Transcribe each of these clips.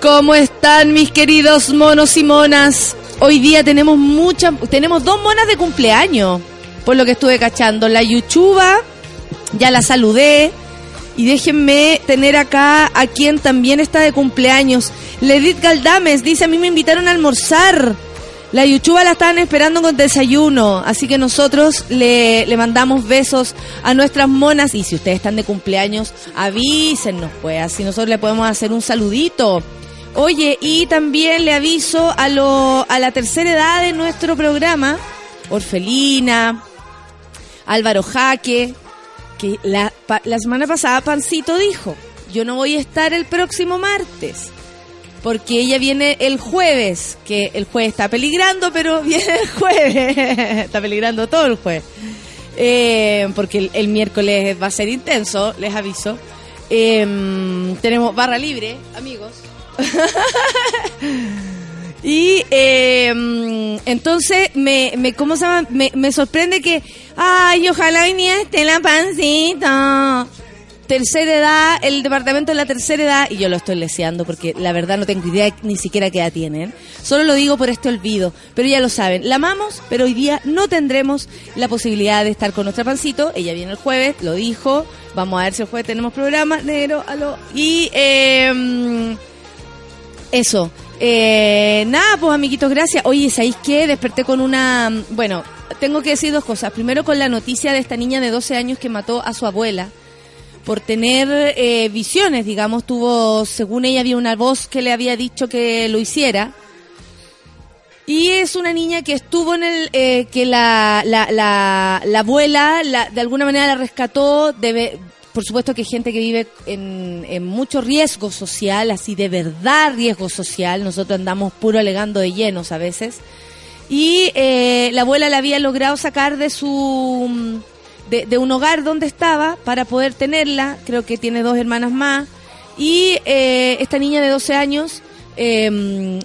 ¿Cómo están mis queridos monos y monas? Hoy día tenemos muchas, tenemos dos monas de cumpleaños, por lo que estuve cachando. La Yuchuba, ya la saludé. Y déjenme tener acá a quien también está de cumpleaños. Ledith Galdames dice, a mí me invitaron a almorzar. La Yuchuba la estaban esperando con desayuno, así que nosotros le, le, mandamos besos a nuestras monas y si ustedes están de cumpleaños, avísennos pues, así nosotros le podemos hacer un saludito. Oye, y también le aviso a, lo, a la tercera edad de nuestro programa, Orfelina, Álvaro Jaque, que la, la semana pasada Pancito dijo, yo no voy a estar el próximo martes porque ella viene el jueves, que el jueves está peligrando, pero viene el jueves, está peligrando todo el jueves, eh, porque el, miércoles va a ser intenso, les aviso. Em, tenemos barra libre, amigos. y em, entonces me, ¿cómo se? Me, me sorprende que, ay, ojalá viniera esté la pancita tercera edad, el departamento de la tercera edad, y yo lo estoy leseando porque la verdad no tengo idea ni siquiera qué edad tienen. Solo lo digo por este olvido, pero ya lo saben. La amamos, pero hoy día no tendremos la posibilidad de estar con nuestra pancito. Ella viene el jueves, lo dijo. Vamos a ver si el jueves tenemos programa, negro, aló. Y eh, eso. Eh, nada, pues amiguitos, gracias. Oye, ¿sabéis qué? Desperté con una... Bueno, tengo que decir dos cosas. Primero con la noticia de esta niña de 12 años que mató a su abuela por tener eh, visiones, digamos, tuvo, según ella había una voz que le había dicho que lo hiciera. Y es una niña que estuvo en el, eh, que la, la, la, abuela de alguna manera la rescató, debe, por supuesto que gente que vive en, mucho riesgo social, así de verdad riesgo social, nosotros andamos puro alegando de llenos a veces. Y eh, la abuela la había logrado sacar de su de, un hogar donde estaba para poder tenerla. Creo que tiene dos hermanas más. Y eh, esta niña de 12 años, em,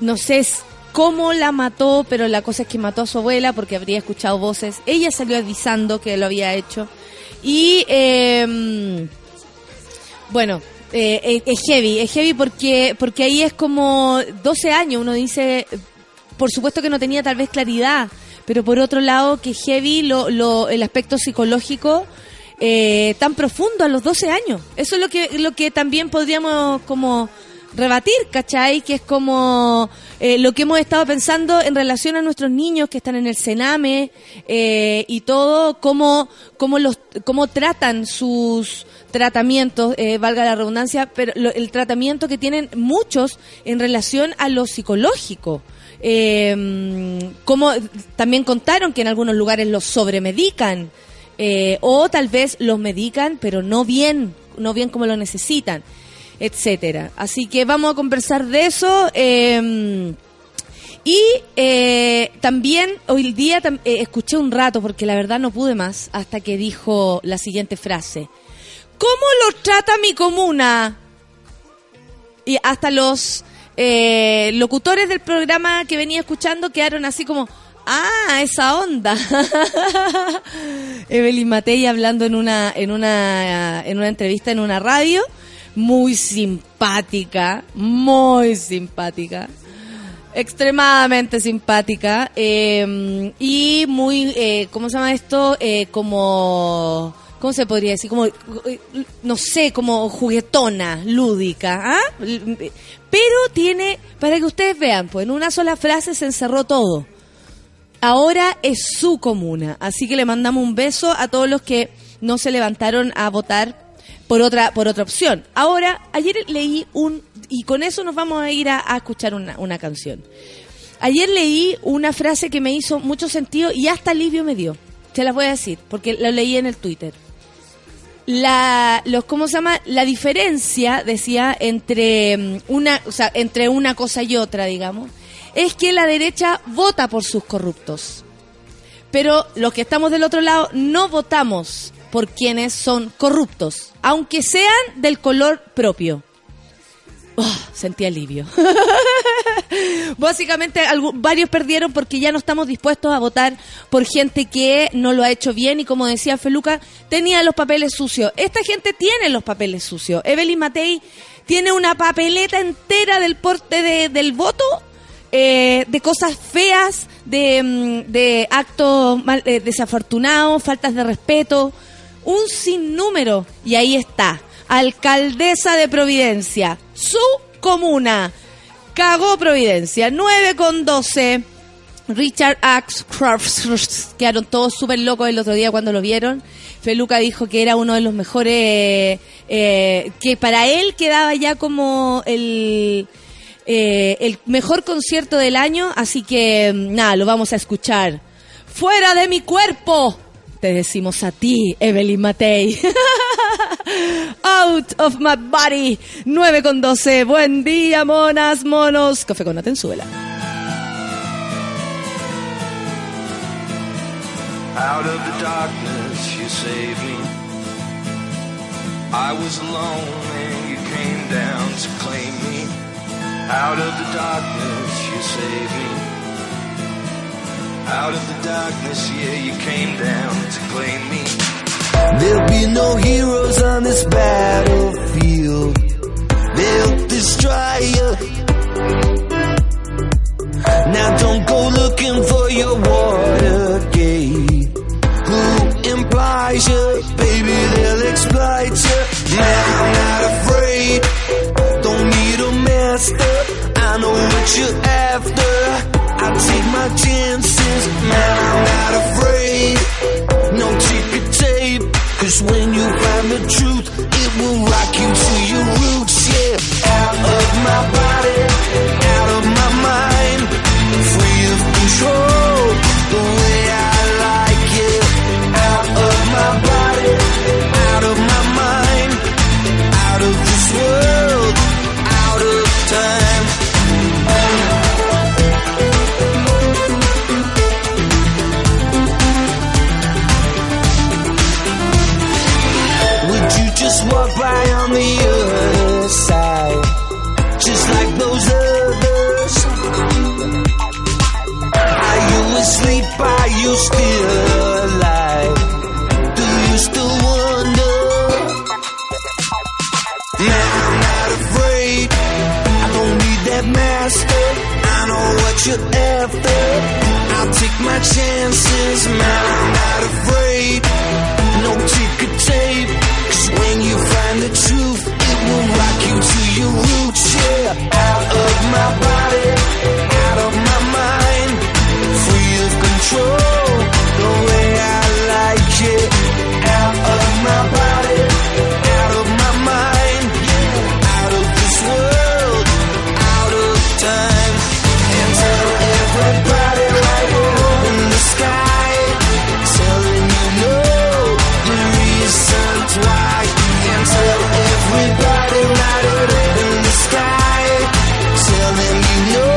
no sé cómo la mató, pero la cosa es que mató a su abuela porque habría escuchado voces. Ella salió avisando que lo había hecho. Y em, bueno, eh, es heavy, es heavy porque, porque ahí es como 12 años, uno dice, por supuesto que no tenía tal vez claridad pero por otro lado que heavy lo, lo, el aspecto psicológico eh, tan profundo a los 12 años. Eso es lo que, lo que también podríamos como rebatir, ¿cachai? Que es como eh, lo que hemos estado pensando en relación a nuestros niños que están en el Sename eh, y todo, cómo, cómo, los, cómo tratan sus tratamientos, valga la redundancia, pero el tratamiento que tienen muchos en relación a lo psicológico. Eh, como también contaron que en algunos lugares los sobremedican eh, o tal vez los medican pero no bien, no bien como lo necesitan, etcétera. Así que vamos a conversar de eso. Em, y eh, también hoy día eh, escuché un rato, porque la verdad no pude más, hasta que dijo la siguiente frase. ¿Cómo lo trata mi comuna? Y hasta los eh, locutores del programa que venía escuchando quedaron así como, ah, esa onda. Evelyn Matei hablando en una, en una, en una entrevista en una radio, muy simpática, muy simpática extremadamente simpática eh, y muy, eh, ¿cómo se llama esto? Eh, como ¿cómo se podría decir? Como, no sé, como juguetona, lúdica, ¿ah? Pero tiene, para que ustedes vean, pues en una sola frase se encerró todo. Ahora es su comuna, así que le mandamos un beso a todos los que no se levantaron a votar por otra, por otra opción. Ahora, ayer leí un, y con eso nos vamos a ir a, escuchar una, una, canción. Ayer leí una frase que me hizo mucho sentido y hasta alivio me dio. Se las voy a decir, porque lo leí en el Twitter. La, los, ¿cómo se llama? La diferencia, decía, entre mm, una, o sea, entre una cosa y otra, digamos, es que la derecha vota por sus corruptos. Pero los que estamos del otro lado no votamos por quienes son corruptos, aunque sean del color propio. Oh, sentí alivio. Básicamente varios perdieron porque ya no estamos dispuestos a votar por gente que no lo ha hecho bien y como decía Feluca, tenía los papeles sucios. Esta gente tiene los papeles sucios. Evelyn Matei tiene una papeleta entera del porte del voto eh, de cosas feas, de, mm, actos eh, desafortunados, faltas de respeto un sinnúmero. Y ahí está, alcaldesa de Providencia, su comuna. Cagó Providencia, 9 con 12. Richard Axe quedaron todos súper locos el otro día cuando lo vieron. Feluca dijo que era uno de los mejores, eh, que para él quedaba ya como el, eh, el mejor concierto del año, así que nada, lo vamos a escuchar. ¡Fuera de mi cuerpo! Te decimos a ti, Evelyn Matei. Out of my body. 9 con 12. Buen día, monas, monos. Café con Atenzuela. Out of the darkness, you saved me. I was alone and you came down to claim me. Out of the darkness, you saved me. Out of the darkness, yeah, you came down to claim me. There'll be no heroes on this battlefield. They'll destroy you. Now don't go looking for your Watergate. Who implies you? Baby, they'll exploit you. Man, I'm not afraid. Don't need a master. I know what you're after. Take my chances, man, I'm not afraid. No ticket tape, cause when you find the truth, it will rock you to your roots, yeah. Out of my body, control, the way I Out of my body, out of my mind, out of this world, out of time, and tell everybody right in the sky, telling you the reasons why tell everybody right in the sky. Tell them you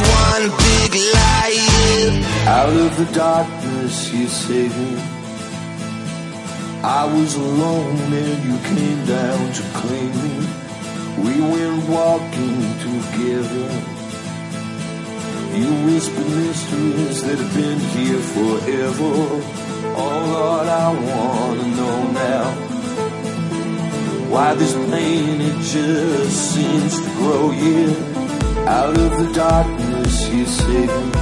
one big lie. Out of the darkness, saved. I was alone and you came down to claim me. We went walking together. You whispered mysteries that have been here forever. Oh Lord, I wanna know now why this pain, it just seems to grow, yeah. Out of the darkness, you saved me.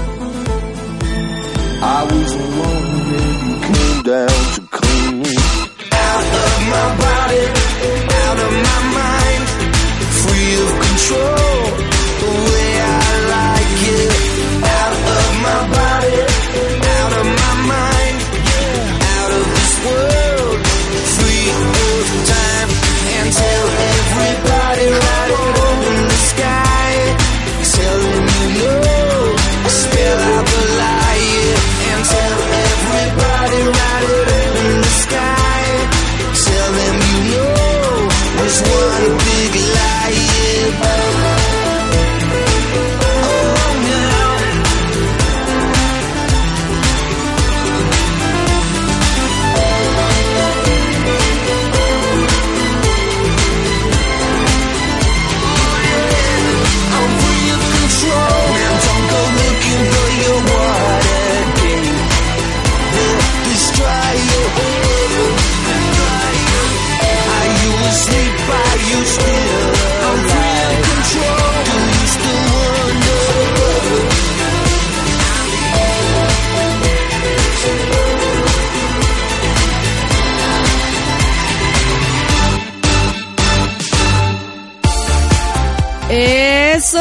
I was alone and you came down to clean me out of my body, out of my mind, free of control.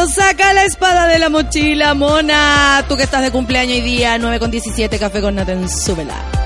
Saca la espada de la mochila, mona. Tú que estás de cumpleaños hoy día, 9 con 17, café con Naten, súbela.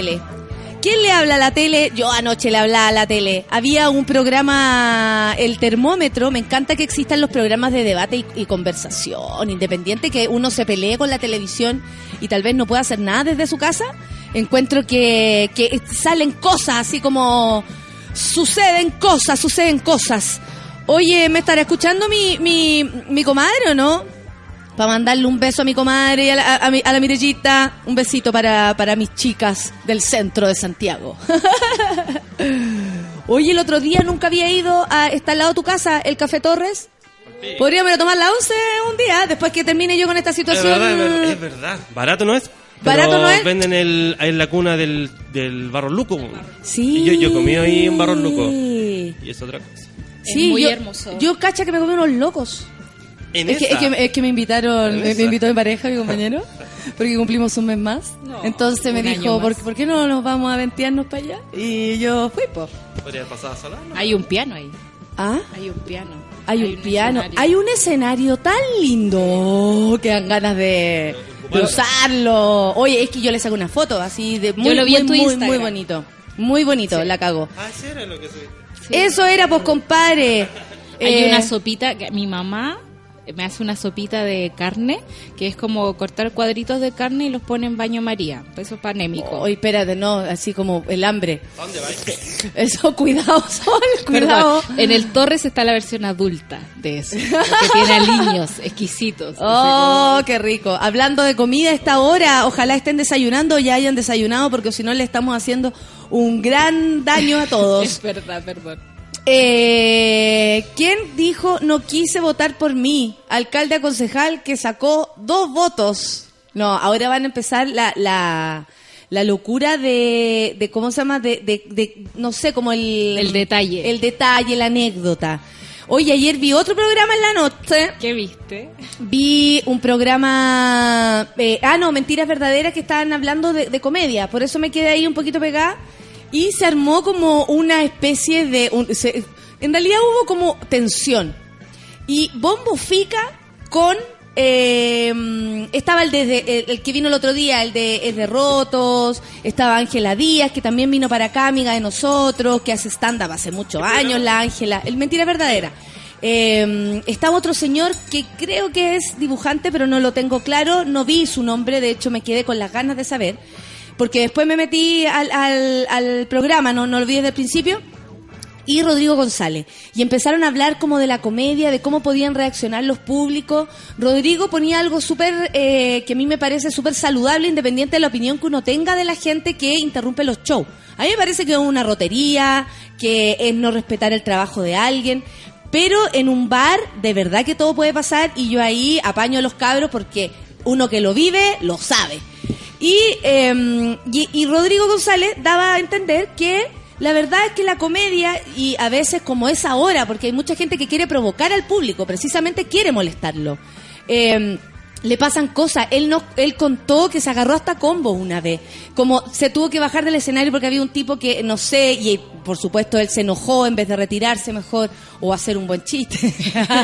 Tele. ¿Quién le habla a la tele? Yo anoche le hablaba a la tele. Había un programa, El Termómetro. Me encanta que existan los programas de debate y, y conversación, independiente que uno se pelee con la televisión y tal vez no pueda hacer nada desde su casa. Encuentro que, que salen cosas así como suceden cosas, suceden cosas. Oye, ¿me estará escuchando mi, mi, mi comadre o no? Para mandarle un beso a mi comadre y a la, a mi- a la Mirellita. Un besito para, para mis chicas del centro de Santiago. Oye, el otro día nunca había ido a... ¿Está al lado de tu casa el Café Torres? Podríamos ir a tomar la once un día, después que termine yo con esta Es situación. verdad, es verdad, es verdad. Barato no es. Barato pero no es. Venden el, en la cuna del, del Barro Luco. Sí. Y Yo, yo comí ahí en Barro Luco. Y es otra cosa. Sí, muy yo, hermoso. Yo cacha que me comí unos locos. En Es que, esa. es, que, es que me invitaron, ¿En me, invitó mi pareja, mi compañero, porque cumplimos un mes más. No, Entonces me dijo. ¿por, por qué no nos vamos a ventearnos para allá? Y yo fui, pues. Podría pasar sola, ¿no? Hay un piano ahí. Ah, Hay un piano. hay un piano. escenario. Hay un escenario tan lindo que dan ganas de, de usarlo. Oye, es que yo le saco una foto así de muy, Yo lo vi muy, en tu muy, bonito. Muy bonito, la cago. Ah, ese era lo que soy. Eso era, pues, compadre. Hay Eh, una sopita que mi mamá me hace una sopita de carne que es como cortar cuadritos de carne y los pone en baño María. Eso es panémico. Oye, espérate, no, así como el hambre. ¿A dónde vais? Eso, cuidado, Sol, cuidado. Perdón, en el Torres está la versión adulta de eso, que tiene a niños exquisitos. Oh, qué rico. Hablando de comida a esta hora, ojalá estén desayunando o ya hayan desayunado, porque si no le estamos haciendo un gran daño a es todos. verdad, perdón. Eh, ¿Quién dijo no quise votar por mí? Alcalde a concejal que sacó dos votos. No, ahora van a empezar la, la, la locura de, de, ¿cómo se llama? De, de, de, no sé, como el... El detalle. El detalle, la anécdota. Oye, ayer vi otro programa en la noche. ¿Qué viste? Vi un programa... eh, ah, no, Mentiras Verdaderas que estaban hablando de, de comedia. Por eso me quedé ahí un poquito pegada. Y se armó como una especie de... un- se- en realidad hubo como tensión. Y Bombo Fica con... eh, estaba el, de, el, el que vino el otro día, el de, el de Rotos. Estaba Ángela Díaz, que también vino para acá, amiga de nosotros, que hace stand-up hace muchos años, la Ángela. El Mentira Verdadera. Eh, estaba otro señor que creo que es dibujante, pero no lo tengo claro. No vi su nombre, de hecho me quedé con las ganas de saber. Porque después me metí al, al, al programa, no, no lo vi desde el principio y Rodrigo González. Y empezaron a hablar como de la comedia, de cómo podían reaccionar los públicos. Rodrigo ponía algo súper, eh, que a mí me parece súper saludable, independiente de la opinión que uno tenga de la gente que interrumpe los shows. A mí me parece que es una rotería, que es no respetar el trabajo de alguien. Pero en un bar, de verdad que todo puede pasar y yo ahí apaño a los cabros porque uno que lo vive, lo sabe. Y, eh, y, y Rodrigo González daba a entender que la verdad es que la comedia, y a veces como es ahora, porque hay mucha gente que quiere provocar al público, precisamente quiere molestarlo. Eh, le pasan cosas. Él no, él contó que se agarró hasta combo una vez. Como se tuvo que bajar del escenario porque había un tipo que, no sé, y por supuesto él se enojó en vez de retirarse mejor o hacer un buen chiste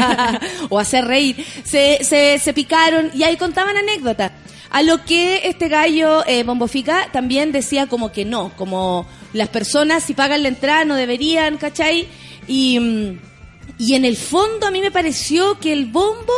o hacer reír. Se, se, se picaron y ahí contaban anécdotas. A lo que este gallo, eh, Bombofica, también decía como que no, como las personas si pagan la entrada no deberían, ¿cachai? Y, y en el fondo a mí me pareció que el bombo,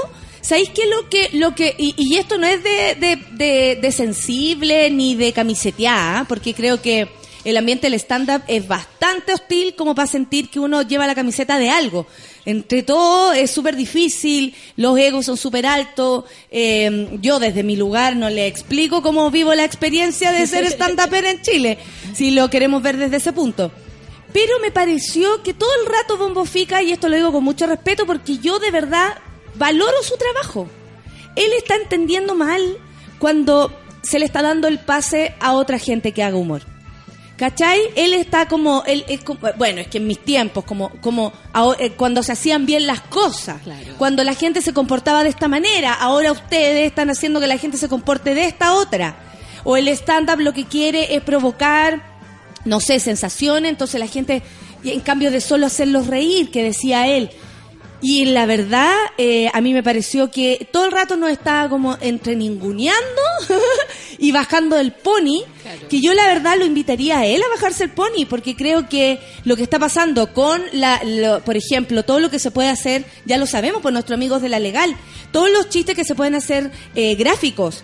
¿sabéis qué lo que, lo que, y, y esto no es de, de, de- de sensible ni de camiseteada, ¿ah? porque creo que el ambiente del stand-up es bastante hostil como para sentir que uno lleva la camiseta de algo. Entre todo es súper difícil, los egos son súper altos. eh, yo desde mi lugar no le explico cómo vivo la experiencia de ser stand-upper en Chile, si lo queremos ver desde ese punto. Pero me pareció que todo el rato Bombo Fica, y esto lo digo con mucho respeto porque yo de verdad valoro su trabajo. Él está entendiendo mal cuando se le está dando el pase a otra gente que haga humor. ¿Cachai? Él está como, él, es como- bueno, es que en mis tiempos, como, como eh, cuando se hacían bien las cosas, Claro. cuando la gente se comportaba de esta manera, ahora ustedes están haciendo que la gente se comporte de esta otra. O el stand-up lo que quiere es provocar, no sé, sensaciones, entonces la gente, y en cambio de solo hacerlos reír, que decía él, Y la verdad, eh, a mí me pareció que todo el rato nos estaba como entre ninguneando y bajando el pony, Claro. que yo la verdad lo invitaría a él a bajarse el pony, porque creo que lo que está pasando con, la, lo- por ejemplo, todo lo que se puede hacer, ya lo sabemos por nuestros amigos de la legal, todos los chistes que se pueden hacer eh, gráficos,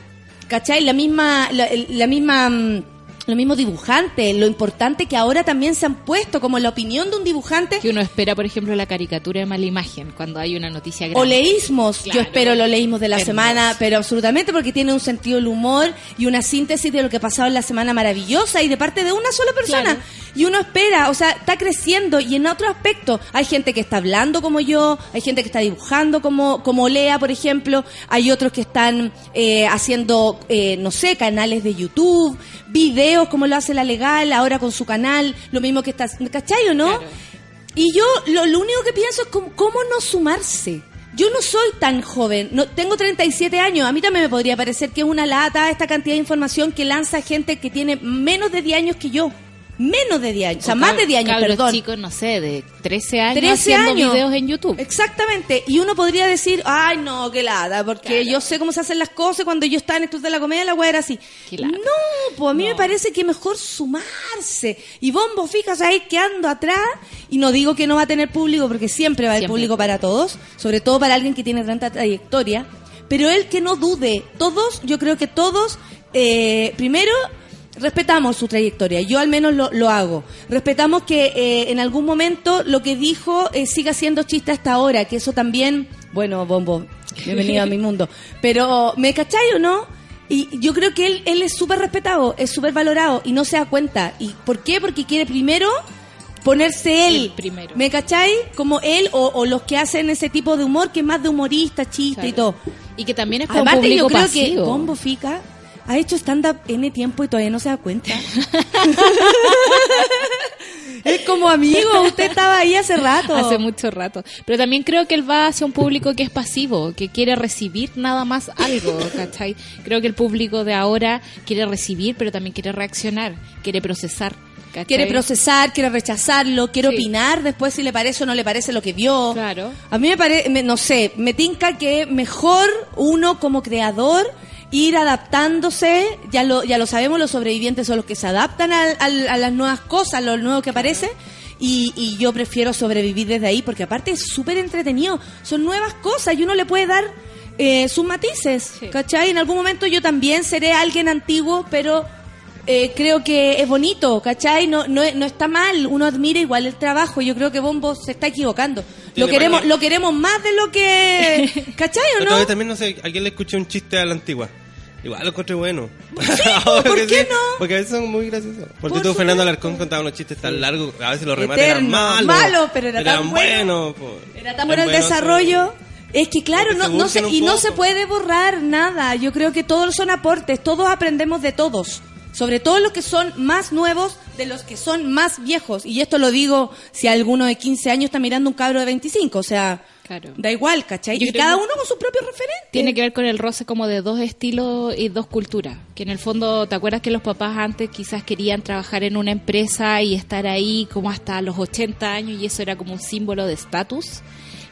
¿cachai? La misma, la, la misma... lo mismo dibujante, lo importante que ahora también se han puesto como la opinión de un dibujante Que uno espera, por ejemplo, la caricatura de mala imagen cuando hay una noticia grande. O leísmos, yo espero lo leísmos de la Hermoso. semana, pero absolutamente porque tiene un sentido del humor y una síntesis de lo que ha pasado en la semana maravillosa y de parte de una sola persona. Claro. Y uno espera, o sea, está creciendo y en otro aspecto hay gente que está hablando como yo, hay gente que está dibujando como, como Lea, por ejemplo, hay otros que están eh, haciendo, eh, no sé, canales de YouTube, videos como lo hace la legal ahora con su canal, lo mismo que está, ¿cachai o no? Claro. Y yo lo, lo único que pienso es cómo, cómo no sumarse. Yo no soy tan joven, no, tengo 37 años, a mí también me podría parecer que es una lata esta cantidad de información que lanza gente que tiene menos de 10 años que yo. Menos de 10 años, o sea, más de 10 años, perdón. chicos, no sé, de 13 años 13 haciendo años. videos en YouTube. Exactamente. Y uno podría decir, ay, no, qué lata, porque Claro. yo sé cómo se hacen las cosas. Cuando yo estaba en el Club de la Comedia, la weá era así. No, pues a mí No. me parece que mejor sumarse. Y Bombo, fíjate ahí quedando atrás. Y no digo que no va a tener público, porque siempre va a haber público para todos. Sobre todo para alguien que tiene tanta trayectoria. Pero él que no dude. Todos, yo creo que todos, eh, primero, respetamos su trayectoria. Yo al menos lo, lo hago. Respetamos que eh, en algún momento lo que dijo eh, siga siendo chiste hasta ahora, que eso también, bueno, bombo, bienvenido a mi mundo. Pero, ¿me cachai o no? Y yo creo que él, él es súper respetado, es súper valorado y no se da cuenta. ¿Y por qué? Porque quiere primero ponerse él. El primero. ¿Me cachai? Como él o, o los que hacen ese tipo de humor, que es más de humorista, chiste y todo. Y que también es para un Aparte, yo público creo que. Bombo Fica ha hecho stand-up N tiempo y todavía no se da cuenta. es como amigo, usted estaba ahí hace rato. Hace mucho rato. Pero también creo que él va hacia un público que es pasivo, que quiere recibir nada más algo, ¿cachai? Creo que el público de ahora quiere recibir, pero también quiere reaccionar, quiere procesar. ¿cachai? Quiere procesar, quiere rechazarlo, quiere Sí. opinar después si le parece o no le parece lo que vio. Claro. A mí me parece, no sé, me tinca que mejor uno como creador ir adaptándose, ya lo, ya lo sabemos, los sobrevivientes son los que se adaptan al- al- a las nuevas cosas, lo nuevo que aparece. Y, y yo prefiero sobrevivir desde ahí porque aparte es súper entretenido. Son nuevas cosas y uno le puede dar eh, sus matices. Sí. ¿Cachai? En algún momento yo también seré alguien antiguo, pero eh, creo que es bonito, ¿cachai? No, no, no está mal, uno admira igual el trabajo. Yo creo que Bombo se está equivocando. Lo queremos, lo queremos más de lo que. ¿cachai o no? también, no sé, a quién le escuché un chiste a la antigua. Igual lo encontré bueno. ¿por Porque qué sí, no? Porque a veces son muy graciosos. Porque Por tú, Fernando. Alarcón, contaba unos chistes tan largos, a veces los remates eran malos. malos, pero era tan eran bueno. buenos. po. Era tan bueno el desarrollo. Es que claro, no, no se, y no se puede borrar nada. Yo creo que todos son aportes, todos aprendemos de todos. Sobre todo los que son más nuevos de los que son más viejos. Y esto lo digo si alguno de 15 años está mirando un cabro de 25. O sea, Claro. da igual, ¿cachai? Yo y cada uno con su propio referente. Tiene que ver con el roce como de dos estilos y dos culturas. Que en el fondo, ¿te acuerdas que los papás antes quizás querían trabajar en una empresa y estar ahí como hasta los 80 años y eso era como un símbolo de estatus?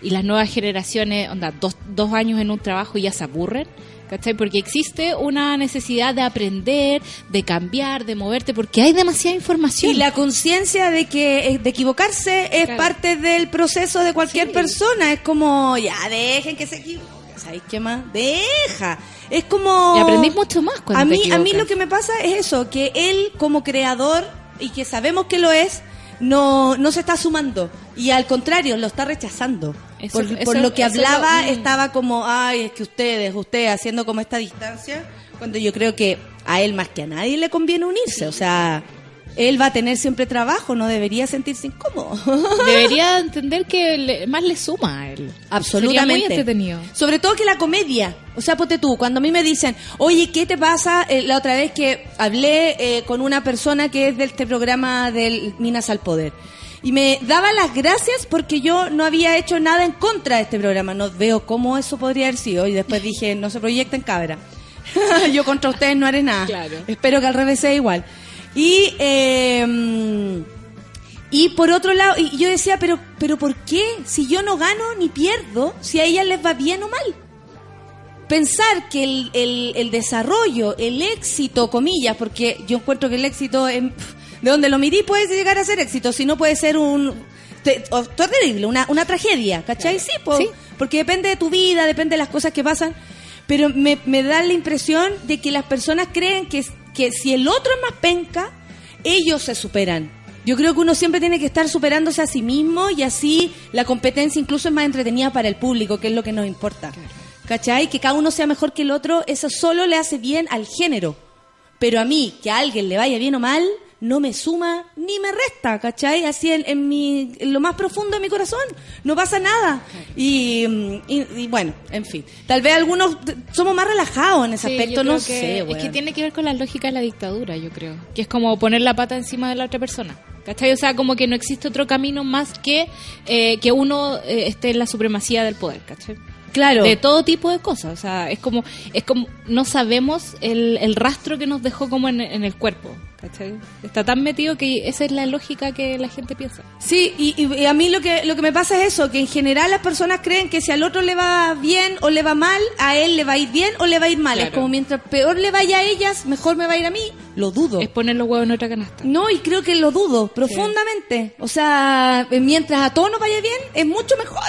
Y las nuevas generaciones, onda, dos, dos años en un trabajo y ya se aburren. ¿Cachai? Porque existe una necesidad de aprender, de cambiar, de moverte, porque hay demasiada información. Y la conciencia de que eh, de equivocarse es Claro. parte del proceso de cualquier Sí. persona. Es como, ya, dejen que se equivoquen. ¿Sabéis qué más? Deja. Es como... Y aprendís mucho más cuando a te mí, a mí lo que me pasa es eso, que él como creador, y que sabemos que lo es, no, no se está sumando. Y al contrario, lo está rechazando. Eso- por, eso- por lo que hablaba, lo- mm. estaba como, ay, es que ustedes, usted haciendo como esta distancia, cuando yo creo que a él más que a nadie le conviene unirse. O sea, él va a tener siempre trabajo, no debería sentirse incómodo. Debería entender que le- más le suma a él. Absolutamente. Sería muy entretenido. Sobre todo que la comedia. O sea, ponte tú, cuando a mí me dicen, oye, ¿qué te pasa? Eh, la otra vez que hablé eh, con una persona que es de este programa del Minas al Poder. Y me daba las gracias porque yo no había hecho nada en contra de este programa. No veo cómo eso podría haber sido. Y después dije, no se proyecten cabra. yo contra ustedes no haré nada. Claro. Espero que al revés sea igual. Y, eh, Y por otro lado, y yo decía, pero, pero ¿por qué? Si yo no gano ni pierdo, si a ellas les va bien o mal. Pensar que el, el, el desarrollo, el éxito, comillas, porque yo encuentro que el éxito, en- de donde lo midí, puede llegar a ser éxito, si no puede ser un... te- o- terrible, una, una tragedia, ¿cachai? Sí, po, Sí. porque depende de tu vida, depende de las cosas que pasan. Pero me, me da la impresión de que las personas creen que, que si el otro es más penca, ellos se superan. Yo creo que uno siempre tiene que estar superándose a sí mismo y así la competencia incluso es más entretenida para el público, que es lo que nos importa. ¿Cachai? Que cada uno sea mejor que el otro, eso solo le hace bien al género. Pero a mí, que a alguien le vaya bien o mal, no me suma ni me resta, ¿cachai? Así en, en mi, en lo más profundo de mi corazón, no pasa nada. Y, y- y bueno, en fin. Tal vez algunos somos más relajados en ese Sí, aspecto, no que- sé, Es que tiene que ver con la lógica de la dictadura, yo creo. Que es como poner la pata encima de la otra persona. ¿Cachai? O sea, como que no existe otro camino más que eh, que uno eh, esté en la supremacía del poder, ¿cachai? Claro. De todo tipo de cosas. O sea, es como, es como, no sabemos el, el rastro que nos dejó como en, en el cuerpo, ¿cachai? Está tan metido que esa es la lógica que la gente piensa. Sí, y, y- a mí lo que lo que me pasa es eso, que en general las personas creen que si al otro le va bien o le va mal, a él le va a ir bien o le va a ir mal. Es como mientras peor le vaya a ellas, mejor me va a ir a mí. Lo dudo. Es poner los huevos en otra canasta. No, y creo que lo dudo profundamente. O sea, eh, mientras a todos nos vaya bien, es mucho mejor.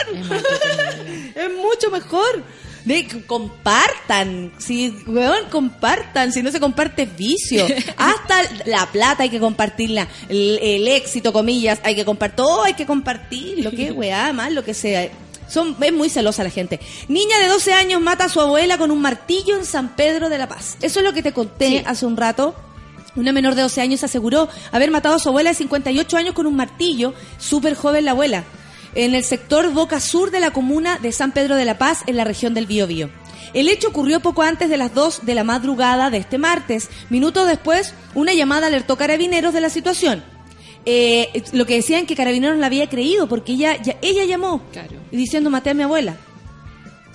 Es mucho mejor. De, compartan, si, weón, compartan, si no se comparte es vicio. Hasta la plata hay que compartirla, el, el éxito, comillas, hay que compartir, todo hay que compartir, lo que weá, más lo que sea. Son, es muy celosa la gente. Niña de 12 años mata a su abuela con un martillo en San Pedro de la Paz. Eso es lo que te conté Sí. hace un rato. Una menor de 12 años aseguró haber matado a su abuela de 58 años con un martillo, súper joven la abuela, en el sector Boca Sur de la comuna de San Pedro de la Paz, en la región del Biobío. El hecho ocurrió poco antes de las 2 de la madrugada de este martes. Minutos después, una llamada alertó a carabineros de la situación. Eh, lo que decían que carabineros la había creído porque ella, ya- ella llamó Claro. diciendo maté a mi abuela.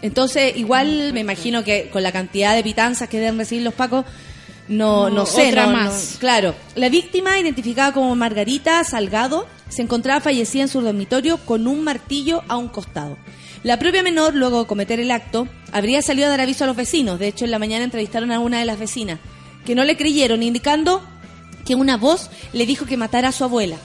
Entonces, igual me imagino que con la cantidad de pitanzas que deben recibir los pacos, no, No, sé. otra no- más. no- claro. La víctima, identificada como Margarita Salgado, se encontraba fallecida en su dormitorio con un martillo a un costado. La propia menor, luego de cometer el acto, habría salido a dar aviso a los vecinos. De hecho, en la mañana entrevistaron a una de las vecinas, que no le creyeron, indicando que una voz le dijo que matara a su abuela.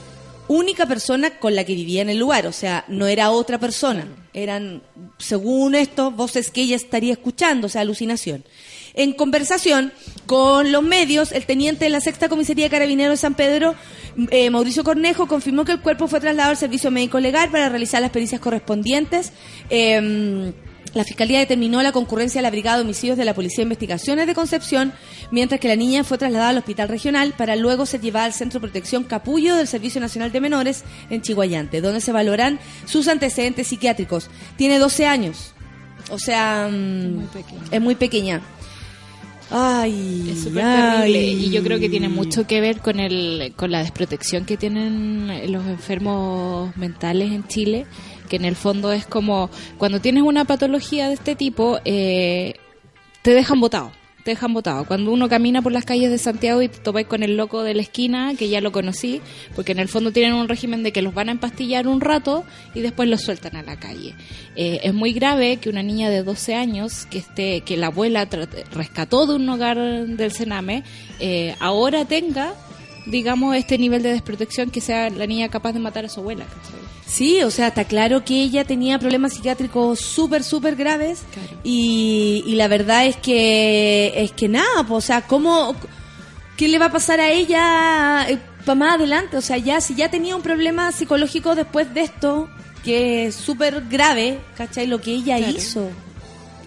Única persona con la que vivía en el lugar, o sea, no era otra persona. Eran, según esto, voces que ella estaría escuchando, o sea, alucinación. En conversación con los medios, el teniente de la sexta comisaría de carabineros de San Pedro, eh, Mauricio Cornejo, confirmó que el cuerpo fue trasladado al servicio médico legal para realizar las pericias correspondientes. Eh, la Fiscalía determinó la concurrencia a la Brigada de Homicidios de la Policía de Investigaciones de Concepción, mientras que la niña fue trasladada al Hospital Regional para luego ser llevada al Centro de Protección Capullo del Servicio Nacional de Menores en Chihuayante, donde se valoran sus antecedentes psiquiátricos. Tiene 12 años, o sea, mm, muy es muy pequeña. Ay, Es súper terrible y yo creo que tiene mucho que ver con el con la desprotección que tienen los enfermos mentales en Chile, que en el fondo es como cuando tienes una patología de este tipo, eh, te dejan botado. Te dejan botado. Cuando uno camina por las calles de Santiago y te topas con el loco de la esquina, que ya lo conocí, porque en el fondo tienen un régimen de que los van a empastillar un rato y después los sueltan a la calle. Eh, es muy grave que una niña de 12 años, que esté, que la abuela rescató de un hogar del Sename, eh, ahora tenga, digamos, este nivel de desprotección que sea la niña capaz de matar a su abuela. Sí, o sea, está claro que ella tenía problemas psiquiátricos súper, súper graves. Claro. Y, y la verdad es que, es que nada, pues, o sea, ¿cómo, qué le va a pasar a ella para más adelante? O sea, ya, si ya tenía un problema psicológico después de esto, que es súper grave, ¿cachai? Lo que ella Claro. hizo.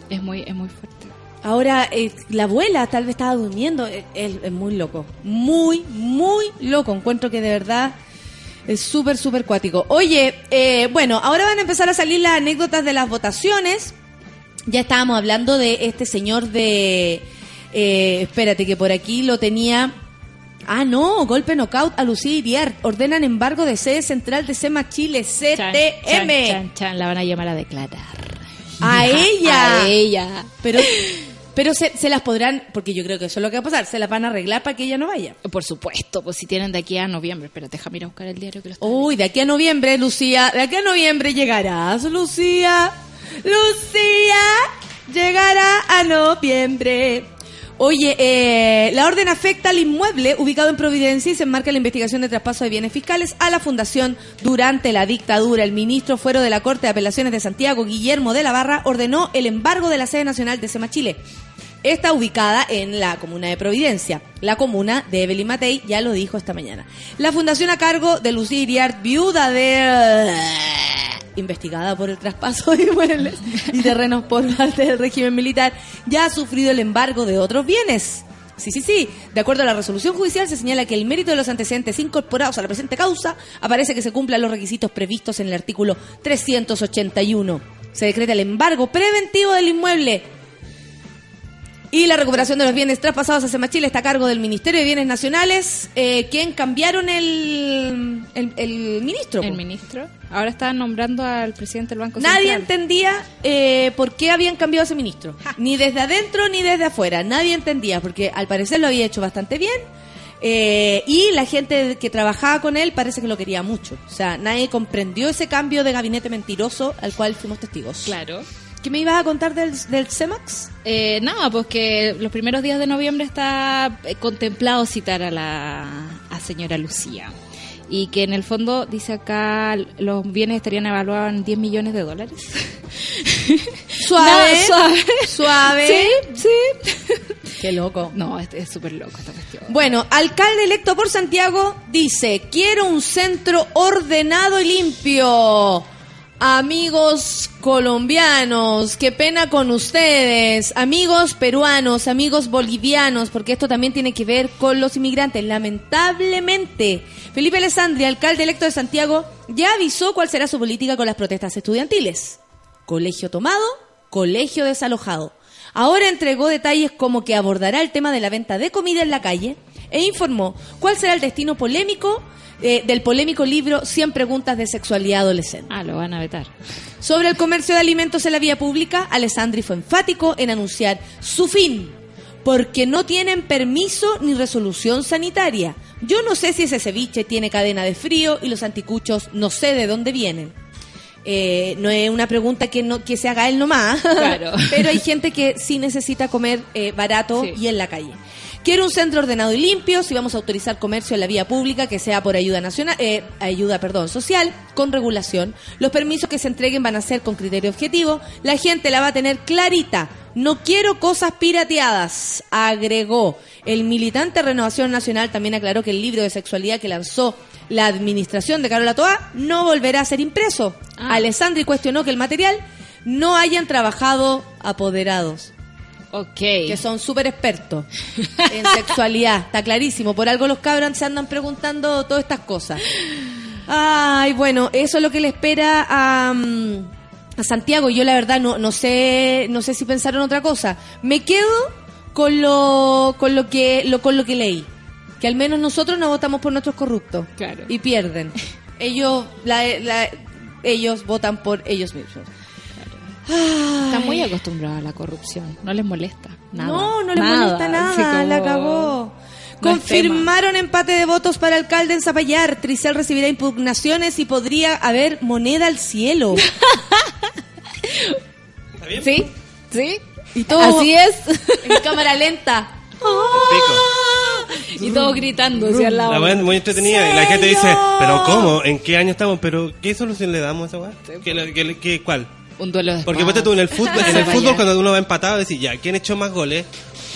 Es muy, es muy fuerte. Ahora, eh, la abuela tal vez estaba durmiendo. eh, Es, es muy loco. Muy, muy loco. Encuentro que de verdad es súper, súper cuático. Oye, eh, bueno, ahora van a empezar a salir las anécdotas de las votaciones. Ya estábamos hablando de este señor de... eh, espérate, que por aquí lo tenía... Ah, no, golpe knockout a Lucía Iriar. Ordenan embargo de sede central de SEMA Chile, CTM. chan, chan, chan, la van a llamar a declarar. A ella. A ella. Pero, Pero se, se las podrán, porque yo creo que eso es lo que va a pasar, se las van a arreglar para que ella no vaya. Por supuesto, pues si tienen de aquí a noviembre. Espera, déjame ir a buscar el diario que lo está Uy, de aquí a noviembre, Lucía, de aquí a noviembre llegarás, Lucía. Lucía, llegará a noviembre. Oye, eh, la orden afecta al inmueble ubicado en Providencia y se enmarca en la investigación de traspaso de bienes fiscales a la Fundación durante la dictadura. El ministro fuero de la Corte de Apelaciones de Santiago, Guillermo de la Barra, ordenó el embargo de la sede nacional de SEMA Chile. Está ubicada en la comuna de Providencia. La comuna de Evelyn Matei ya lo dijo esta mañana. La fundación a cargo de Lucía Iriart, viuda de... investigada por el traspaso de inmuebles y terrenos por parte del régimen militar, ya ha sufrido el embargo de otros bienes. Sí, sí, sí. De acuerdo a la resolución judicial, se señala que el mérito de los antecedentes incorporados a la presente causa aparece que se cumplan los requisitos previstos en el artículo 381. Se decreta el embargo preventivo del inmueble y la recuperación de los bienes traspasados a Semachile está a cargo del Ministerio de Bienes Nacionales, eh, quien cambiaron el, el, el ministro. El po. ministro. Ahora están nombrando al presidente del Banco Nadie Central. entendía eh, por qué habían cambiado ese ministro. Ni desde adentro ni desde afuera. Nadie entendía, porque al parecer lo había hecho bastante bien. eh, y la gente que trabajaba con él parece que lo quería mucho. O sea, nadie comprendió ese cambio de gabinete mentiroso al cual fuimos testigos. Claro. ¿Qué me ibas a contar del, del CEMAX? Eh, nada, pues que los primeros días de noviembre está eh, contemplado citar a la a señora Lucía. Y que en el fondo, dice acá, los bienes estarían evaluados en 10 millones de dólares. Suave, Nada, suave. suave. Sí, sí. Qué loco. No, es es súper loco esta cuestión. Bueno, alcalde electo por Santiago dice, quiero un centro ordenado y limpio. Amigos colombianos, qué pena con ustedes. Amigos peruanos, amigos bolivianos, porque esto también tiene que ver con los inmigrantes. Lamentablemente, Felipe Alessandri, alcalde electo de Santiago, ya avisó cuál será su política con las protestas estudiantiles. Colegio tomado, colegio desalojado. Ahora entregó detalles como que abordará el tema de la venta de comida en la calle e informó cuál será el destino polémico eh, del polémico libro 100 preguntas de sexualidad adolescente. Ah, lo van a vetar. Sobre el comercio de alimentos en la vía pública, Alessandri fue enfático en anunciar su fin, porque no tienen permiso ni resolución sanitaria. Yo no sé si ese ceviche tiene cadena de frío y los anticuchos no sé de dónde vienen. Eh, no es una pregunta que no que se haga él nomás, Claro. pero hay gente que sí necesita comer eh, barato Sí. y en la calle. Quiero un centro ordenado y limpio, si vamos a autorizar comercio en la vía pública, que sea por ayuda nacional, eh, ayuda, perdón, social, con regulación. Los permisos que se entreguen van a ser con criterio objetivo. La gente la va a tener clarita. No quiero cosas pirateadas, agregó. El militante Renovación Nacional también aclaró que el libro de sexualidad que lanzó la administración de Carola Toa no volverá a ser impreso. Ah. Alessandri cuestionó que el material no hayan trabajado apoderados Ok. que son súper expertos en sexualidad. Está clarísimo. Por algo los cabros se andan preguntando todas estas cosas. Ay, bueno, eso es lo que le espera a, mm, a Santiago. Yo la verdad no, no sé, no sé si pensaron otra cosa. Me quedo con lo, con lo que, lo, con lo que leí. Que al menos nosotros no votamos por nuestros corruptos. Claro. Y pierden. Ellos, la- la- ellos votan por ellos mismos. Están muy acostumbrados a la corrupción. No les molesta. Nada. No, no le molesta nada, como- la. No es Confirmaron empate de votos para alcalde en Zapallar. Tricel recibirá impugnaciones y podría haber moneda al cielo. ¿Está bien? Sí, sí. Y todo Así es. en cámara lenta. Pico. y todos gritando hacia al lado. La es muy entretenida y la gente dice, pero ¿cómo? ¿En qué año estamos? ¿Pero qué solución le damos a esa weá? ¿Qué, la- qué- qué- ¿Cuál? Un duelo de Porque ponte tú en el fútbol, en el fútbol cuando uno va empatado, decís, ya, ¿quién echó más goles?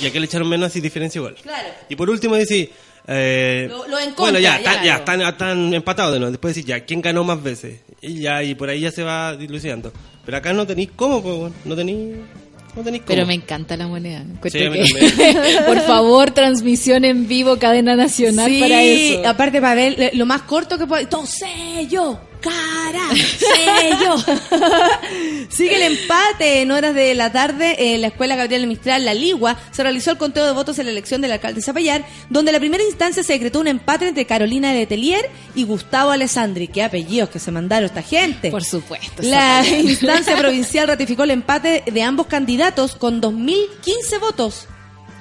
Y a quién le echaron menos así diferencia igual. Claro. Y por último decís, eh, Lo- lo en bueno, ya, ya, están, ya, están, están empatados de nuevo. Después decís, ya, ¿quién ganó más veces? Y ya, y por ahí ya se va dilucidando. Pero acá no tenéis cómo, pues, bueno, no tenéis, no. Pero me encanta la moneda. Sí, que- Por favor, transmisión en vivo, cadena nacional sí, para eso. aparte para ver lo más corto que pueda. Entonces yo, cara, sello. Sigue el empate en horas de la tarde en la Escuela Gabriel Mistral La Ligua. Se realizó el conteo de votos en la elección del alcalde de Zapallar, donde en la primera instancia se decretó un empate entre Carolina Letelier y Gustavo Alessandri. Qué apellidos que se mandaron esta gente. Por supuesto. La Zapallar. instancia provincial ratificó el empate de ambos candidatos con 2.015 votos.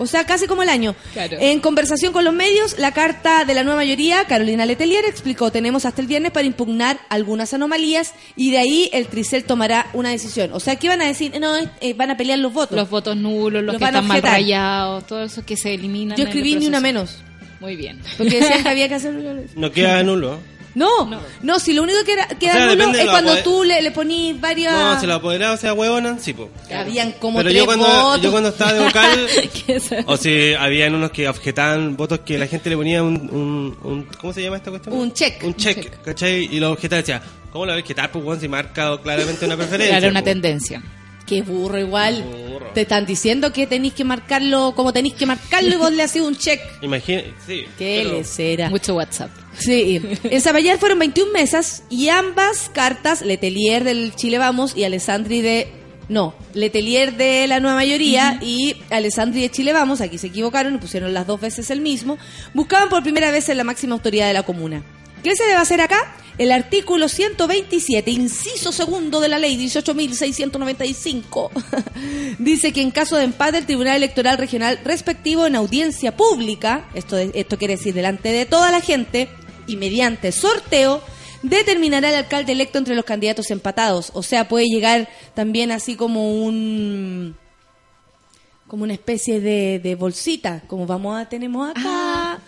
O sea, casi como el año. Claro. En conversación con los medios, la carta de la nueva mayoría, Carolina Letelier, explicó, tenemos hasta el viernes para impugnar algunas anomalías y de ahí el Tricel tomará una decisión. O sea, ¿qué van a decir? No, eh, van a pelear los votos. Los votos nulos, los Los que están mal rayados, todo eso que se eliminan. Yo escribí ni una menos. Muy bien. Porque decían que había que hacer... No queda nulo. No, no, si lo único que era, queda O sea, nulo es cuando apoder- tú le, le ponís varias... No, si los apoderados sea huevona, sí, po. Habían como Pero tres yo cuando, votos. yo cuando estaba de vocal, o si habían unos que objetaban votos que la gente le ponía un, un, un- ¿cómo se llama esta cuestión? Un check. Un check, ¿cachai? Y los objetaban decía, ¿cómo lo ves objetar? Pues, weón, si marca claramente una preferencia. Claro, una po. tendencia. Qué burro igual. Burro. Te están diciendo que tenéis que marcarlo como tenéis que marcarlo y vos le hacés un check. Imagina, sí. Qué pero- lecera. Mucho WhatsApp. Sí. En Zapallar fueron 21 mesas y ambas cartas, Letelier del Chile Vamos y Alessandri de... No, Letelier de la nueva mayoría y Alessandri de Chile Vamos, aquí se equivocaron y pusieron las dos veces el mismo, buscaban por primera vez en la máxima autoridad de la comuna. ¿Qué se debe hacer acá? El artículo 127, inciso segundo de la ley 18.695, dice que en caso de empate el Tribunal Electoral Regional respectivo en audiencia pública, esto, esto quiere decir delante de toda la gente y mediante sorteo, determinará el alcalde electo entre los candidatos empatados. O sea, puede llegar también así como un como una especie de, de bolsita, como vamos a tenemos acá. Ah,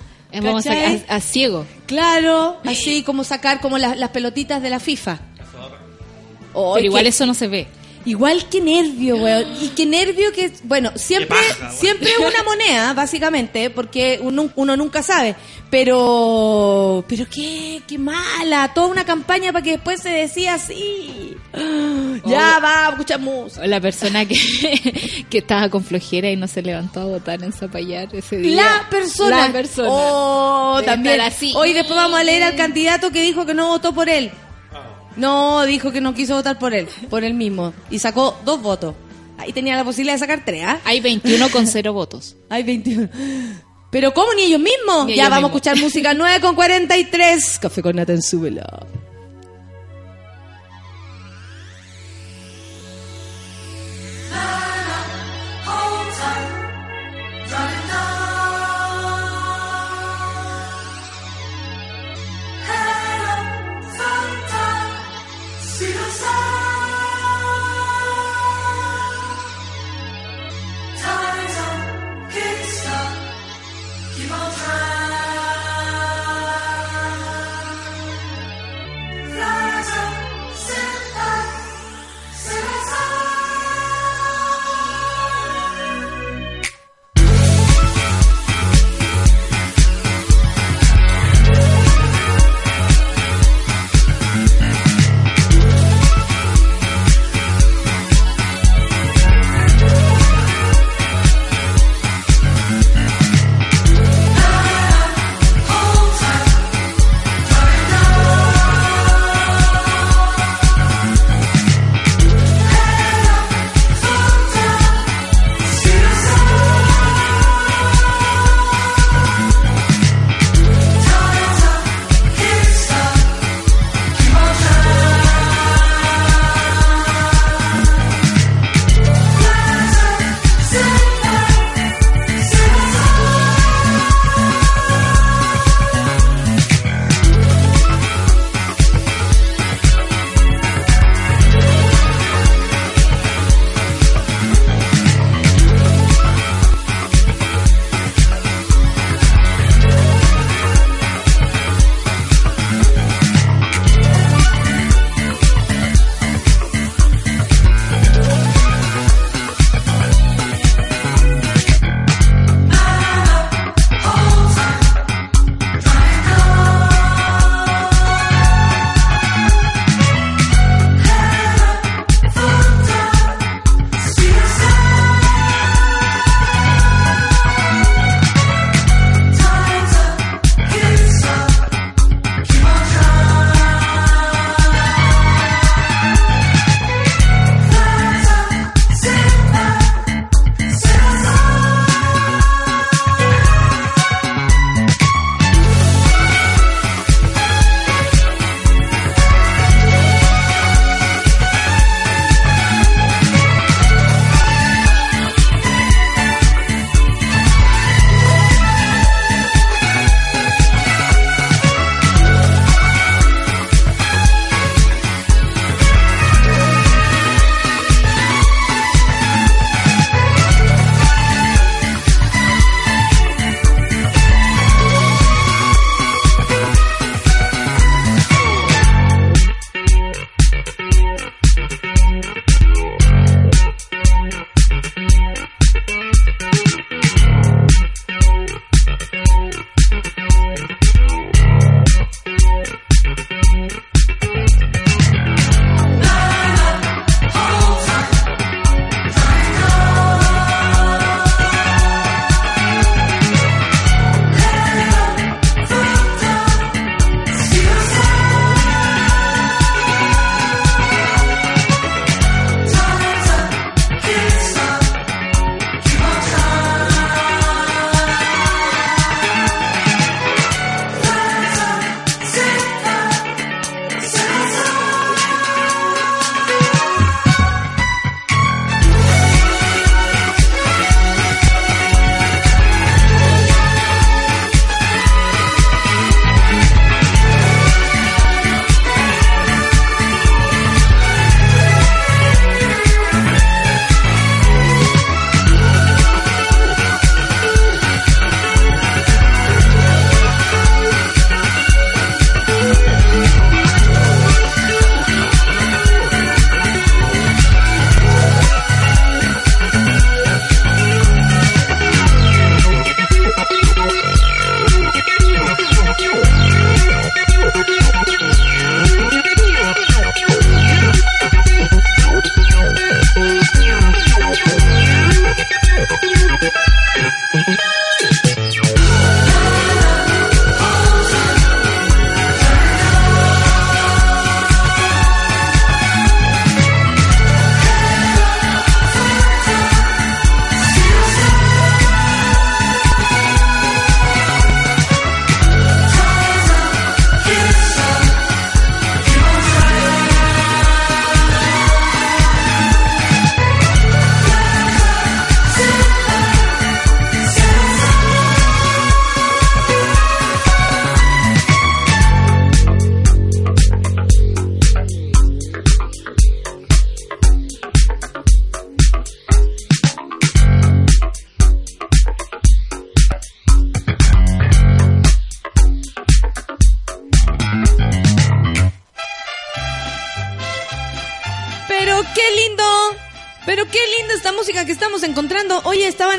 Vamos a, a, a ciego. Claro, así como sacar como las, las pelotitas de la FIFA. Oh, Pero igual qué- eso no se ve. Igual que nervio, weón. Y qué nervio que, bueno, siempre, siempre es una moneda, básicamente, porque uno, uno nunca sabe. Pero, pero qué, qué mala. Toda una campaña para que después se decía así. Ya, va, escucha música. O La persona que, que estaba con flojera y no se levantó a votar en Zapallar ese día. La persona. La persona. Oh, también. así. Hoy después vamos a leer al candidato que dijo que no votó por él. No, dijo que no quiso votar por él, por él mismo. Y sacó dos votos. Ahí tenía la posibilidad de sacar tres, ¿ah? Hay 21 con cero votos. Hay 21. Pero ¿cómo? Ni ellos mismos. Ni ya ellos vamos mismos. a escuchar música 9 con 43. Café con nata en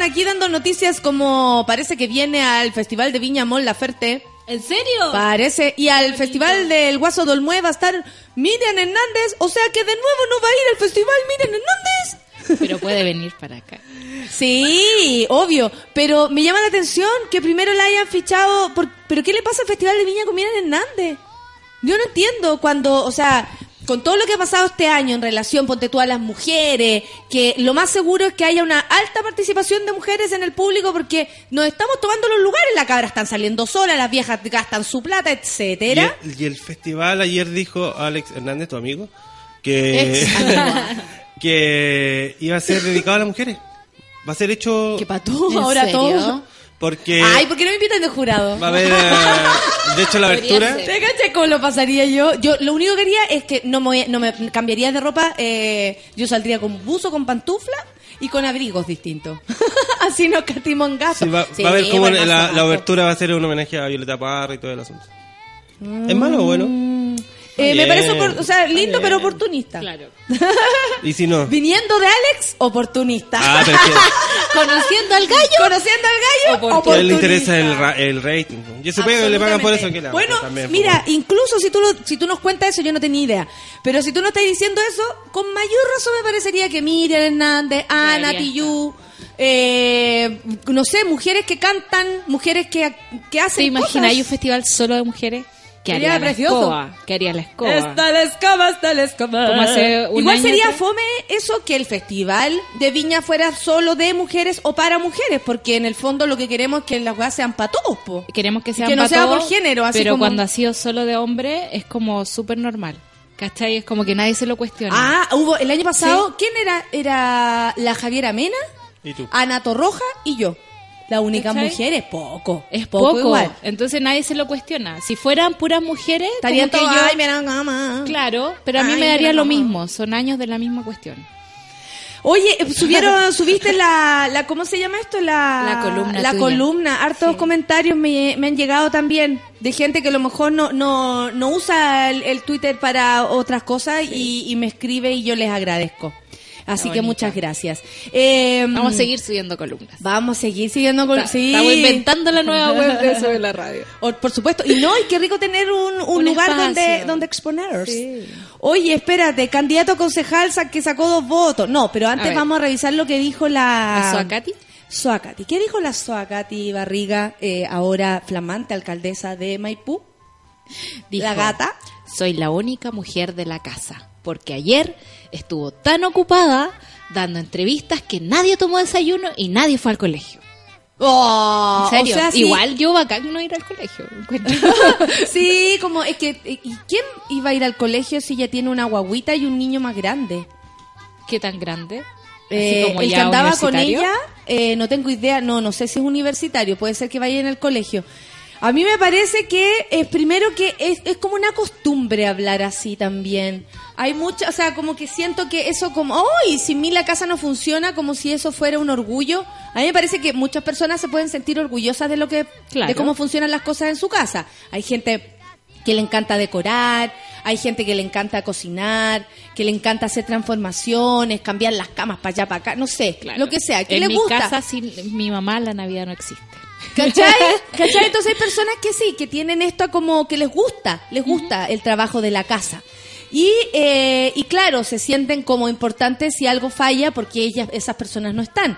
aquí dando noticias como parece que viene al Festival de Viña Mon Laferte. ¿En serio? Parece. Y al Festival del Guaso Dolmue va a estar Miriam Hernández. O sea que de nuevo no va a ir al Festival Miriam Hernández. Pero puede venir para acá. Sí, obvio. Pero me llama la atención que primero la hayan fichado. Por... ¿Pero qué le pasa al Festival de Viña con Miriam Hernández? Yo no entiendo cuando, o sea, con todo lo que ha pasado este año en relación, ponte tú a las mujeres, que lo más seguro es que haya una alta participación de mujeres en el público porque nos estamos tomando los lugares, las cabras están saliendo solas, las viejas gastan su plata, Y etcétera. el, y el festival ayer dijo Alex Hernández, tu amigo, que, que iba a ser dedicado a las mujeres. Va a ser hecho ¿Qué patú? ¿En Ahora serio? todo. porque Ay, ¿por qué no me invitan de jurado? va a haber, eh, de hecho, la abertura. ¿Te cachai cómo lo pasaría yo? Yo lo único que haría es que no me, no me cambiaría de ropa. eh, yo saldría con buzo, con pantufla y con abrigos distintos. Así no catimos en gasto. Sí, va, Sí, va a ver cómo la, la abertura va a ser un homenaje a Violeta Parra y todo el asunto. ¿Es malo o bueno? Eh, me parece, o sea, lindo pero oportunista. Claro. ¿Y si no? Viniendo de Alex, oportunista. Ah, Conociendo al gallo. Conociendo al gallo, a él oportunista. le interesa el, ra- el rating. Yo supongo que le pagan por eso. que la- Bueno, también, mira, incluso si tú, lo- si tú nos cuentas eso, yo no tenía idea. Pero si tú no estás diciendo eso, con mayor razón me parecería que Miriam Hernández, Ana Tillú, eh, no sé, mujeres que cantan, mujeres que, que hacen ¿Te imaginas cosas. un festival solo de mujeres? Que haría la precioso. escoba. Que haría la escoba. Está la escoba, está la escoba. Como hace un Igual año sería fome eso que el festival de Viña fuera solo de mujeres o para mujeres, porque en el fondo lo que queremos es que las weas sean para todos, po. Queremos que sean Que no sea por todos, género, así Pero como- cuando ha sido solo de hombre, es como súper normal. ¿Cachai? Es como que nadie se lo cuestiona. Ah, hubo el año pasado, ¿quién era? Era la Javiera Mena, ¿Y tú? Ana Torroja y yo. La única ¿Cachai? mujeres, poco. es poco. igual. Entonces nadie se lo cuestiona. Si fueran puras mujeres, Estarían todos, yo- ay. Claro, pero a mí Ay, me daría lo mismo. Son años de la misma cuestión. Oye, eh, subieron, subiste la, la, ¿cómo se llama esto? La, La columna La tuya. columna. Hartos comentarios me, me han llegado también de gente que a lo mejor no, no, no usa el, el Twitter para otras cosas y, y me escribe y yo les agradezco. Así que muchas gracias. Eh, Vamos a seguir subiendo columnas. Vamos a seguir. Está- sí. Estamos inventando la nueva web de eso de la radio. O- por supuesto. Y no, y qué rico tener un, un Un lugar espacio. donde, donde exponer. Oye, espérate, candidato a concejal que sacó dos votos. No, pero antes vamos a revisar lo que dijo la... ¿La Soacati? Soacati. ¿Qué dijo la Soacati Barriga, eh, ahora flamante alcaldesa de Maipú? Dijo, La gata. Soy la única mujer de la casa, porque ayer estuvo tan ocupada dando entrevistas que nadie tomó desayuno y nadie fue al colegio. Oh, En serio, o sea, sí. igual yo bacán no ir al colegio. sí, como es que... ¿Y quién iba a ir al colegio si ya tiene una guaguita y un niño más grande? ¿Qué tan grande? Eh, como el que andaba con ella, eh, no tengo idea, no, no sé si es universitario, puede ser que vaya en el colegio. A mí me parece que es primero que es, es como una costumbre hablar así también. Hay mucha, o sea, como que siento que eso como, ¡ay! sin mí la casa no funciona, como si eso fuera un orgullo. A mí me parece que muchas personas se pueden sentir orgullosas de lo que, Claro. de cómo funcionan las cosas en su casa. Hay gente que le encanta decorar, hay gente que le encanta cocinar, que le encanta hacer transformaciones, cambiar las camas para allá, para acá, no sé, Claro. lo que sea, que en le mi gusta. casa sin mi mamá la Navidad no existe. ¿Cachai? ¿Cachai? Entonces hay personas que sí, que tienen esto como que les gusta, les gusta el trabajo de la casa. Y, eh, y claro, se sienten como importantes si algo falla porque ellas, esas personas no están.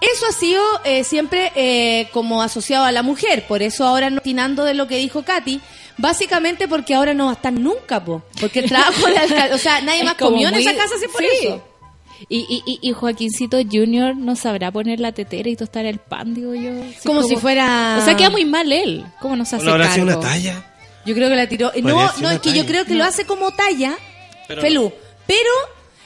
Eso ha sido eh, siempre eh, como asociado a la mujer, por eso ahora no atinando de lo que dijo Katy, básicamente porque ahora no va a estar nunca, po, porque el trabajo de alcal- o sea, nadie Es más comió en esa casa si por Sí. eso. Y, y, y, y Joaquincito Junior no sabrá poner la tetera y tostar el pan, digo yo. Como si fuera- O sea, queda muy mal él. ¿Cómo nos ¿O hace habrá sido una talla? Yo creo que la tiró. eh, Podría No, no, es que yo creo que lo hace como talla, Pero Pelú. Pero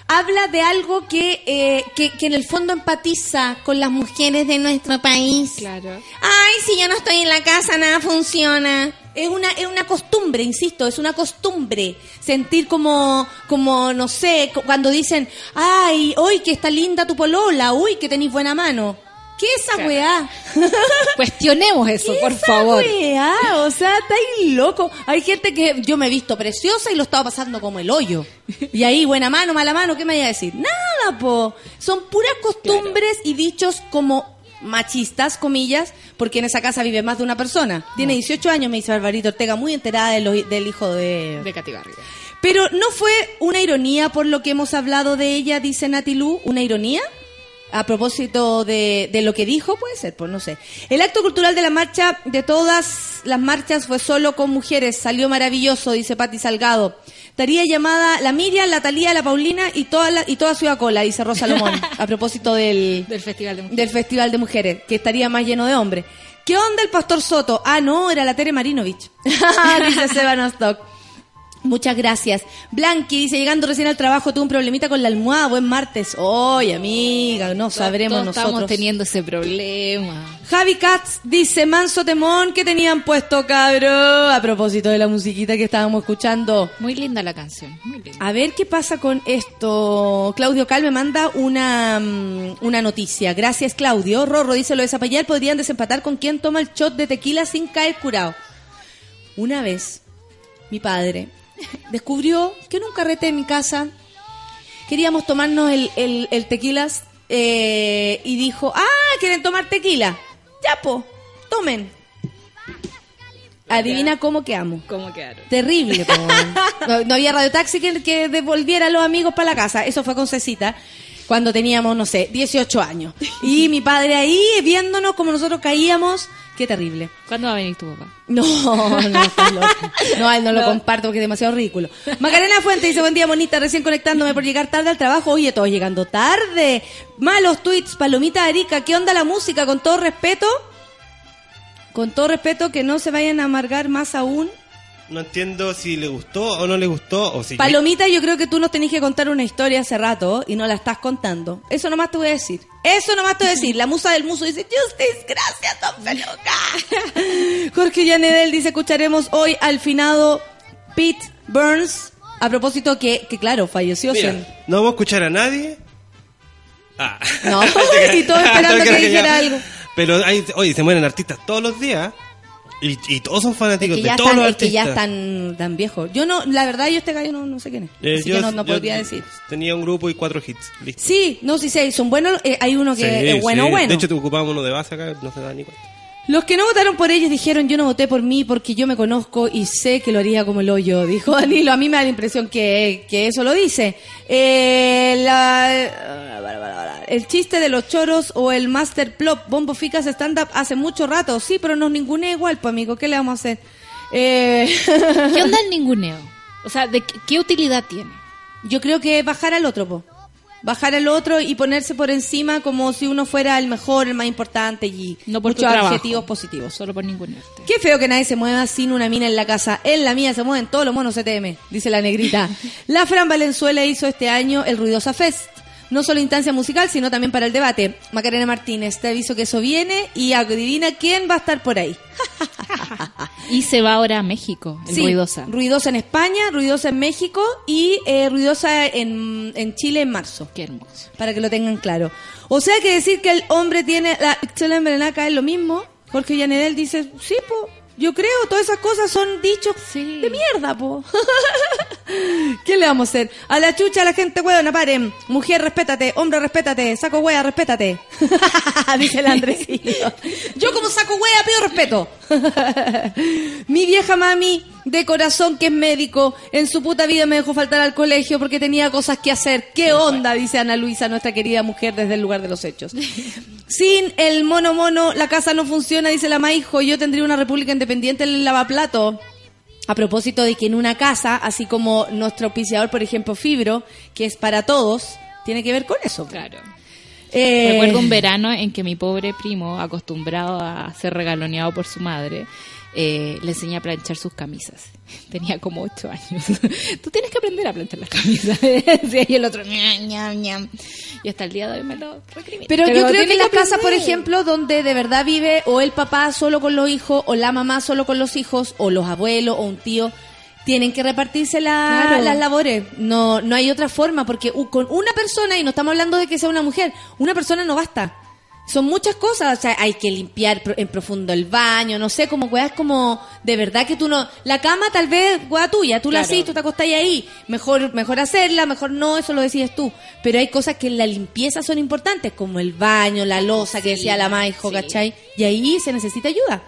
habla de algo que, eh, que, que en el fondo empatiza con las mujeres de nuestro país. Claro. Ay, si yo no estoy en la casa, nada funciona. Es una, es una costumbre, insisto, es una costumbre. Sentir como, como, no sé, cu- cuando dicen, ay, hoy que está linda tu polola, uy, que tenés buena mano. ¿Qué es esa weá? Cuestionemos eso, por esa favor. weá? O sea, estáis loco. Hay gente que yo me he visto preciosa y lo estaba pasando como el hoyo. Y ahí, buena mano, mala mano, ¿qué me iba a decir? Nada, po. Son puras costumbres y dichos como machistas, comillas, porque en esa casa vive más de una persona. Tiene 18 años, me dice Barbarito Ortega, muy enterada de lo- del hijo de... De Katy Barriga. Pero no fue una ironía por lo que hemos hablado de ella, dice Nati Lu, una ironía. A propósito de, de lo que dijo, puede ser, pues no sé. El acto cultural de la marcha, de todas las marchas, fue solo con mujeres. Salió maravilloso, dice Pati Salgado. Estaría llamada la Miriam, la Talía, la Paulina y toda, la, y toda Ciudad Cola, dice Rosa Lomón. a propósito del, Del Festival de Mujeres. del Festival de Mujeres, que estaría más lleno de hombres. ¿Qué onda el Pastor Soto? Ah, no, era la Tere Marinovich. dice Seba Nostock. Muchas gracias. Blanqui dice, llegando recién al trabajo, tuve un problemita con la almohada, buen martes. Oye, amiga, no sabremos Todos nosotros. Estamos teniendo ese problema. Javi Katz dice, manso temón, ¿qué tenían puesto, cabro? A propósito de la musiquita que estábamos escuchando. Muy linda la canción. Muy linda. A ver qué pasa con esto. Claudio Cal me manda una, mm, una noticia. Gracias, Claudio. Rorro dice, lo de Zapallar podrían desempatar con quien toma el shot de tequila sin caer curado. Una vez, mi padre descubrió que en un carrete en mi casa queríamos tomarnos el, el, el tequilas eh, y dijo, ah, ¿quieren tomar tequila? Ya, po, tomen. Adivina cómo quedamos. ¿Cómo quedaron? Terrible, po. no, no había radiotaxi que, que devolviera a los amigos para la casa. Eso fue con Cecita cuando teníamos, no sé, 18 años. Y mi padre ahí viéndonos como nosotros caíamos. Qué terrible. ¿Cuándo va a venir tu papá? No, no. No, él no, lo comparto porque es demasiado ridículo. Macarena Fuente dice, buen día, bonita, recién conectándome por llegar tarde al trabajo. Oye, todos llegando tarde. Malos tweets, Palomita Arica, ¿qué onda la música? Con todo respeto, con todo respeto, que no se vayan a amargar más aún. No entiendo si le gustó o no le gustó. O si Palomita, yo creo que tú nos tenés que contar una historia hace rato y no la estás contando. Eso nomás te voy a decir. Eso nomás te voy a decir. La musa del muso dice, Justice, gracias, don Peluca. Jorge Llanedel dice, escucharemos hoy al finado Pete Burns. A propósito que, que claro, falleció. Mira, sin- no vamos a escuchar a nadie. Ah. No, y todo esperando que dijera algo. Pero, hay, oye, se mueren artistas todos los días. Y, y todos son Es fanáticos que de todos están, los es que ya artistas. están tan viejos. Yo no, la verdad, yo este gallo no, no sé quién es. Eh, Así yo- que no, no yo podría decir. Tenía un grupo y cuatro hits. Listo. Sí, no, sí, sí, son buenos. eh, hay uno que Sí, es bueno, sí. bueno. De hecho, te ocupábamos uno de base acá, no se da ni cuenta. Los que no votaron por ellos dijeron yo no voté por mí porque yo me conozco y sé que lo haría como el hoyo, dijo Danilo. A mí me da la impresión que, que eso lo dice. Eh, la- el chiste de los choros o el master plop, Bombo Ficas stand-up hace mucho rato. Sí, pero no ningún igual, pues amigo, ¿qué le vamos a hacer? Eh, ¿Qué onda el ninguneo? O sea, ¿de qué, qué utilidad tiene? yo creo que bajar al otro, po. Bajar al otro y ponerse por encima como si uno fuera el mejor, el más importante y No por muchos adjetivos positivos. Solo por ningunearte. Qué feo que nadie se mueva sin una mina en la casa. En la mía se mueven todos los monos CTM, dice la negrita. La Fran Valenzuela hizo este año el Ruidosa Fest. No solo instancia musical, sino también para el debate. Macarena Martínez, te aviso que eso viene y adivina quién va a estar por ahí. Y se va ahora a México, Sí, Ruidosa. Ruidosa en España, Ruidosa en México y eh, Ruidosa en, en Chile en marzo. Qué hermoso. Para que lo tengan claro. O sea que decir que el hombre tiene la pistola envenenada es lo mismo. Jorge Llanedel dice, sí, po, yo creo, todas esas cosas son dichos Sí. de mierda, po. ¿Qué le vamos a hacer? A la chucha, a la gente huevona, paren. Mujer, respétate. Hombre, respétate. Saco hueá, respétate. Dice el Andresillo. Yo como saco hueá pido respeto. Mi vieja mami, de corazón que es médico, en su puta vida me dejó faltar al colegio porque tenía cosas que hacer. ¿Qué onda? Dice Ana Luisa, nuestra querida mujer desde el lugar de los hechos. Sin el mono mono, la casa no funciona, dice la Maijo. Yo tendría una república independiente en el lavaplato. A propósito de que en una casa, así como nuestro auspiciador, por ejemplo, Fibro, que es para todos, tiene que ver con eso. Claro. Eh, Recuerdo un verano en que mi pobre primo, acostumbrado a ser regaloneado por su madre, eh, le enseñé a planchar sus camisas. Tenía como ocho años. Tú tienes que aprender a planchar las camisas. Decía, y el otro, ñam, ñam, ñam. Y hasta el día de hoy me lo recrimina. Pero, yo creo que en las casas, por ejemplo, donde de verdad vive o el papá solo con los hijos, o la mamá solo con los hijos, o los abuelos, o un tío, tienen que repartirse la- Claro. las labores. No, no hay otra forma, porque con una persona, y no estamos hablando de que sea una mujer, una persona no basta. Son muchas cosas, o sea, hay que limpiar en profundo el baño, no sé, como weá, es como, de verdad que tú no, la cama tal vez, weá tuya, tú la haces, tú te acostás ahí, mejor, mejor hacerla, mejor no, eso lo decides tú, pero hay cosas que en la limpieza son importantes, como el baño, la losa que decía la Maijo, sí. ¿cachai? Y ahí se necesita ayuda.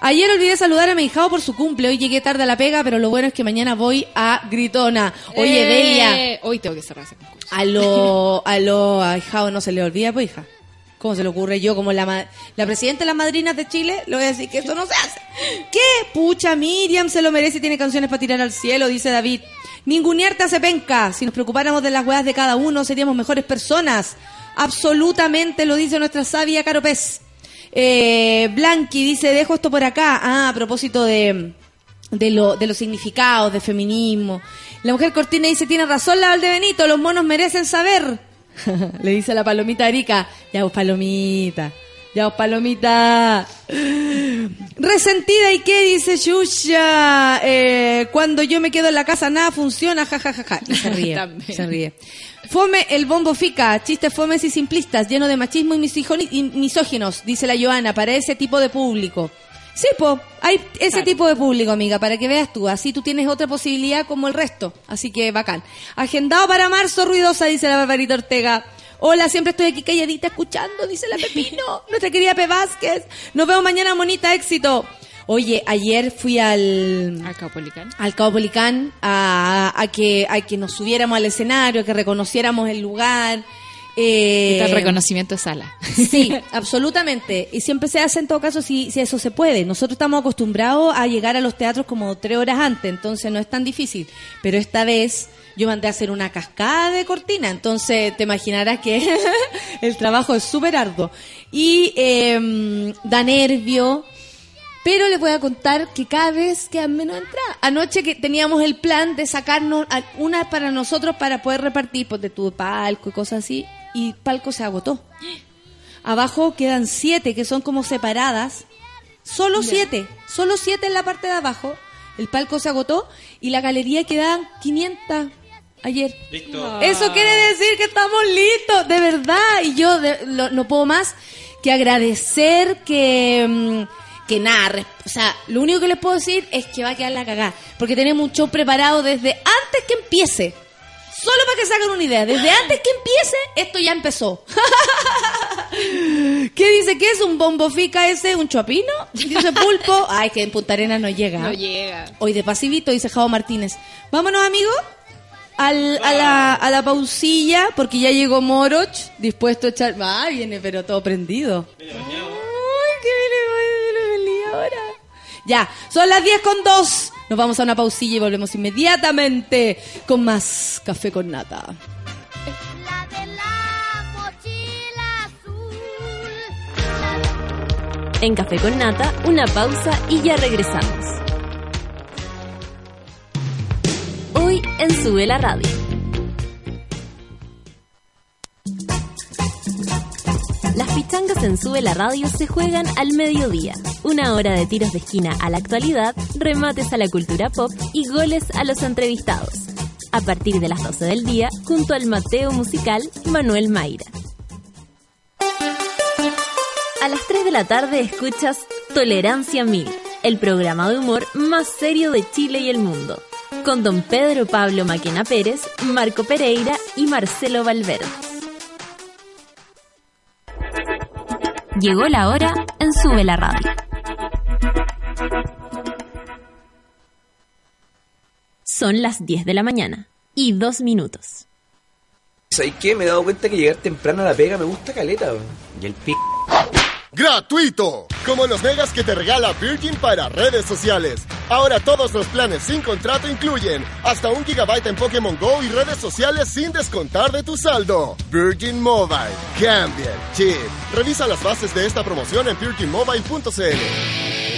Ayer olvidé saludar a mi hijado por su cumple, hoy llegué tarde a la pega, pero lo bueno es que mañana voy a Gritona. Oye, Eh, Delia, Hoy tengo que cerrar ese concurso. a lo, a lo ahijado no se le olvida, pues hija. ¿Cómo se le ocurre yo como la, la presidenta de las madrinas de Chile? Le voy a decir que eso no se hace. ¿Qué? Pucha, Miriam se lo merece y tiene canciones para tirar al cielo, dice David. Ningunear te hace penca. Si nos preocupáramos de las weas de cada uno, seríamos mejores personas. Absolutamente lo dice nuestra sabia Caro Pez. Eh, Blanqui dice, dejo esto por acá. Ah, a propósito de, de, lo, de los significados, de feminismo. La mujer cortina dice, tiene razón la Valdebenito, los monos merecen saber. Le dice a la palomita Erika, ya vos palomita, ya vos palomita. Resentida y qué dice Yuya, eh, cuando yo me quedo en la casa nada funciona, ja ja ja ja. Y se ríe, se ríe. Fome el bombo fica, chistes fomes y simplistas, lleno de machismo y misóginos, dice la Joana, para ese tipo de público. Sí, po, hay ese Claro. tipo de público, amiga, para que veas tú. Así tú tienes otra posibilidad como el resto. Así que bacán. Agendado para marzo, ruidosa, dice la Barbarita Ortega. Hola, siempre estoy aquí calladita escuchando, dice la Pepino. Nuestra querida Pe Vázquez. Nos vemos mañana, monita, éxito. Oye, ayer fui al, Al Caupolicán. al Cabo Policán a, a que, a que nos subiéramos al escenario, a que reconociéramos el lugar. Eh, El reconocimiento de sala. Sí, absolutamente. Y siempre se hace en todo caso si, si eso se puede. Nosotros estamos acostumbrados a llegar a los teatros como tres horas antes, entonces no es tan difícil. Pero esta vez yo mandé a hacer una cascada de cortina, entonces te imaginarás que el trabajo es súper arduo. Y eh, da nervio. Pero les voy a contar que cada vez quedan menos entradas. Anoche que teníamos el plan de sacarnos una para nosotros para poder repartir, pues de tu palco y cosas así, y palco se agotó. Abajo quedan siete que son como separadas. Solo siete, solo siete en la parte de abajo. El palco se agotó y la galería quedan 500 ayer. Listo. Eso quiere decir que estamos listos, de verdad. Y yo de- lo- no puedo más que agradecer que, mm, que nada, o sea, lo único que les puedo decir es que va a quedar la cagada. Porque tenemos un show preparado desde antes que empiece. Solo para que se hagan una idea, desde antes que empiece, esto ya empezó. ¿Qué dice? ¿Qué es un bombofica ese? ¿Un chopino? Dice pulpo. Ay, que en Punta Arenas no llega. No llega. Hoy de pasivito, dice Javo Martínez. Vámonos, amigos, al- a, la, a la pausilla, porque ya llegó Moroch, dispuesto a echar... Ah, viene, pero todo prendido. Ay, viene, viene ahora. Ya, son las 10 con 2. Nos vamos a una pausilla y volvemos inmediatamente con más café con nata. La de la mochila azul. En Café con Nata, una pausa y ya regresamos. Hoy en Sube la Radio. Las pichangas en Sube la Radio se juegan al mediodía. Una hora de tiros de esquina a la actualidad, remates a la cultura pop y goles a los entrevistados. A partir de las 12 del día, junto al Mateo musical Manuel Mayra. A las 3 de la tarde escuchas Tolerancia Mil, el programa de humor más serio de Chile y el mundo, con don Pedro Pablo Maquena Pérez, Marco Pereira y Marcelo Valverde. Llegó la hora en Sube la Radio. Son las 10 de la mañana y dos minutos. ¿Sabes qué? Me he dado cuenta que llegar temprano a la pega me gusta caleta. Y el pi... ¡Gratuito! Como los megas que te regala Virgin para redes sociales. Ahora todos los planes sin contrato incluyen hasta un gigabyte en Pokémon Go y redes sociales sin descontar de tu saldo. Virgin Mobile. Cambia el chip. Revisa las bases de esta promoción en virginmobile.cl.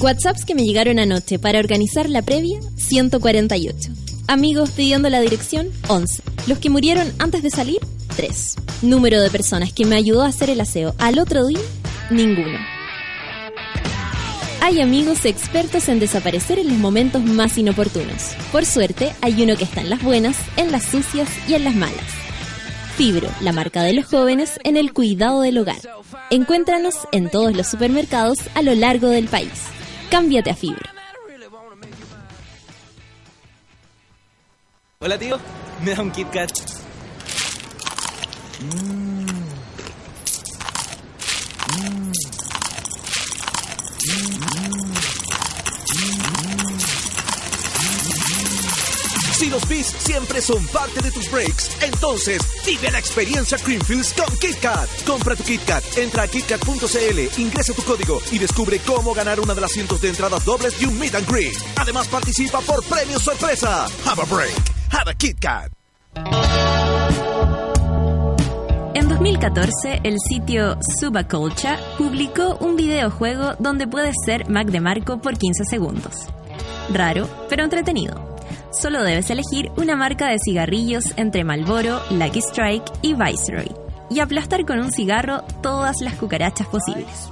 WhatsApps que me llegaron anoche para organizar la previa, 148. Amigos pidiendo la dirección, 11. Los que murieron antes de salir, 3. Número de personas que me ayudó a hacer el aseo al otro día, ninguno. Hay amigos expertos en desaparecer en los momentos más inoportunos. Por suerte, hay uno que está en las buenas, en las sucias y en las malas. Fibro, la marca de los jóvenes en el cuidado del hogar. Encuéntranos en todos los supermercados a lo largo del país. Cámbiate a Fibro. Hola tío, me da un Kit Kat. Los bis siempre son parte de tus breaks, entonces vive la experiencia Creamfields con KitKat. Compra tu KitKat, entra a KitKat.cl, ingresa tu código y descubre cómo ganar una de las cientos de entradas dobles de un Meet and Greet. Además participa por premios sorpresa. Have a break. Have a KitKat. En 2014, el sitio Subaculture publicó un videojuego donde puedes ser Mac de Marco por 15 segundos. Raro, pero entretenido. Solo debes elegir una marca de cigarrillos entre Marlboro, Lucky Strike y Viceroy y aplastar con un cigarro todas las cucarachas posibles.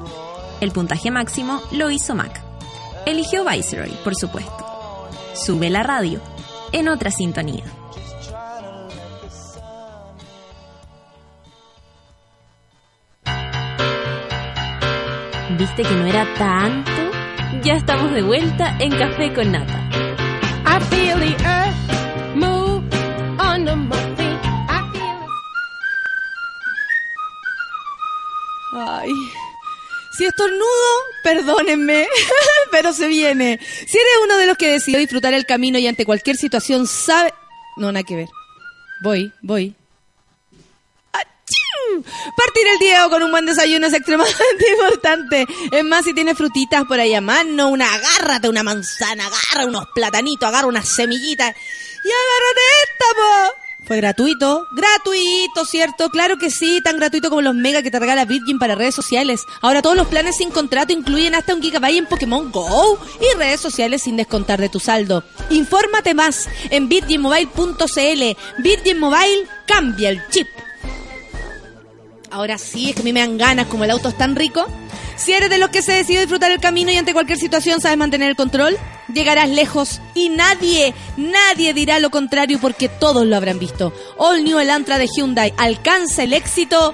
El puntaje máximo lo hizo Mac. Eligió Viceroy, por supuesto. Sube la radio, en otra sintonía. ¿Viste que no era tanto? Ya estamos de vuelta en Café con Nata. Si estornudo, perdónenme, pero se viene. Si eres uno de los que decidió disfrutar el camino y ante cualquier situación sabe... No, nada que ver. Voy, voy. Partir el día con un buen desayuno es extremadamente importante. Es más, si tienes frutitas por ahí a mano, una agárrate una manzana, agarra unos platanitos, agarra unas semillitas y agárrate esta, po. Fue gratuito, gratuito, ¿cierto? Claro que sí, tan gratuito como los mega que te regala Virgin para redes sociales. Ahora todos los planes sin contrato incluyen hasta un gigabyte en Pokémon Go y redes sociales sin descontar de tu saldo. Infórmate más en virginmobile.cl. Virgin Mobile cambia el chip. Ahora sí, es que a mí me dan ganas, como el auto es tan rico. Si eres de los que se decidió disfrutar el camino y ante cualquier situación sabes mantener el control, llegarás lejos y nadie, nadie dirá lo contrario porque todos lo habrán visto. All New Elantra de Hyundai alcanza el éxito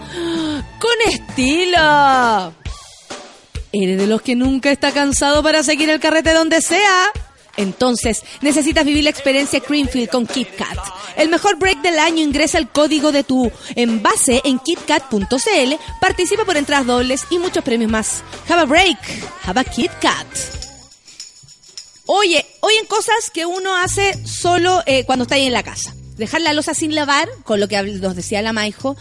con estilo. ¿Eres de los que nunca está cansado para seguir el carrete donde sea? Entonces, necesitas vivir la experiencia Creamfield con KitKat. El mejor break del año ingresa el código de tu envase en kitkat.cl, participa por entradas dobles y muchos premios más. Have a break, have a KitKat. Oye, oyen cosas que uno hace solo eh, cuando está ahí en la casa. Dejar la losa sin lavar, con lo que nos decía la Maijo,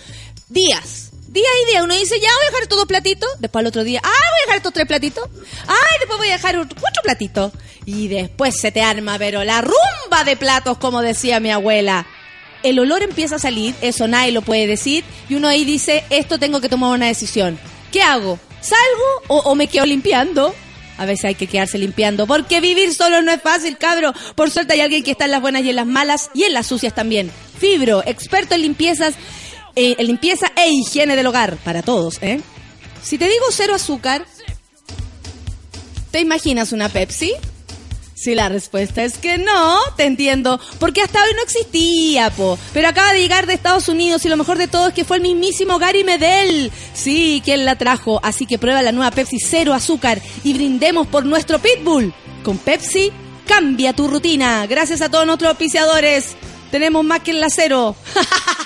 días. Día y día. Uno dice, ya voy a dejar estos dos platitos. Después al otro día, ah, voy a dejar estos tres platitos. Ay, después voy a dejar cuatro platitos. Y después se te arma, pero la rumba de platos, como decía mi abuela. El olor empieza a salir, eso nadie lo puede decir. Y uno ahí dice, esto tengo que tomar una decisión. ¿Qué hago? ¿Salgo o, o me quedo limpiando? A veces hay que quedarse limpiando, porque vivir solo no es fácil, cabro. Por suerte hay alguien que está en las buenas y en las malas y en las sucias también. Fibro, experto en limpiezas, eh, limpieza e higiene del hogar, para todos, ¿eh? Si te digo cero azúcar, ¿te imaginas una Pepsi? Si la respuesta es que no, te entiendo, porque hasta hoy no existía, po. Pero acaba de llegar de Estados Unidos y lo mejor de todo es que fue el mismísimo Gary Medel. Sí, quien la trajo, así que prueba la nueva Pepsi cero azúcar y brindemos por nuestro Pitbull. Con Pepsi, cambia tu rutina. Gracias a todos nuestros auspiciadores. Tenemos más que el cero.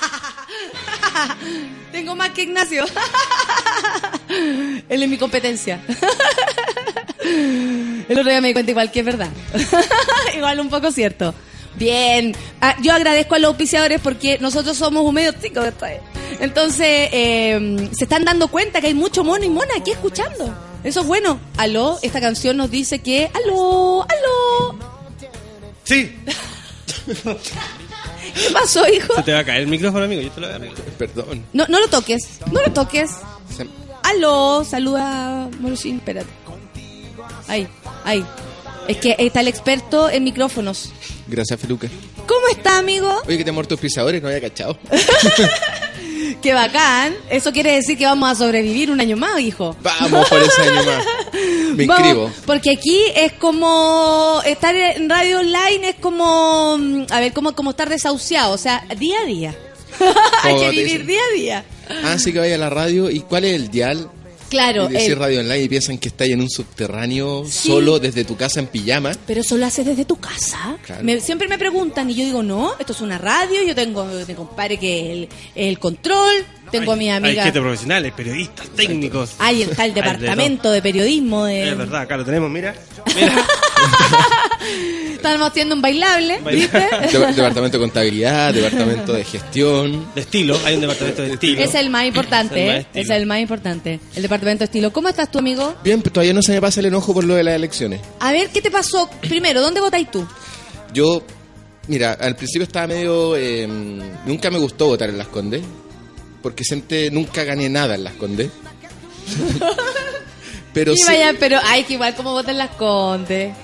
Tengo más que Ignacio. Él es mi competencia. El otro día me di cuenta igual que es verdad. igual un poco cierto. Bien. Ah, yo agradezco a los auspiciadores porque nosotros somos un medio ¿eh? Entonces, eh, se están dando cuenta que hay mucho mono y mona aquí escuchando. Eso es bueno. Aló, esta canción nos dice que. Aló, aló. Sí. ¿Qué pasó, hijo? Se te va a caer el micrófono, amigo. Yo te lo voy a arreglar. Perdón. No, no lo toques, no lo toques. Se- Aló, saluda Morosín, espérate. Ahí, ahí. Es que está el experto en micrófonos. Gracias, Feluca. ¿Cómo está, amigo? Oye, que te muerto tus pisadores, no había cachado. Qué bacán. Eso quiere decir que vamos a sobrevivir un año más, hijo. Vamos por ese año más. Me Vamos, inscribo. porque aquí es como estar en radio online es como mm, a ver como como estar desahuciado, o sea, día a día. Hay que vivir dicen. día a día. Ah, sí que vaya a la radio. ¿Y cuál es el dial? Claro, y decir el- radio online y piensan que está ahí en un subterráneo Sí. solo desde tu casa en pijama. pero eso lo haces desde tu casa. Claro. Me- siempre me preguntan y yo digo, no, esto es una radio, yo tengo mi compadre que el, el control, tengo a mi Hay amiga. gente profesionales, periodistas, técnicos. Ahí está el Hay de departamento de periodismo. De... Es verdad, acá lo tenemos, mira. Mira. Estamos haciendo un bailable, ¿viste? De- departamento de contabilidad, departamento de gestión. De estilo, hay un departamento de estilo. Es el más importante, Es el más ¿eh? estilo. Es el más importante. El departamento de estilo. ¿Cómo estás tú, amigo? Bien, pero todavía no se me pasa el enojo por lo de las elecciones. A ver, ¿qué te pasó? Primero, ¿dónde votáis tú? Yo, mira, al principio estaba medio... eh, nunca me gustó votar en Las Condes, porque siempre nunca gané nada en Las Condes. pero sí, vaya, pero, ay, que igual como votan las Condes.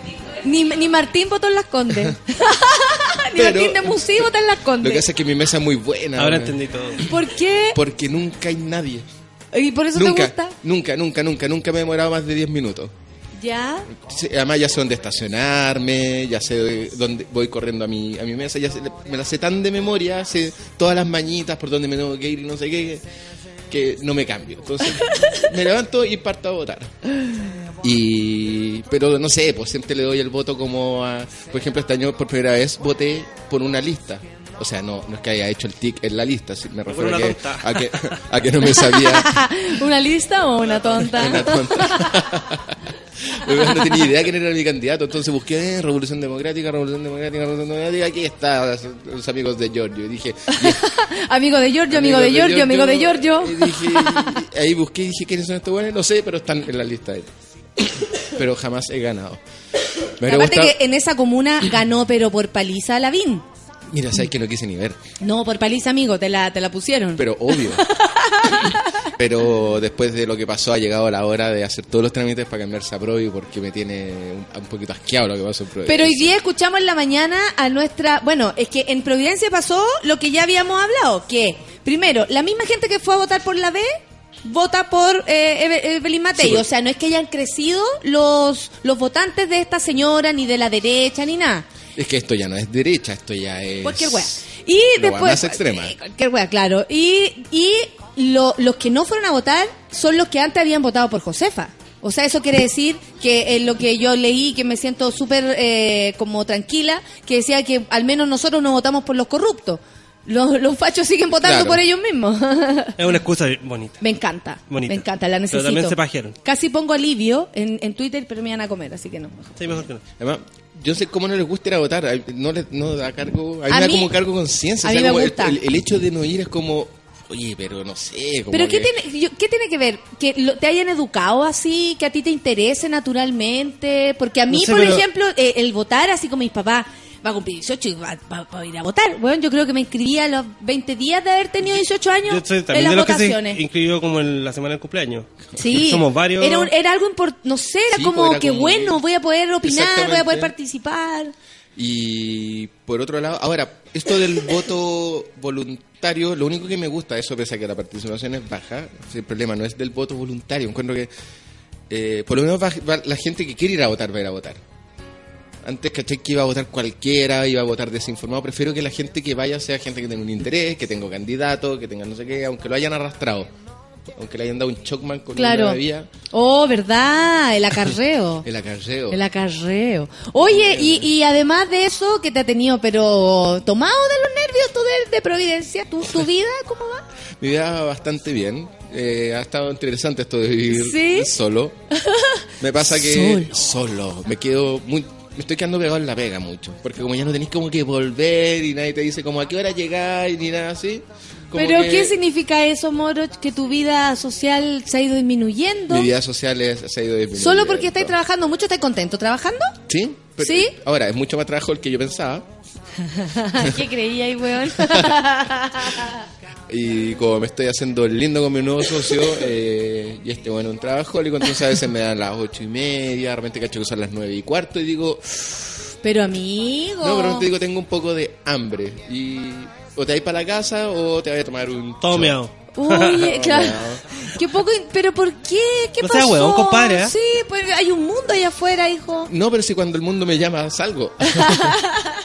Ni, ni Martín votó en las Condes. ni Pero- Martín de Musí votó en las lo que Condes. pasa es que mi mesa es muy buena. Ahora entendí todo. ¿Por qué? Porque nunca hay nadie. ¿Y por eso te Nunca, gusta? nunca, nunca, nunca, nunca me he demorado más de 10 minutos. Ya. Además ya sé dónde estacionarme, ya sé dónde voy corriendo a mi, a mi mesa, ya sé- me la sé tan de memoria, sé todas las mañitas por donde me tengo que ir y no sé qué, que no me cambio. Entonces me levanto y parto a votar. Y pero no sé, pues siempre le doy el voto como a, por ejemplo, este año por primera vez voté por una lista. O sea, no, no es que haya hecho el tic en la lista, me refiero a que, a que a que no me sabía ¿Una lista o una tonta? una tonta. No tenía idea quién era mi candidato, entonces busqué eh, Revolución Democrática, Revolución Democrática, Revolución Democrática, aquí está, los amigos de Giorgio. Y dije, amigo de Giorgio, amigo de Giorgio, amigo de Giorgio. Y dije, y ahí busqué y dije, ¿quiénes son estos buenos? No sé, pero están en la lista de. Pero jamás he ganado. Me Aparte gustado- que en esa comuna ganó, pero por paliza Lavín. Mira, sabes que no quise ni ver, No, por paliza, amigo, te la, te la pusieron. pero obvio. Pero después de lo que pasó, ha llegado la hora de hacer todos los trámites para cambiarse a Provi porque me tiene un, un poquito asqueado lo que pasó en Provi. Pero hoy día escuchamos en la mañana a nuestra... Bueno, es que en Providencia pasó lo que ya habíamos hablado, que primero, la misma gente que fue a votar por la B vota por eh, Eve- Evelyn Matei. Sí, pues. O sea, no es que hayan crecido los, los votantes de esta señora, ni de la derecha, ni nada. Es que esto ya no es derecha, esto ya es... Cualquier wea. Y después... más extrema. eh, Cualquier wea, claro. Y, y lo- los que no fueron a votar son los que antes habían votado por Josefa. O sea, eso quiere decir que en lo que yo leí, que me siento súper eh, como tranquila, que decía que al menos nosotros no votamos por los corruptos. Los, los fachos siguen votando Claro. por ellos mismos. Es una excusa bonita. me encanta. Bonita. Me encanta, la Pero necesito. también se pajearon. Casi pongo alivio en, en Twitter, pero me van a comer, así que no. Sí, mejor que no. Además, yo sé cómo no les gusta ir a votar. No, les, no da cargo. A mí A me da mí- como cargo conciencia. a o sea, mí me como el- gusta. El, el hecho de no ir es como. Oye, pero no sé. Como Pero ¿qué que- tiene, yo- ¿qué tiene que ver? ¿Que lo- te hayan educado así? ¿Que a ti te interese naturalmente? Porque a mí, No sé, por pero- ejemplo, eh, el votar así como mis papás, va a cumplir 18 y va, va- va a ir a votar. Bueno, yo creo que me inscribí a los 20 días de haber tenido 18 años Yo soy en las de los que votaciones. se inscribió como en la semana del cumpleaños. Sí, Somos varios. Era, un- era algo importante, no sé, era Sí, como pues, era que como- bueno, voy a poder opinar, voy a poder participar. Y por otro lado, ahora, esto del voto voluntario, lo único que me gusta, eso pese a que la participación es baja, el problema no es del voto voluntario, encuentro que eh, por lo menos va- va- la gente que quiere ir a votar va a ir a votar. Antes, ¿cachai? Que iba a votar cualquiera, iba a votar desinformado. Prefiero que la gente que vaya sea gente que tenga un interés, que tenga candidato, que tenga no sé qué, aunque lo hayan arrastrado. Aunque le hayan dado un chocman con Claro. una Oh, ¿verdad? El acarreo. el acarreo. El acarreo. Oye, y, y además de eso, que te ha tenido, pero tomado de los nervios tú de, de Providencia, ¿Tu, ¿tu vida cómo va? Mi vida va bastante bien. Eh, ha estado interesante esto de vivir ¿Sí? solo. Me pasa que solo. Me quedo muy... Me estoy quedando pegado en la pega mucho. Porque como ya no tenéis como que volver y nadie te dice como a qué hora llegar ni nada así. como ¿Pero que qué significa eso, Moro? Que tu vida social se ha ido disminuyendo. Mi vida social es- se ha ido disminuyendo. Solo porque estáis trabajando mucho, ¿estáis contento trabajando? ¿Sí? Pero- ¿Sí? Ahora, es mucho más trabajo el que yo pensaba. ¿Qué creía ahí, weón? Y como me estoy haciendo lindo con mi nuevo socio, eh, y este bueno un trabajo, entonces a veces me dan las ocho y media, de repente cacho que son las nueve y cuarto, y digo, Pero amigo. no, pero te digo, tengo un poco de hambre. Y o te vas para la casa o te vas a tomar un. Todo shot. meado. Oye, claro. Qué poco, pero ¿por qué? ¿Qué No sea pasó? huevón, compadre, ¿eh? Sí, pues hay un mundo allá afuera, hijo. No, pero si cuando el mundo me llama, salgo.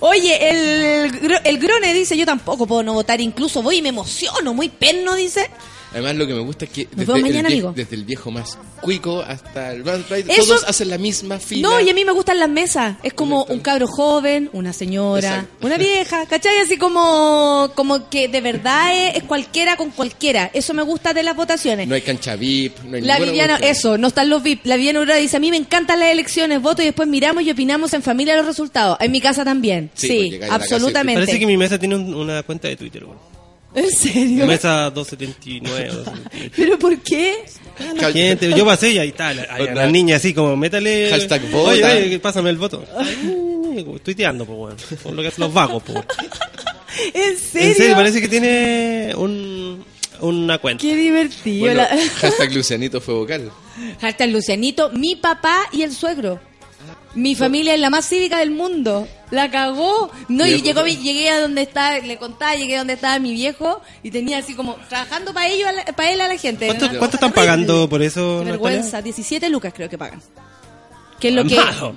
Oye, el, el, Gro- el Grone dice, yo tampoco puedo no votar, incluso voy y me emociono, muy perno, dice. Además, lo que me gusta es que desde, el, mañana, vie- amigo. desde el viejo más cuico hasta el más todos hacen la misma fila. No, y a mí me gustan las mesas. Es como un cabro joven, una señora, Exacto. una vieja, ¿cachai? Así como, como que de verdad es, es cualquiera con cualquiera. Eso me gusta de las votaciones. No hay cancha VIP, no hay La Viviana, eso, no están los VIP. La Viviana Aurora dice, a mí me encantan las elecciones, voto y después miramos y opinamos en familia los resultados. En mi casa también. Sí, y- absolutamente. Parece que mi mesa tiene un- una cuenta de Twitter, weón. ¿En serio? Mesa 279 o 278. ¿Pero por qué? La gente, yo pasé y ahí está, la, ahí, la niña así como, métale... Hashtag Oye, vota. oye, pásame el voto. Ay, Tuiteando, pues, weón. Por lo que hacen los vagos, pues. ¿En serio? En serio, parece que tiene un, una cuenta. Qué divertido. Bueno, la- hashtag Lucianito fue vocal. Hashtag Lucianito, mi papá y el suegro. Mi familia es la más cívica del mundo. La cagó. No, y llegó, mi- llegué a donde está, le contaba, llegué a donde estaba mi viejo y tenía así como trabajando para ellos, para él a la gente. ¿Cuánto, están terrible. pagando por eso? Qué Natalia? vergüenza, 17 lucas creo que pagan. Que es lo que... malo.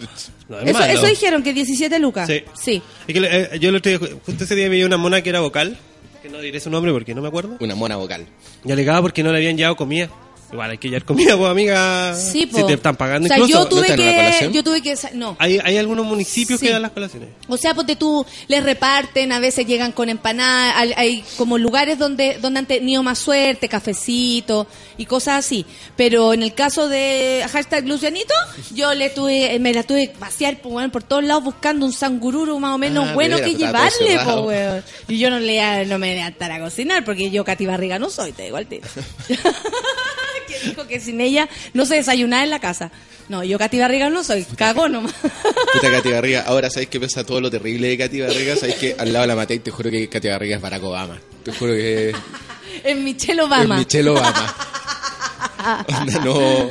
No es Eso, malo. eso dijeron, que 17 lucas. Sí. Sí. Es que eh, yo el otro día, justo ese día veía una mona que era vocal, que no diré su nombre porque no me acuerdo, Una mona vocal. y alegaba porque no le habían llevado comida. Igual hay que llevar comida, pues amiga. Sí, po. Si te están pagando O sea, incluso. yo tuve una que... Yo tuve que... No. Hay, hay algunos municipios Sí. que dan las colaciones. O sea, ponte tú, les reparten, a veces llegan con empanadas, hay, hay como lugares donde, donde han tenido más suerte, cafecito y cosas así. Pero en el caso de hashtag Lucianito, yo le tuve, me la tuve que vaciar pues, weón, por todos lados buscando un sangururu más o menos Ah, bueno que llevarle, po, weón. Y yo no le no me voy a estar a cocinar porque yo Cati Barriga no soy, te digo al tiro. que dijo que sin ella no se desayunaba en la casa. No, yo Cati Barriga no soy, cago nomás. Puta Katy Barriga. Ahora sabéis que pesa todo lo terrible de Katy Barriga. Sabéis que al lado de la maté y te juro que Katy Barriga es Barack Obama. Te juro que es Michelle Obama. Michelle Obama. Onda, no.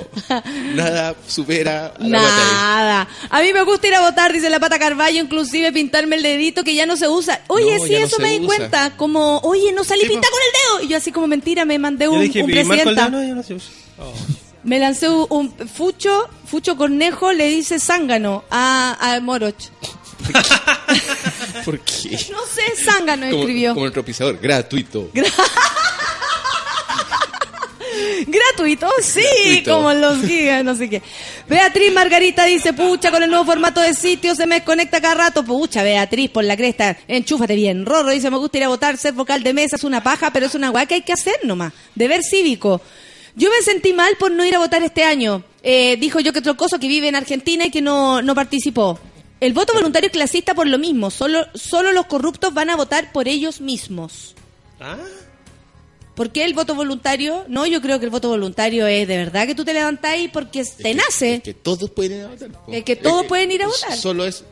Nada supera a la. Nada. A mí me gusta ir a votar, dice la pata Carballo, inclusive pintarme el dedito que ya no se usa. Oye, No, sí, no eso me di usa. cuenta. Como, oye, no salí pinta con el dedo. Y yo así como mentira, me mandé un, dije, un "Y Marco presidenta. Aldana ya no se usa". Oh. Me lancé un, un fucho, fucho cornejo, le dice zángano a, a Moroch. ¿Por qué? No sé, zángano Como, escribió. como el tropizador, gratuito. Gratuito, sí, Gratuito. como los gigas, no sé qué. Beatriz Margarita dice, pucha, con el nuevo formato de sitio se me desconecta cada rato. Pucha, Beatriz, por la cresta, enchúfate bien. Rorro dice, me gusta ir a votar, ser vocal de mesa es una paja, pero es una weá que hay que hacer nomás. Deber cívico. Yo me sentí mal por no ir a votar este año. Eh, dijo yo que Trocoso que vive en Argentina y que no, no participó. El voto voluntario es clasista por lo mismo. Solo, solo los corruptos van a votar por ellos mismos. Ah, ¿Por qué el voto voluntario? No, yo creo que el voto voluntario es de verdad que tú te levantáis porque te nace. Que todos pueden ir a votar. po. Es que todos pueden ir a votar. Solo es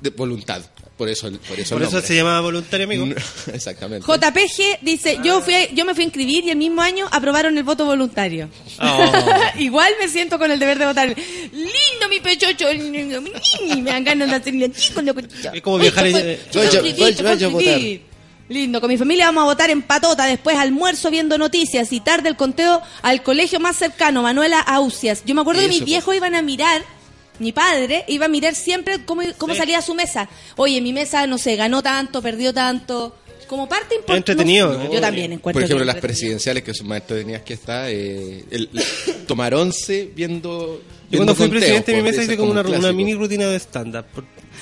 de voluntad. Por eso, por eso, por eso se llama voluntario, amigo. Exactamente. JPG dice, yo fui, a- yo me fui a inscribir y el mismo año aprobaron el voto voluntario. Oh. Igual me siento con el deber de votar. Lindo mi pechocho, lindo, mi niñi. me dan ganas de hacerle chico. Es como viajar yo fui yo fui vaya a votar. Lindo, con mi familia vamos a votar en patota, después almuerzo viendo noticias y tarde el conteo al colegio más cercano, Manuela Ausias. Yo me acuerdo que mis viejos iban a mirar, mi padre iba a mirar siempre cómo, cómo Sí. salía su mesa. Oye, mi mesa, no sé, ganó tanto, perdió tanto. Como parte importante. Entretenido, yo ¿eh? también encuentro. Por ejemplo, las presidenciales, que son más entretenidas que esta, eh, el, tomar once viendo. Yo cuando fui presidente de mi mesa hice como una, un una mini rutina de stand-up.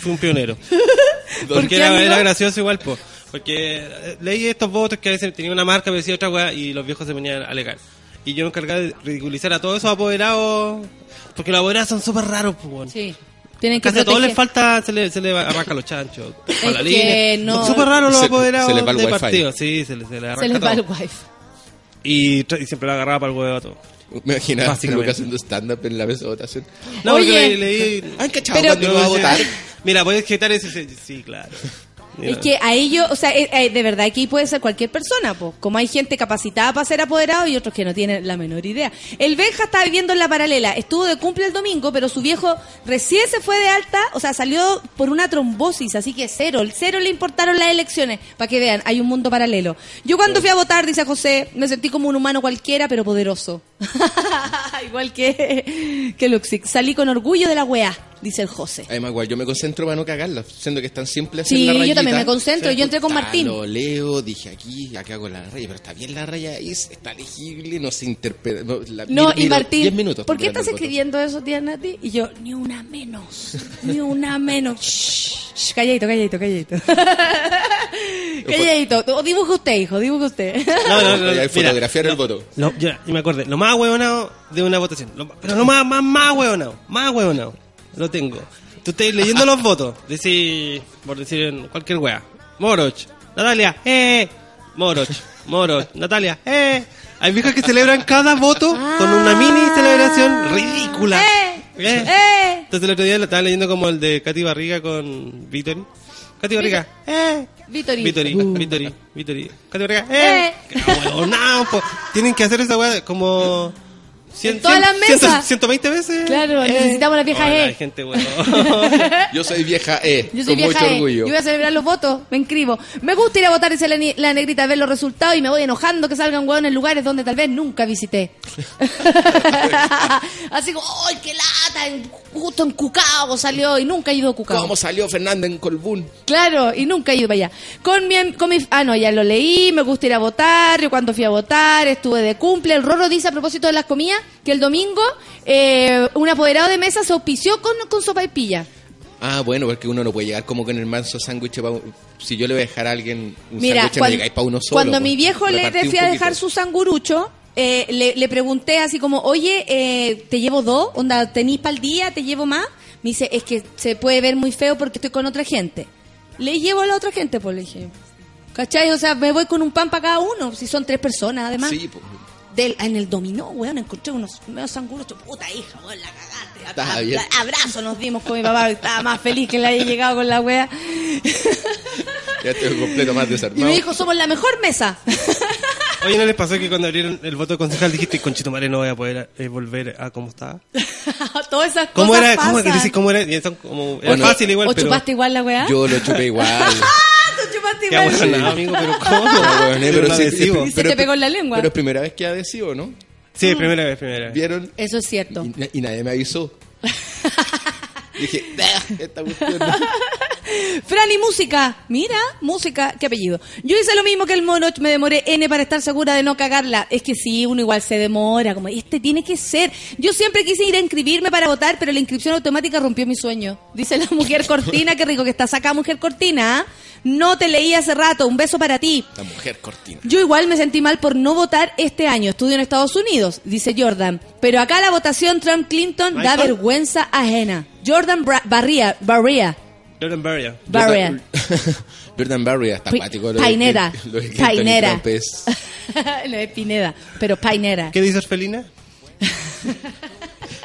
Fui un pionero. ¿Por Porque era, era gracioso igual, po. Porque eh, leí estos votos que a veces tenía una marca, pero decía otra weá, y los viejos se venían a alegar. Y yo me encargaba de ridiculizar a todos esos apoderados, porque los apoderados son súper raros, weón. Sí. Tienen que Casi a todos proteger. les falta, se le, se le arranca los chanchos. Con la que línea. no- Son súper raros los Se- apoderados se les va el de wifi. partido. Sí, se les, se les arranca Se les va el todo. wifi. Y, tra- y siempre lo agarraba para el huevo a todo. Me imaginaba a Básicamente. Lucas haciendo stand-up en la mesa de votación. No, Oye. porque leí... leí ¿Han cachado Pero- cuando va a votar? Mira, puedes quitar ese... ese- Sí, claro. Es que a ellos, o sea, eh, eh, de verdad aquí puede ser cualquier persona, pues. Como hay gente capacitada para ser apoderado y otros que no tienen la menor idea. El Benja está viviendo en la paralela, estuvo de cumple el domingo, pero su viejo recién se fue de alta, o sea, salió por una trombosis, así que cero, el cero le importaron las elecciones, para que vean, hay un mundo paralelo. Yo cuando fui a votar, dice José, me sentí como un humano cualquiera, pero poderoso. Igual que, que Luxic. Salí con orgullo de la weá, dice el José. Además, igual, yo me concentro para no cagarla, siendo que es tan simple hacer Sí, la yo rayita. también me concentro, yo entré con Martín. Lo leo, dije aquí, acá hago la raya, pero está bien la raya, es, está legible, no se interpreta. No, la- No, miro- y Martín, 10 minutos ¿por qué estás escribiendo eso, tía Nati? Y yo, ni una menos, ni una menos. Shh, shh, calladito, calladito, calladito. calladito. O dibuja usted, hijo, dibuja usted. No, no, no. Mira, fotografiar el voto. Lo, ya, y me acordé, lo más huevonado de una votación. Lo- pero lo más, más, más huevonado. Más huevonado. Lo tengo. Tú estás leyendo los votos. Decís, por decir en cualquier wea. Moroch, Natalia, eh. Moroch, Moroch, Natalia, eh. Hay viejas que celebran cada voto con una mini celebración ridícula. ¡Eh! Eh. ¡Eh! Entonces el otro día lo estaba leyendo como el de Katy Barriga con Victory. Katy Barriga, eh. Vitori, Uh. Vitori, Vitori. Katy Barriga, eh. Eh. Qué huevonao, po. Tienen que hacer esa weá como. Cien- En todas cien- las mesas. ciento- 120 veces. Claro, necesitamos las viejas Hola, E. gente huevón. Yo soy vieja E, Yo soy con vieja mucho E. orgullo. Yo voy a celebrar los votos, me inscribo. Me gusta ir a votar, dice la, la negrita, ver los resultados y me voy enojando que salgan hueones en lugares donde tal vez nunca visité. Así como, ¡ay, qué lata! Justo en Cucao salió y nunca he ido a Cucao. ¿Cómo salió Fernanda en Colbún? Claro, y nunca he ido para allá. Con mi, con mi, ah, no, ya lo leí, me gusta ir a votar, yo cuando fui a votar, estuve de cumple. El Rorro dice a propósito de las comidas que el domingo eh, un apoderado de mesa se auspició con, con sopa y pilla. Ah, bueno, porque uno no puede llegar como con el manso sándwich. pa' Si yo le voy a dejar a alguien un Mira, sándwich, me llegáis para uno solo. cuando pues. mi viejo le, Repartí le un fui a poquito. dejar su sangurucho, eh, le, le pregunté así como, oye, eh, ¿te llevo dos? Onda, ¿tenís para el día? ¿Te llevo más? Me dice, es que se puede ver muy feo porque estoy con otra gente. Le llevo a la otra gente, pues le dije. ¿Cachai? O sea, me voy con un pan para cada uno, si son tres personas además. Sí, pues. Del, en el dominó, weón, encontré unos medio sanguruchos. Puta hija, weón, la cagaste. Estaba A- bien. a- Abrazo nos dimos con mi papá, que estaba más feliz que le haya llegado con la wea. Ya estoy completo más Y desarmado. me dijo, somos la mejor mesa. Oye, ¿no les pasó que cuando abrieron el voto de concejal dijiste, conchito madre, no voy a poder eh, volver a como estaba? Todas esas ¿Cómo cosas era? ¿Cómo, decís, ¿Cómo era? Y eso como, era Bueno, fácil igual, ¿O pero... chupaste igual la weá? Yo lo chupé igual. Pero ¿cómo? No, weón, pero un sí, adhesivo. Y se te pegó en la lengua. Pero es primera vez que adhesivo, ¿no? Sí, primera vez, primera vez. ¿Vieron? Eso es cierto. Y, na- y nadie me avisó. Dije, "Ah, esta cuestión. no". Fran y música. Mira, música. ¿Qué apellido? Yo hice lo mismo que el mono. Me demoré N para estar segura de no cagarla. Es que sí, uno igual se demora. Como, este tiene que ser. Yo siempre quise ir a inscribirme para votar, pero la inscripción automática rompió mi sueño. Dice la mujer Cortina. Qué rico que estás acá, mujer Cortina. ¿ah? No te leí hace rato. Un beso para ti. La mujer cortina. Yo igual me sentí mal por no votar este año. Estudio en Estados Unidos, dice Jordan. Pero acá la votación Trump-Clinton da vergüenza ajena. Jordan Bra- Barría, Barría, Jordan Barria. Barría. Jordan Barria está acuático. lo de- Painera. lo de Painera. Pineda, pero Painera. ¿Qué dice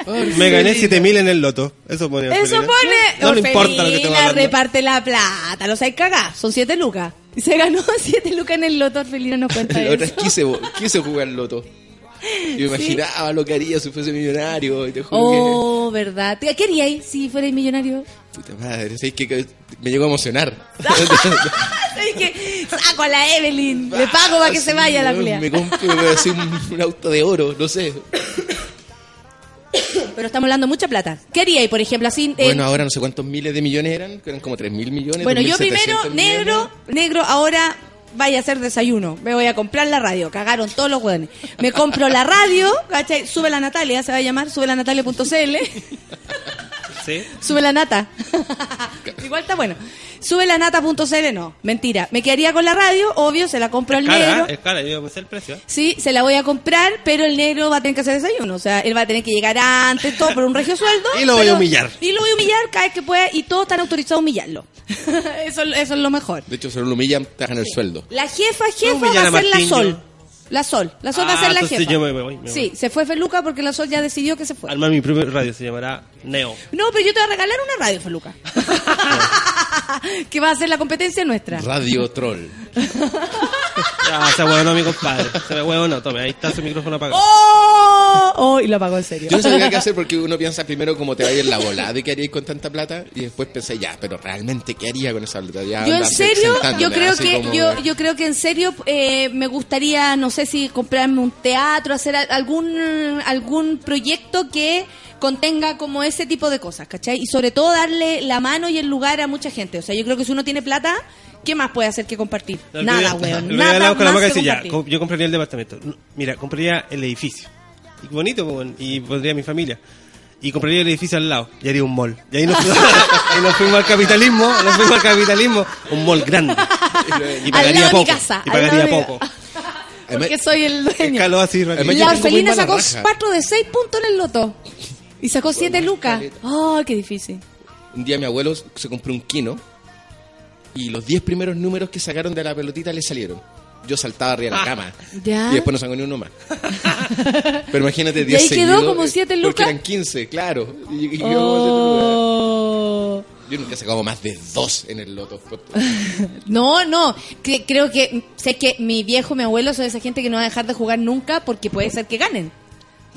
Orfelina? Me gané 7000 en el loto. Eso pone Eso pone. No le importa lo que te va reparte la plata. Los hay cagá. Son siete lucas. Y se ganó siete lucas en el loto. Orfelina nos cuenta La otra eso. es quise, quise jugar loto. Yo imaginaba lo que haría si fuese millonario. Y te juro Oh, ¿verdad? ¿Qué haríais si fuerais millonario? que. Puta madre. Que me llegó a emocionar. Saco a la Evelyn. Le pago para que se vaya la Así, culea. Me compro así un, un auto de oro, no sé. Pero estamos hablando de mucha plata. ¿Qué haríais, por ejemplo, así? eh, Bueno, ahora no sé cuántos miles de millones eran, que eran como 3 mil millones. Bueno, yo 2.700 primero, millones. negro, negro, ahora vaya a hacer desayuno. Me voy a comprar la radio. Cagaron todos los hueones. Me compro la radio, ¿cachai? Sube la Natalia, se va a llamar, sube la Natalia.cl. ¿Sí? Sube la nata. Igual está bueno. Sube la nata.cl, no, mentira. Me quedaría con la radio, obvio, se la compro al Cara, negro. es cara, yo me sé el precio. ¿eh? Sí, se la voy a comprar, pero el negro va a tener que hacer desayuno. O sea, él va a tener que llegar antes, todo por un regio sueldo. Y lo voy a humillar. Y lo voy a humillar cada vez que pueda y todos están autorizados a humillarlo. eso, eso es lo mejor. De hecho, se lo humillan, te el sueldo. La jefa, jefa va a ser la Sol. La Sol. La Sol va a Ah, ser la jefa. yo me- me voy, sí, se fue Feluca porque la Sol ya decidió que se fue. Armar mi propio radio, se llamará Neo. No, pero yo te voy a regalar una radio, Feluca. que va a ser la competencia nuestra. Radio Troll. Ah, se huevo no, mi compadre. Se huevo no, tome, ahí está su micrófono apagado. ¡Oh! Oh, y lo apagó en serio. Yo no sabía qué hacer porque uno piensa primero cómo te va a ir la bola de qué haríais con tanta plata y después pensé, ya, pero realmente, ¿qué haría con esa plata? Ya Yo en serio, yo creo que como- yo, yo creo que en serio eh, me gustaría, no sé si comprarme un teatro, hacer a- algún algún proyecto que contenga como ese tipo de cosas, ¿cachai? Y sobre todo darle la mano y el lugar a mucha gente. O sea, yo creo que si uno tiene plata, ¿qué más puede hacer que compartir? Nada, weón. Nada con la más y que ya, com- yo compraría el departamento. Mira, compraría el edificio. Y bonito, y pondría a mi familia. Y compraría el edificio al lado y haría un mall. Y ahí nos, ahí nos fuimos al capitalismo, nos fuimos al capitalismo, un mall grande. Y Al pagaría lado de mi poco. casa, y al lado pagaría poco. Porque soy el dueño. Escaló así yo La Orfelina sacó raja. 4 de 6 puntos en el loto. Y sacó 7 lucas. ¡Ay, qué difícil! Un día mi abuelo se compró un kino y los 10 primeros números que sacaron de la pelotita le salieron. Yo saltaba arriba de la cama. ¿Ya? Y después no sacó ni uno más. Pero imagínate Y 10 ahí quedó como eh, siete Porque lucas. eran 15, claro. Y, y siete lucas. Oh. Yo nunca he sacado más de dos en el loto. No, no, que- creo que sé que mi viejo, mi abuelo son esa gente que no va a dejar de jugar nunca porque puede ser que ganen.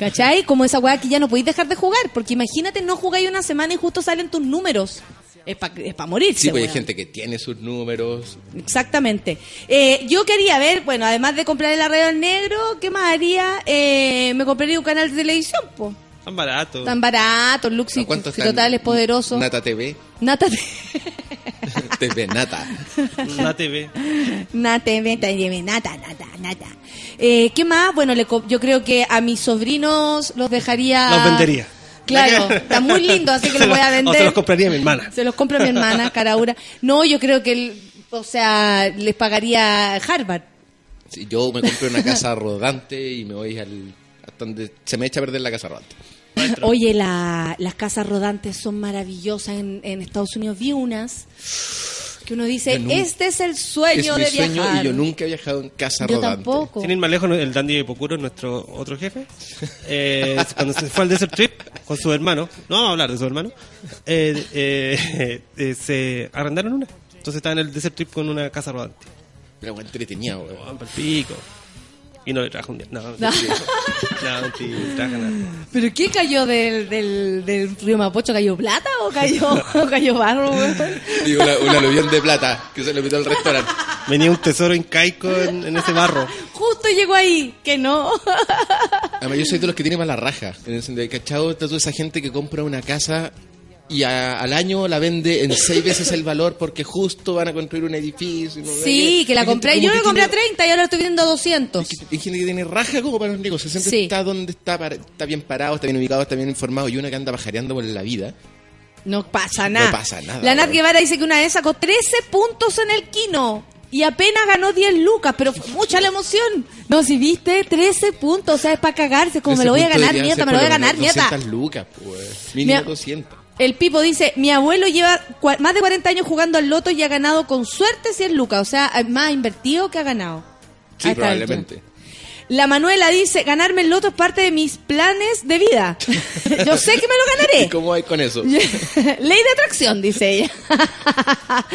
¿Cachai? Como esa weá que ya no podéis dejar de jugar, porque imagínate no jugáis una semana y justo salen tus números. Es para morirse. Sí, pues hay gente que tiene sus números. Exactamente. Eh, yo quería ver, bueno, además de comprar el arreo en negro, ¿qué más haría? Eh, me compraría un canal de televisión, po. Tan barato. Tan barato, Lux y. Total es poderoso. Nata TV. Nata TV Nata. Una TV. Nata, lleve, nata, nata, nata. Eh, ¿Qué más? Bueno, le co- yo creo que a mis sobrinos los dejaría... Los vendería. Claro, está muy lindo, así que los voy a O se vender. los compraría a mi hermana. Se los compro a mi hermana, Caraura. No, yo creo que, el- o sea, les pagaría Harvard. Sí, yo me compré una casa rodante y me voy al. hasta donde se me echa a perder la casa rodante. Oye, la- las casas rodantes son maravillosas en, en Estados Unidos. Vi unas que uno dice, nunca- este es el sueño es mi de sueño viajar. y yo nunca he viajado en casa Yo rodante. tampoco. Sin ir más lejos, el Dandy de Pocuro, nuestro otro jefe, eh, cuando se fue al Desert Trip con su hermano, no vamos a hablar de su hermano, eh, eh, eh, se arrendaron una. Entonces estaba en el Desert Trip con una casa rodante. Pero bueno, entretenida, weón. Pico. Y no le trajo un día. No, No. No, no trajo nada. ¿Pero qué cayó del, del, del río Mapocho? ¿Cayó plata o cayó, o cayó barro? una, un aluvión de plata que se le metió al restaurante. Venía un tesoro incaico en, en ese barro. Justo llegó ahí, que no. Además, yo soy de los que tiene mala raja. En el sentido de, ¿cachado? Está toda esa gente que compra una casa y a- al año la vende en seis veces el valor porque justo van a construir un edificio. no Sí, que la compré. Yo la compré a tiene- 30 y ahora la estoy vendiendo a 200. Hay gente que tiene raja como para los negocios. Siempre Sí. está donde está, para- está bien parado, está bien ubicado, está bien informado. Y una que anda pajareando por la vida. No pasa nada. pasa nada, La Nat. Guevara dice que una vez sacó 13 puntos en el Kino. Y apenas ganó 10 lucas, pero fue mucha la emoción. No, si viste, 13 puntos, o sea, es para cagarse, como me lo voy a ganar, nieta, me lo voy a ganar, nieta. 200 lucas, pues. Mínimo Mira, 200. El Pipo dice, mi abuelo lleva más de 40 años jugando al loto y ha ganado con suerte 100 lucas, o sea, más ha invertido que ha ganado. Sí, probablemente. La Manuela dice, ganarme el loto es parte de mis planes de vida. Yo sé que me lo ¿Y ganaré. cómo hay con eso? Ley de atracción, dice ella.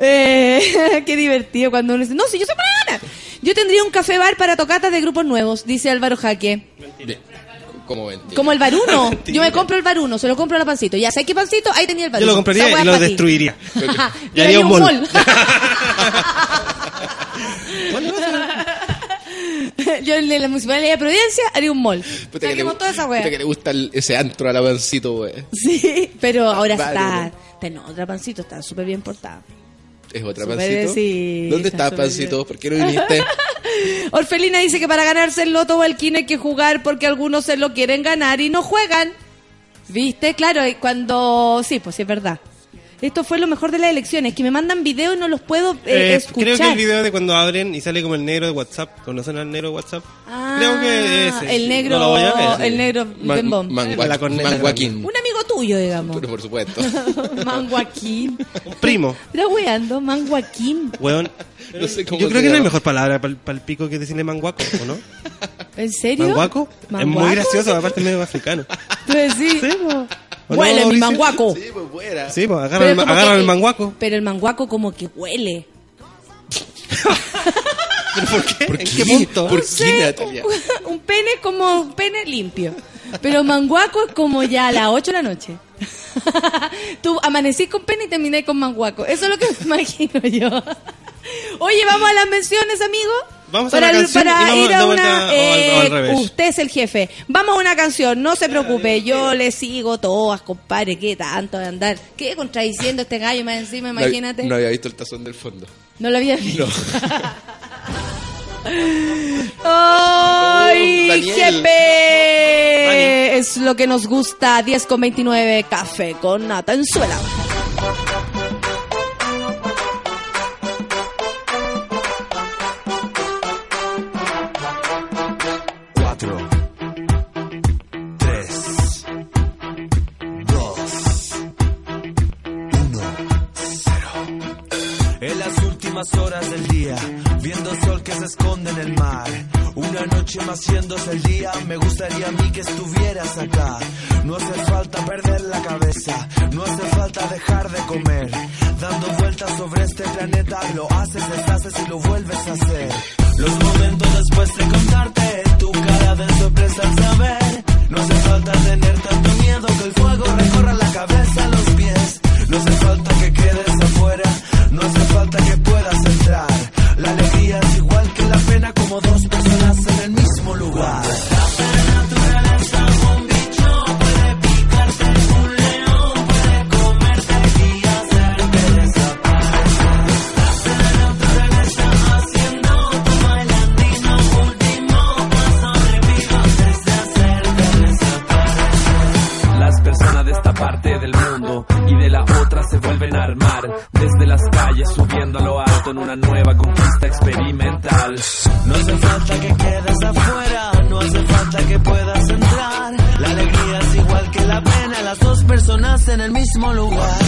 Eh, qué divertido cuando uno dice, no, si yo sé para ganar. Yo tendría un café bar para tocatas de grupos nuevos, dice Álvaro Jaque. Bien. ¿Cómo ven? Como el baruno. Yo me compro el baruno, se lo compro a la pancito. Ya sé qué pancito, ahí tenía el Yo baruno. lo compraría y lo destruiría. y Y haría un mall. Yo en la municipalidad de Providencia haría un mall. Puta que, le, toda esa puta wea. que le gusta el- ese antro a la pancito, wey. Sí, pero ahora está, Baruno. está en otra pancito, está súper bien portada. ¿Es otra pancito? ¿Dónde está está súper pancito? ¿Por qué no viniste? Orfelina dice que para ganarse el loto o el kino hay que jugar porque algunos se lo quieren ganar y no juegan. ¿Viste? Claro, cuando... Sí, pues sí es verdad. Esto fue lo mejor de las elecciones, que me mandan videos y no los puedo eh, Eh, escuchar. creo que el video de cuando abren y sale como el negro de WhatsApp. ¿Conocen al negro de WhatsApp? Ah, creo que ese. el sí. negro, No lo voy a ver. el negro Man- La corneta Manguaquín. Un amigo tuyo, digamos. Pero por supuesto. Manguaquín. Un primo. Está weando, Manguaquín. Weón. No sé cómo Yo creo que no hay mejor palabra para el pico que decirle manguaco, ¿o no? ¿En serio? ¿Manguaco? Es ¿Manguaco? muy gracioso, aparte medio africano. Tú decís, Sí, po. ¿O no, huele mi manguaco. Sí, pues fuera. Sí, pues agarra, Pero el, que- el manguaco. Pero el manguaco como que huele. ¿Pero por qué? ¿Por ¿En qué? qué punto? ¿Por No sé, qué, Natalia? Un, un pene como un pene limpio. Pero manguaco es como ya a las 8 de la noche. Tú amanecís con pene y terminás con manguaco. Eso es lo que me imagino yo. Oye, vamos a las menciones, amigo. Vamos a para, la canción para y vamos ir a una. vuelta o al- eh, o al revés. usted es el jefe. Vamos a una canción, no se preocupe. Yo le sigo todas, compadre. ¿Qué tanto de andar? ¿Qué contradiciendo este gallo más encima? No- Imagínate. No, había visto el tazón del fondo. No lo había visto. Oh, ¡Ay, Daniel. jefe! Es lo que nos gusta. 10 con 29, café con nata en suela. Horas del día, viendo el sol que se esconde en el mar. Una noche más haciéndose el día, me gustaría a mí que estuvieras acá. No hace falta perder la cabeza, no hace falta dejar de comer. Dando vueltas sobre este planeta, lo haces, deshaces y lo vuelves a hacer. Los momentos después de contarte, tu cara de sorpresa al saber. No hace falta tener tanto miedo que el fuego recorra la cabeza, los pies. No hace falta que quedes afuera, que puedas entrar. La alegría es igual que la pena, como dos personas en el mismo lugar. Parte del mundo y de la otra se vuelven a armar desde las a lo alto en una nueva conquista experimental. No hace falta que quedes afuera, no hace falta que puedas entrar. La alegría es igual que la pena, las dos personas en el mismo lugar.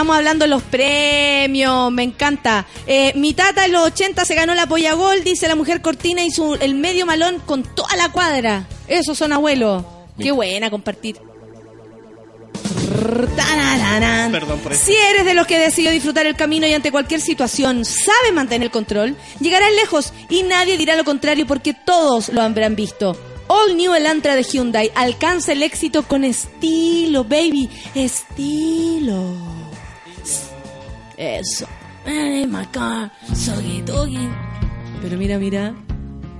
Estamos hablando de los premios, me encanta. Eh, mi tata en los 80 se ganó la polla gol, dice la mujer cortina y su, el medio malón con toda la cuadra. Esos son abuelos. Qué buena compartir. Tarararán. Perdón por eso. Si eres de los que decidió disfrutar el camino y ante cualquier situación sabe mantener el control, llegarás lejos y nadie dirá lo contrario porque todos lo habrán visto. All New Elantra de Hyundai. Alcanza el éxito con estilo, baby. Estilo. Eso. Hey, my car. Sogi dogi. Pero mira, mira.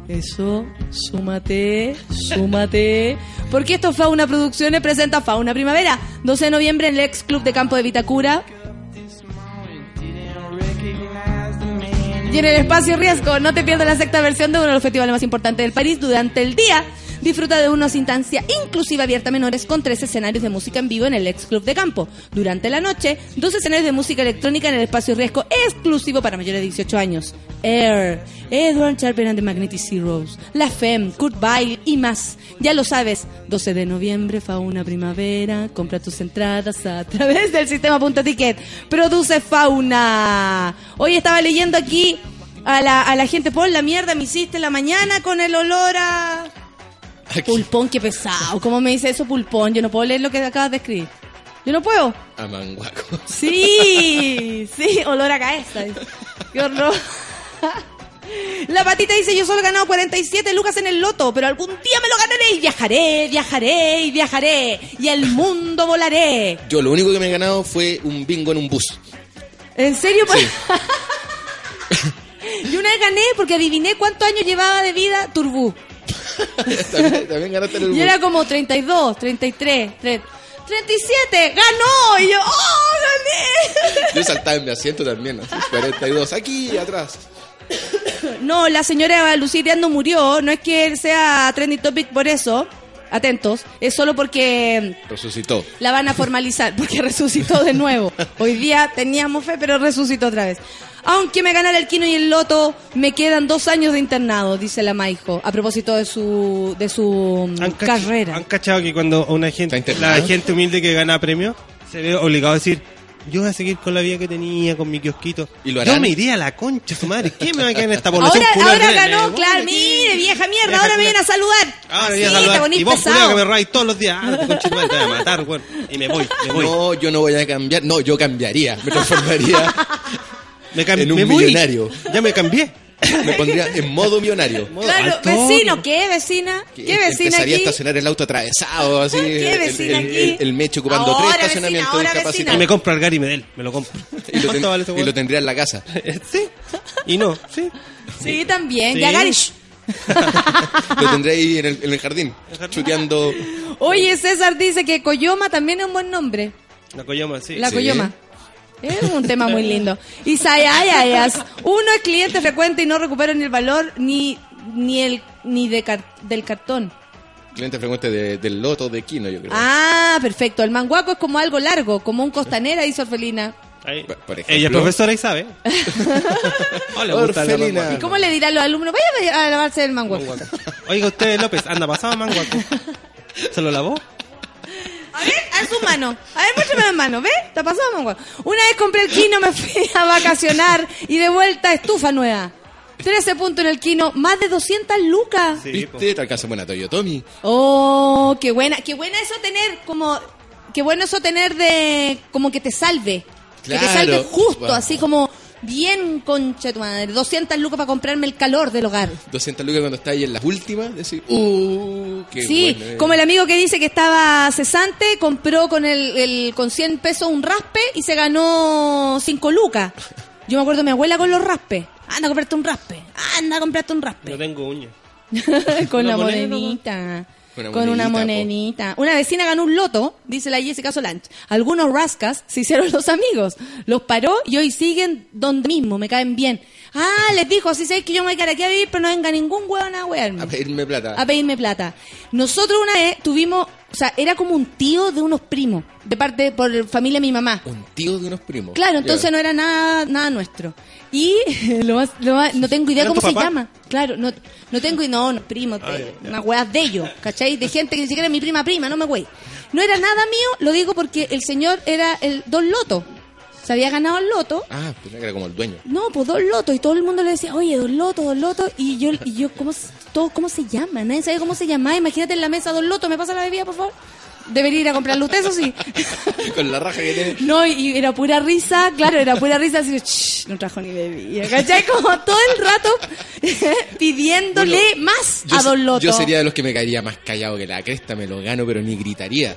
Eso, súmate, súmate. Porque esto Fauna Producciones presenta Fauna Primavera. 12 de noviembre en el ex club de campo de Vitacura. Y en el espacio Riesgo, no te pierdas la sexta versión de uno de los festivales más importantes del país durante el día. Disfruta de una instancia inclusiva abierta a menores con tres escenarios de música en vivo en el ex club de campo. Durante la noche, dos escenarios de música electrónica en el espacio Riesgo exclusivo para mayores de 18 años. Air, Edward Sharpen and the Magnetic Zeros, La Femme, Kurt Weill y más. Ya lo sabes, 12 de noviembre, Fauna Primavera, compra tus entradas a través del sistema Punto Ticket. Produce Fauna. Hoy estaba leyendo aquí a la, a la gente, por la mierda me hiciste la mañana con el olor a... Pulpón, qué pesado. ¿Cómo me dice eso, pulpón? Yo no puedo leer lo que acabas de escribir. Yo no puedo. A manguaco. Sí, sí, olor a cabeza. Qué horror. La patita dice, yo solo he ganado 47 lucas en el loto, pero algún día me lo ganaré y viajaré, viajaré y viajaré y el mundo volaré. Yo lo único que me he ganado fue un bingo en un bus. ¿En serio? yo una vez gané porque adiviné cuántos años llevaba de vida Turbú. También, también ganaste en el Y era como 32, 33, 3, 37, ganó. Y yo, ¡oh, gané! Yo saltaba en mi asiento también, así, 42, aquí atrás. No, la señora Luciriano murió. No es que sea trending topic por eso. Atentos. Es solo porque Resucitó. la van a formalizar. Porque resucitó de nuevo. Hoy día teníamos fe, pero resucitó otra vez. Aunque me ganara el quino y el loto, me quedan dos años de internado, dice la Maijo, a propósito de su, de su mm, ¿Han cach- carrera. ¿Han cachado que cuando una gente, la gente humilde que gana premios se ve obligado a decir, yo voy a seguir con la vida que tenía, con mi kiosquito? ¿Y lo Yo me iría a la concha, su madre. ¿Qué me va a quedar en esta población? Ahora, ahora ganó, me- claro, mire, vieja mierda, Vieja ahora me vienen a saludar. Ahora Así, voy a saludar. Y vos, culiao, que me rabáis todos los días. Ah, tu concha de tu madre, te voy a matar, weón. Y me voy, me voy. No, yo no voy a cambiar. No, yo cambiaría. Me transformaría me en un me voy. millonario. Ya me cambié. Me pondría en modo millonario. Claro, Alto. vecino, ¿qué vecina? ¿Qué vecina Empezaría aquí? a estacionar el auto atravesado, así. ¿Qué el- vecina el, aquí? el- el mecho ocupando Ahora, tres vecina, estacionamientos discapacitados. Y me compro el Gary Medel, me lo compro. Y lo, ten- ¿Cuánto vale ese y lo tendría en la casa. Sí. Y no, sí. Sí, también. Sí. Ya, Gary. Lo tendría ahí en el, en el jardín, chuteando. Oye, César dice que Coyoma también es un buen nombre. La Coyoma, sí. La Sí. Coyoma. Es un tema muy lindo. Y Sayayayas, uno es cliente frecuente y no recupera ni el valor ni ni el ni de car- del cartón. Cliente frecuente de- del loto de Kino, yo creo. Ah, perfecto. El manguaco es como algo largo, como un costanera, dice Orfelina. Ahí. Por- por ejemplo. Ella es profesora y sabe. Oh, le gusta la Orfelina. ¿Y cómo le dirán los alumnos? Vaya a lavarse el manguaco. Manguaco. Oiga, usted, López, anda pasado manguaco. ¿Se lo lavó? A ver, a su mano. A ver, muéstrame la mano. ¿Ves? Está pasado, manguaco. Una vez compré el quino, me fui a vacacionar y de vuelta estufa nueva. 13 puntos en el quino, más de 200 lucas. Sí. ¿Viste? Te alcanza buena Toyotomi. Oh, qué buena, qué buena eso tener como, qué bueno eso tener de, como que te salve, que te Claro. salve justo, Wow. así como bien concha tu madre, 200 lucas para comprarme el calor del hogar. 200 lucas cuando está ahí en las últimas. Decir, uh, qué sí, bueno, eh. como el amigo que dice que estaba cesante, compró con el, el- con 100 pesos un raspe y se ganó 5 lucas. Yo me acuerdo de mi abuela con los raspes. Anda a comprarte un raspe. Anda a comprarte un raspe. No tengo uñas. con moneda, monedita. Una Con una monedita, monedita. Una vecina ganó un loto, dice la Jessica Solange. Algunos rascas se hicieron los amigos. Los paró y hoy siguen donde mismo, me caen bien. Ah, les dijo, si sabéis que yo me voy a quedar aquí a vivir, pero no venga ningún hueón a huearme. A pedirme plata. A pedirme plata. Nosotros una vez tuvimos, o sea, era como un tío de unos primos, de parte, por familia de mi mamá. Un tío de unos primos. Claro, entonces no era nada, nada nuestro. Y lo más, lo más- no tengo idea ¿Era cómo se papá? llama. Claro, no, no tengo no, no primo, Ah, unas weas de ellos, ¿cachai? De gente que ni siquiera es mi prima prima, no me güey. No era nada mío, lo digo porque el señor era el Don Loto. Se había ganado el loto. Ah, que era como el dueño. No, pues Don Loto. Y todo el mundo le decía, oye, Don Loto, Don Loto. Y yo, y yo ¿cómo, se- todo, ¿cómo se llama? Nadie sabía cómo se llamaba. Imagínate en la mesa, Don Loto, ¿me pasa la bebida, por favor? Debería ir a comprarlo usted, eso sí. Con la raja que tiene. No, y era pura risa, claro, era pura risa, así, "Shh, no trajo ni bebida, ¿cachai? Como todo el rato pidiéndole más a Don Loto. yo sería de los que me caería más callado que la cresta, me lo gano, pero ni gritaría.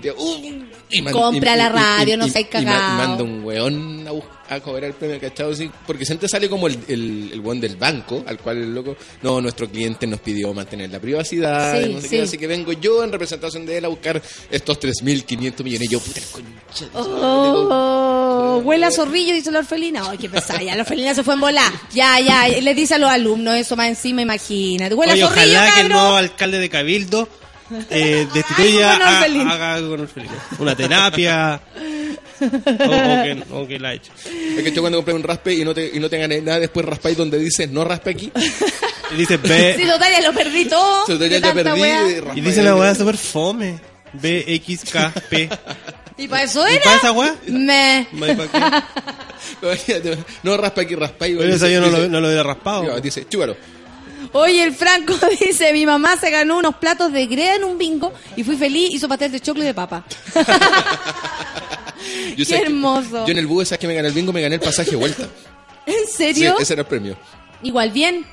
Diría, "Uh", y man- Compra la radio, no seas y ma- cagao. Y manda un weón a, a cobrar el premio, ¿cachado? Sí, porque siempre sale como el, el, el weón del banco, al cual el loco, no, nuestro cliente nos pidió mantener la privacidad, Sí, no sé sí. qué, así que vengo yo en representación de él a buscar estos 3.500 millones. Y yo, puta, concha. Oh, huele a zorrillo, dice la orfelina. Ay, qué pesada, ya la orfelina se fue en volar. Ya, ya, le dice a los alumnos eso más encima, imagínate. Huele Oye, a zorrillo, ojalá que el nuevo alcalde de Cabildo eh, destituya Haga con a- orfelina. haga con orfelina. Una terapia. o, o que, o que la ha hecho. Es que yo cuando compré un raspe y no te, y no te gané nada, después raspáis donde dice no raspe aquí. Y dice B. Sí, total, ya lo perdí todo. Total, de ya tanta perdí, de Y dice la weá súper fome. BXKP. ¿Y para eso ¿Y era? para esa weá? Me. ¿Y no raspa aquí, raspáis. Bueno, eso yo no lo, no lo hubiera raspado. Dice, chúbalo. Oye, el Franco dice, mi mamá se ganó unos platos de grea en un bingo y fui feliz, hizo pastel de choclo y de papa. Yo Qué sé que- hermoso. yo en el bus, ¿sabes que me gané el bingo? Me gané el pasaje de vuelta. ¿En Sí, serio? ese era el premio. Igual bien.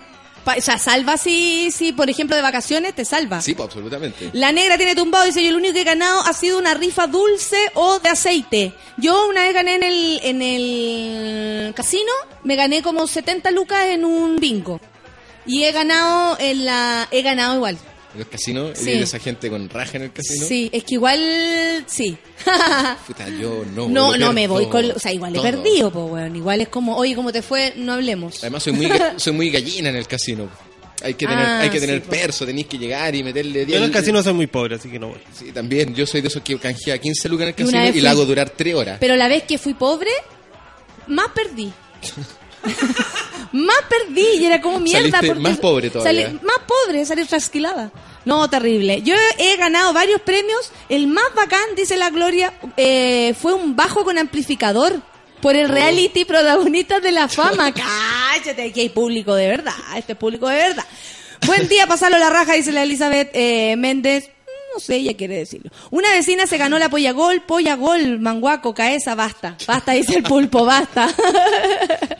Pa- o sea, salva si, si, por ejemplo, de vacaciones, te salva. Sí, pues, absolutamente. La negra tiene tumbado, dice, yo lo único que he ganado ha sido una rifa dulce o de aceite. Yo una vez gané en el, en el casino, me gané como 70 lucas en un bingo. Y he ganado en la, he ganado igual. En el casino, Sí. y esa gente con raja en el casino. Sí, es que igual, sí. Puta, yo no. no, no me voy con, o sea, igual he todo. perdido, pues, weón. Igual es como, oye, ¿cómo te fue? No hablemos. Además, soy muy, soy muy gallina en el casino. Hay que tener, Ah, hay que sí, tener pues. perso, tenéis que llegar y meterle Yo en el casino soy muy pobre, así que no voy. Sí, también. Yo soy de esos que canjea 15 lucas en el Y casino vez y la hago durar 3 horas. Pero la vez que fui pobre, más perdí. más perdí y era como mierda. Saliste más pobre todavía. salí- más pobre, salí trasquilada. No, terrible. Yo he ganado varios premios. El más bacán, dice la Gloria, eh, fue un bajo con amplificador por el reality protagonistas de la fama. Cállate, aquí hay público de verdad. Este es público de verdad. Buen día, pasarlo la raja, dice la Elizabeth eh, Méndez. No sé, ella quiere decirlo. Una vecina se ganó la polla gol, polla gol, manguaco, caesa, basta. Basta, dice el pulpo, basta.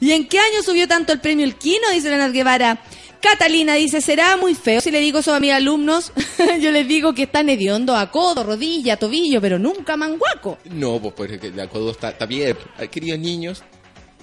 ¿Y en qué año subió tanto el premio El Quino? Dice Leonard Guevara. Catalina dice, será muy feo si le digo eso a mis alumnos. Yo les digo que están hediondo a codo, rodilla, tobillo, pero nunca manguaco. No, pues porque la codo está, está bien. Queridos niños,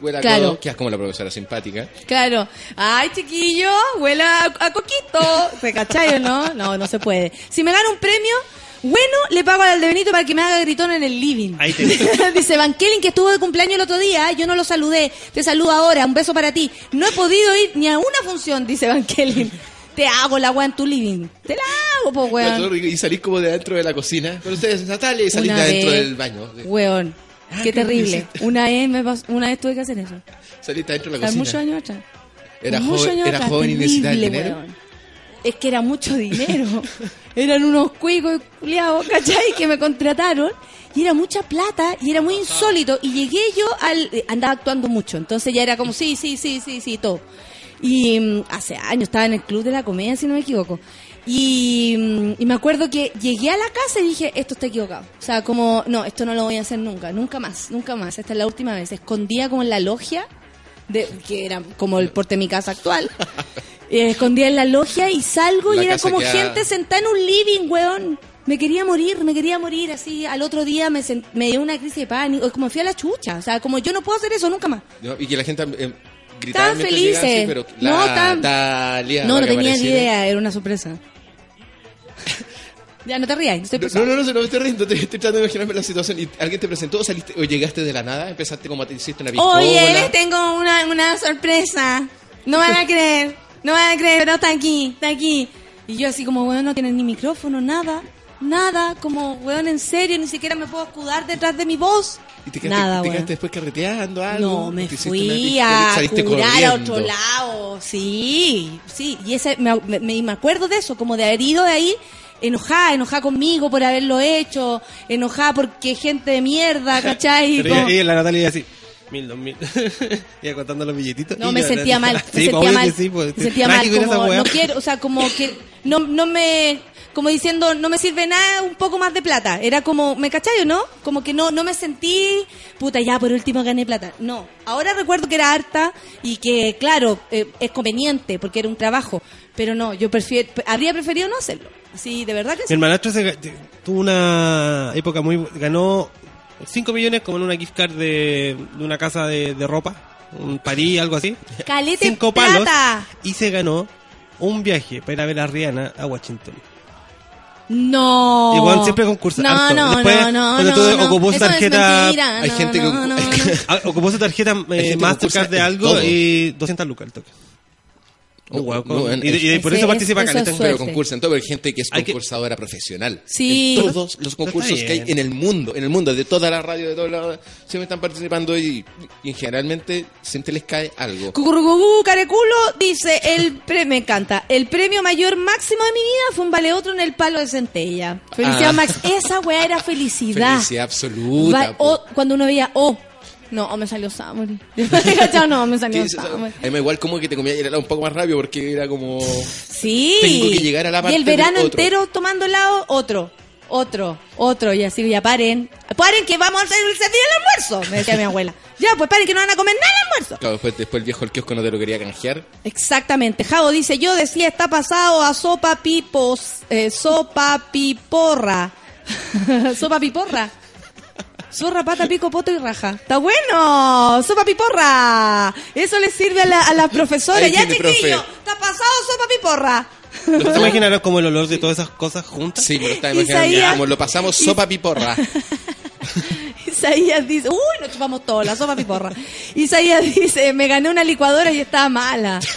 huele a Claro. codo, que es como la profesora simpática. Claro. Ay, chiquillo, huele a, coquito. ¿Se cachai o no? No, no se puede. Si me gano un premio, bueno, le pago al de Benito para que me haga gritón en el living. Ahí te Dice Van Kellen que estuvo de cumpleaños el otro día, yo no lo saludé. Te saludo ahora, un beso para ti. No he podido ir ni a una función, dice Van Kellen. Te hago la weá en tu living. Te la hago, po, weón. Y salís como de adentro de la cocina. Con ustedes, Natalia, y salís de adentro del baño. Weón. Ah, Qué ¿qué terrible. Una vez, me pasó- una vez tuve que hacer eso. Salís de adentro de la cocina. muchos años atrás. Era Muchos joven, años era atrás, joven y necesitaba dinero. weón. Es que era mucho dinero. Eran unos cuicos culiados, ¿cachai? Que me contrataron. Y era mucha plata y era muy insólito. Y llegué yo al. Andaba actuando mucho. Entonces ya era como, sí, sí, sí, sí, sí, todo. Y mm, hace años estaba en el Club de la Comedia, si no me equivoco. Y, mm, y me acuerdo que llegué a la casa y dije, esto está equivocado. O sea, como, no, esto no lo voy a hacer nunca, nunca más, nunca más. Esta es la última vez. Escondía como en la logia, de, que era como el porte de mi casa actual. Eh, escondía en la logia y salgo La y era como gente sentada en un living, weón. Me quería morir, me quería morir así. Al otro día me, sen- me dio una crisis de pánico. Es como fui a la chucha. O sea, como yo no puedo hacer eso nunca más. ¿no? Y que la gente eh, gritaba Estaban mientras llegaba, felices. sí, pero No, la Talia, no, la no que tenía ni idea. Era una sorpresa. Ya, no te rías. Estoy No, pesada. no, no, no, no me estoy riendo, estoy tratando de imaginarme la situación. ¿Y alguien te presentó o saliste o llegaste de la nada? ¿Empezaste como te hiciste una piscola? Oye, les tengo una, una sorpresa. No van a creer. No van a creer, pero está aquí, está aquí. Y yo así como, weón, no tienen ni micrófono, nada. Nada, como, weón, en serio, ni siquiera me puedo escudar detrás de mi voz. ¿Y te quedaste, Nada, te quedaste después carreteando algo? No, me ¿Te hiciste fui a curar a otro lado. Sí, sí. Y ese, me, me- me acuerdo de eso, como de haber ido de ahí enojada, enojada conmigo por haberlo hecho, enojada porque gente de mierda, ¿cachai? Pero Como- ella, ella, la Natalia, así. Mil, dos mil. Iba contando los billetitos. No, y me sentía mal, me sentía mal, pues, me sentía mal, como, no quiero, o sea, como que no, no me, como diciendo, no me sirve nada un poco más de plata. Era como, ¿me cachai o no? Como que no, no me sentí, puta, ya por último gané plata. No, ahora recuerdo que era harta y que, claro, eh, es conveniente porque era un trabajo. Pero no, yo prefiero, habría preferido no hacerlo. Sí, de verdad que Mi sí. hermanastro se tuvo una época muy... Ganó 5 millones como en una gift card de, de una casa de, de ropa. Un París, algo así. Calete Cinco palos. Y se ganó un viaje para ir a ver a Rihanna a Washington. No. Igual siempre concursa. No, harto. no, Después, no, no, cuando no, tú no. ocupó es tarjeta... mentira, Hay no, gente que- no, no, no. Ah, ocupó su tarjeta eh, Mastercard de algo todo. y 200 lucas el toque. No, y, por ese- eso participa eso es Caleta. Pero concursa en todo, pero hay gente que es Hay que- concursadora profesional. Sí. En todos los concursos que hay en el mundo, en el mundo, de toda la radio, de todos lados, siempre están participando y, y generalmente siempre les cae algo. Cucurucucú, careculo, dice, el pre me encanta. El premio mayor máximo de mi vida fue un vale otro en el palo de centella. Felicidad, Ah. Max. Esa weá era felicidad. Felicidad absoluta. Va- po. o, cuando uno veía, oh, no, me salió. ¿Cachai? no, me salió Samuel. a mí me igual como que te comía helado un poco más rápido porque era como... Sí. Tengo que llegar a la Y parte el verano otro. entero tomando helado, otro. Otro, otro, y así, ya paren. Paren que vamos a hacer el servicio del almuerzo, me decía mi abuela. Ya, pues paren que no van a comer nada al almuerzo. Claro, después, después el viejo el kiosco no te lo quería canjear. Exactamente. Javo dice, yo decía, está pasado a sopa pipos, eh, sopa piporra. sopa piporra. Zorra, pata, pico, poto y raja. Está bueno. Sopa piporra. Eso le sirve a la, a la profesora. Ahí ya, chiquillo. profe. Está pasado sopa piporra. ¿Te imaginas como el olor de todas esas cosas juntas? Sí, me lo estaba imaginando. Isaías- Como lo pasamos sopa piporra. Isaías dice, uy, nos chupamos todo, la sopa piporra. Isaías dice, me gané una licuadora y estaba mala.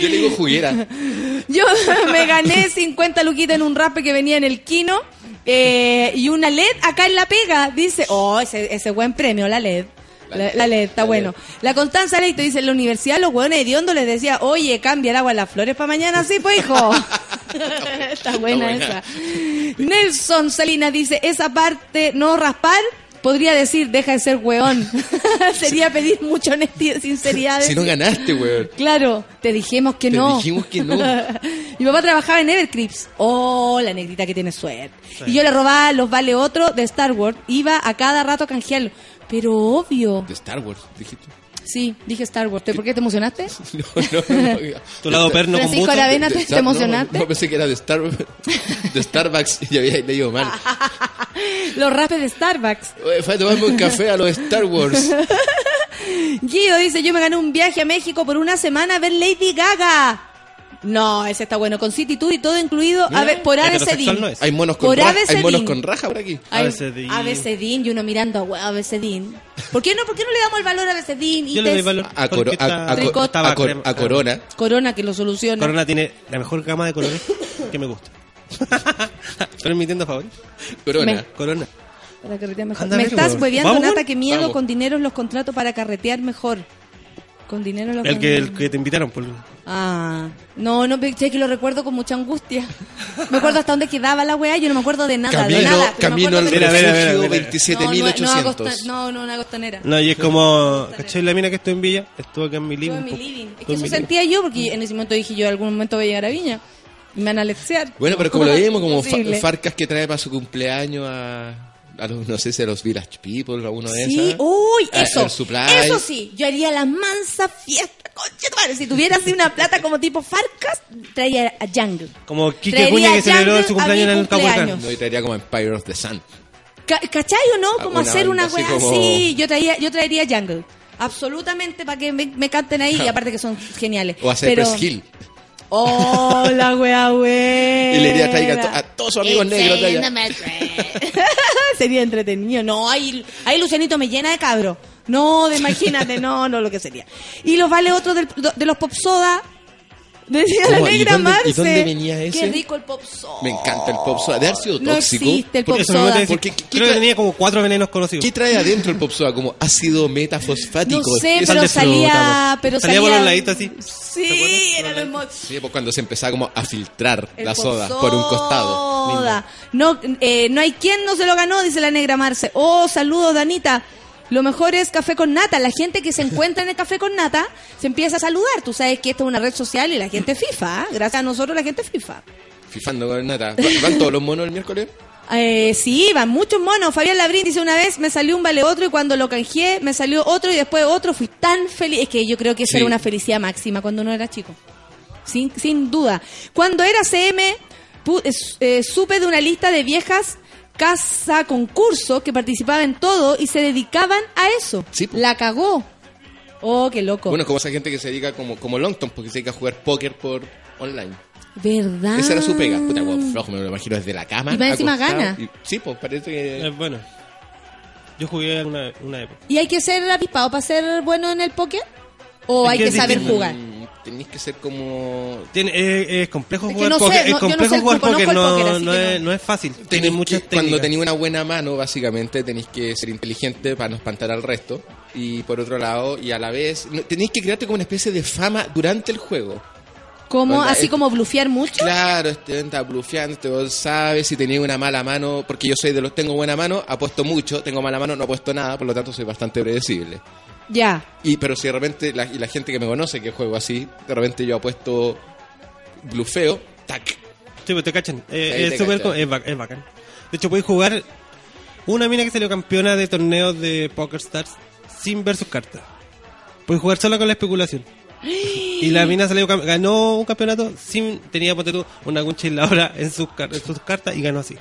Yo le digo juguera. Yo me gané 50 luquitas en un rape que venía en el Kino eh, y una LED acá en la pega. Dice, oh, ese, ese buen premio, la LED. La, la LED, está La bueno. La Constanza Leito dice, en la universidad los hueones hediondos les decía, oye, cambia el agua en las flores para mañana, sí, pues, hijo. está buena buena. esa. Nelson Salinas dice, esa parte no raspar, podría decir, deja de ser hueón. Sería pedir mucha honestidad, sinceridad. Si no ganaste, weón. Claro, te dijimos que Te no. dijimos que no. Mi papá trabajaba en Everclips. Oh, la negrita que tiene suerte. Y yo le robaba los vale otro de Star Wars. Iba a cada rato a canjearlo. Pero obvio. De Star Wars, dijiste. Sí, dije Star Wars. ¿Por qué te emocionaste? No, no, no. Tu lado perno con Francisco. Aravena, ¿te, te emocionaste? No, no, pensé que era de, Star, de Starbucks y había leído mal. Los rapes de Starbucks. Oye, Fue a tomarme un café a los Star Wars. Guido dice, yo me gané un viaje a México por una semana a ver Lady Gaga. No, ese está bueno. Con City Tour y todo incluido. A ver, por heterosexual ABCDIN. no. Hay monos con, Por raja, hay monos con raja por aquí. ABCDIN. ABCDIN y uno mirando a ABCDIN. ¿Por qué no, por qué no le damos el valor a ABCDIN? Yo le doy valor. A, coro- porque a- está- a- a- Tricot. estaba a cor- crema- a Corona. Corona que lo soluciona. Corona tiene la mejor gama de colores que me gusta. Pero es mi tienda favorita. Corona. Me- Corona. Para carretear mejor. Anda a Me estás hueveando, Nata, que miedo Vamos. con dinero los contratos para carretear mejor. Con dinero los El que, el que te invitaron por... Ah, no, no, che, que lo recuerdo con mucha angustia. Me acuerdo hasta dónde quedaba la weá, yo no me acuerdo de nada, de Camino, nada. pero me camino al de- refugio mira. No, no, no, 27.800. costa- no, no, una costanera. No, y es como... ¿Cachai la mina que estoy en Villa? Estuvo acá en mi living. Todo en mi living. Es Estuvo que eso sentía yo, porque en ese momento dije yo, algún momento voy a llegar a Viña. Y me van a leccionar. Bueno, pero como lo vimos, como. Farcas que trae para su cumpleaños a, a los, no sé si a los Village People, a uno de Sí, esas. uy, eso. Eso sí, yo haría la mansa fiesta. Concha si tuviera así una plata como tipo Farcas, traía a Jungle. Como Kike Traería Cuña que celebró su cumpleaños en el. Cahuacán. No, y traería como Empire of the Sun. Ca- ¿Cachai o no? Como Una hacer una wea como- así. Yo traía, yo traería Jungle. Absolutamente para que me, me canten ahí y aparte que son geniales. O a Pero- Hill. Oh, la wea wea. Y le diría a, a todos sus amigos negros. sería entretenido. No, ahí, ahí Lucianito me llena de cabro. No, de imagínate, no, no, lo que sería. Y los vale otros de los pop soda. Decía la. ¿Y negra dónde- y Marce. dónde venía Qué ese? rico el pop soda. Me encanta el pop soda. De haber sido No tóxico. existe el pop soda. Porque, ¿qué- qué creo que trae- tenía como cuatro venenos conocidos. ¿Qué trae adentro el pop soda? Como ácido metafosfático. No sé, pero salía, fruta, pero Salía salía, por un ladito así. Sí, era lo hermoso. Sí, pues cuando se empezaba como a filtrar El la soda por un costado. soda. No, eh, no hay quien no se lo ganó, dice la negra Marce. Oh, saludos, Danita. Lo mejor es café con nata. La gente que se encuentra en el café con nata se empieza a saludar. Tú sabes que esto es una red social y la gente FIFA. Gracias a nosotros la gente FIFA. Fifando con nata. ¿Va- ¿Van todos los monos el miércoles? Eh, sí, van muchos monos. Fabián Labrín dice una vez, me salió un vale otro y cuando lo canjeé me salió otro y después otro. Fui tan feliz. Es que yo creo que eso Sí. era una felicidad máxima cuando uno era chico. Sin, sin duda. Cuando era CM, eh, supe de una lista de viejas casa concurso que participaban en todo y se dedicaban a eso. Sí. La cagó. Oh, qué loco. Bueno, como esa gente que se dedica como, como Longton, porque se dedica a jugar póker por online. ¿Verdad? Esa era su pega. Puta, weón, flojo, me lo imagino desde la cama. Y más encima acostado, gana. y- sí, pues parece que... Es bueno. Yo jugué en una, una época. ¿Y hay que ser avispado para ser bueno en el póker? ¿O Es hay que saber distinto. jugar? Tenéis que ser como... Tiene, es, es complejo Es que jugar no sé, póker. no- es no complejo sé, jugar no póker. No, no, es, no. es fácil. Tiene Tenéis muchas que- cuando tenéis una buena mano, básicamente, tenéis que ser inteligente para no espantar al resto. Y por otro lado, y a la vez, tenéis que crearte como una especie de fama durante el juego. ¿Cómo? Onda, ¿Así es- como blufear mucho? Claro, este está blufeando, este vos sabes si tenéis una mala mano, porque yo soy de los tengo buena mano, apuesto mucho, tengo mala mano, no apuesto nada, por lo tanto soy bastante predecible. Ya. Y pero si de repente, la, y la gente que me conoce que juego así, de repente yo apuesto blufeo, tac. Sí, pues te cachan. Eh, es, te súper cachan. es, ba- es bacán. De hecho, puedes jugar una mina que salió campeona de torneos de Poker Stars sin ver sus cartas. Puedes jugar solo con la especulación. Y la mina salió, ganó un campeonato sin, tenía, ponte tú, una concha hora en sus, car- en sus cartas y ganó así.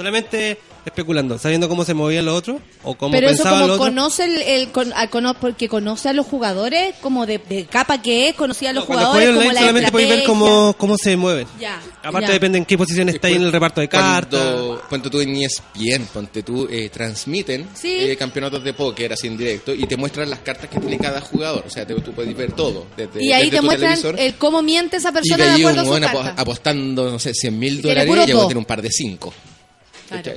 Solamente especulando, sabiendo cómo se movían los otros o cómo Pero eso como los otros. conoce el, el- con- al cono- porque conoce a los jugadores, como de, de capa que es, conocía a los jugadores, como la solamente puedes ver cómo, cómo se mueven. Ya. Aparte ya. depende en qué posición está ahí en el reparto de cartas. Cuando, tú en ESPN, ponte tú, eh, transmiten Sí. eh, campeonatos de póker así en directo y te muestran las cartas que tiene cada jugador. O sea, te- tú puedes ver todo. Desde, Y ahí desde te muestran el cómo miente esa y persona de de ahí acuerdo un a su carta. apostando, no sé, 100 mil Y dólares y luego dos. tiene un par de 5. Claro.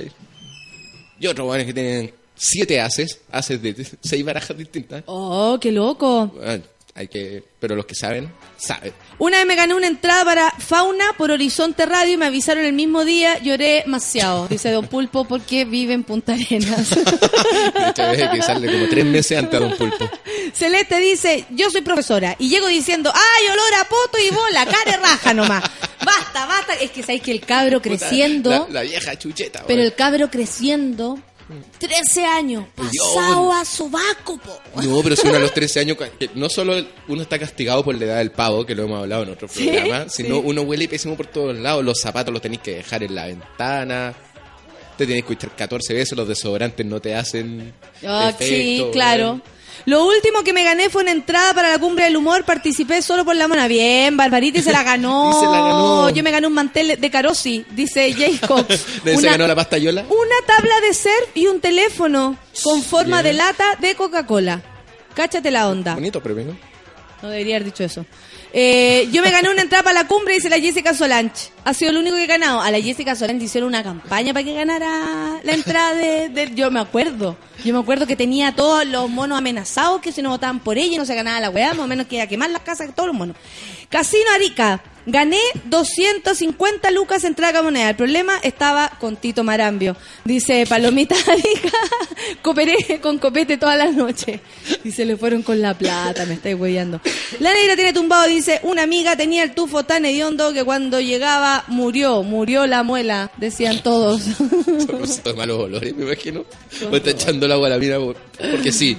Y otros weones que tienen 7 haces, haces de 6 barajas distintas. Oh, qué loco. Bueno, hay que, pero los que saben, saben. Una vez me gané una entrada para Fauna por Horizonte Radio y me avisaron el mismo día, lloré demasiado, dice Don Pulpo, porque vive en Punta Arenas. Hecho, debe que sale como 3 meses antes a Don Pulpo. Celeste dice, yo soy profesora y llego diciendo, ay, olor a poto y bola, care raja nomás. Basta, basta. Es que sabéis que el cabro creciendo, La, la vieja chucheta. pero el cabro creciendo, 13 años, pasado a sobaco, po. No, pero si uno a los 13 años, que no solo uno está castigado por la edad del pavo, que lo hemos hablado en otro Sí, programa, sino sí. uno huele pésimo por todos lados. Los zapatos los tenéis que dejar en la ventana. Te tienes que escuchar 14 veces, los desodorantes no te hacen. Ah, efecto, sí, claro. Lo último que me gané fue una entrada para la cumbre del humor. Participé solo por la mona. Bien, Barbarita y se la ganó. Y se la ganó. Yo me gané un mantel de Carosi, dice Cox. ¿De se Una- ganó la pasta Yola? Una tabla de surf y un teléfono con forma Bien. de lata de Coca-Cola. Cáchate la onda. Bonito premio, ¿no? No debería haber dicho eso. Eh, yo me gané una entrada para la cumbre, dice la Jessica Solange. Ha sido el único que he ganado. A la Jessica Solange hicieron una campaña para que ganara la entrada de, de- Yo me acuerdo. Yo me acuerdo que tenía todos los monos amenazados que si no votaban por ella y no se ganaba la weá, más o menos que iba a quemar las casas de todos los monos. Casino Arica. Gané 250 lucas en traga moneda. El problema estaba con Tito Marambio. Dice Palomita Arica. Cooperé con copete toda la noche. Y se le fueron con la plata, me estáis hueveando. La negra tiene tumbado, dice, una amiga tenía el tufo tan hediondo que cuando llegaba murió, murió la muela, decían todos. Son malos olores, me imagino. O está echando el agua a la mina por- porque sí.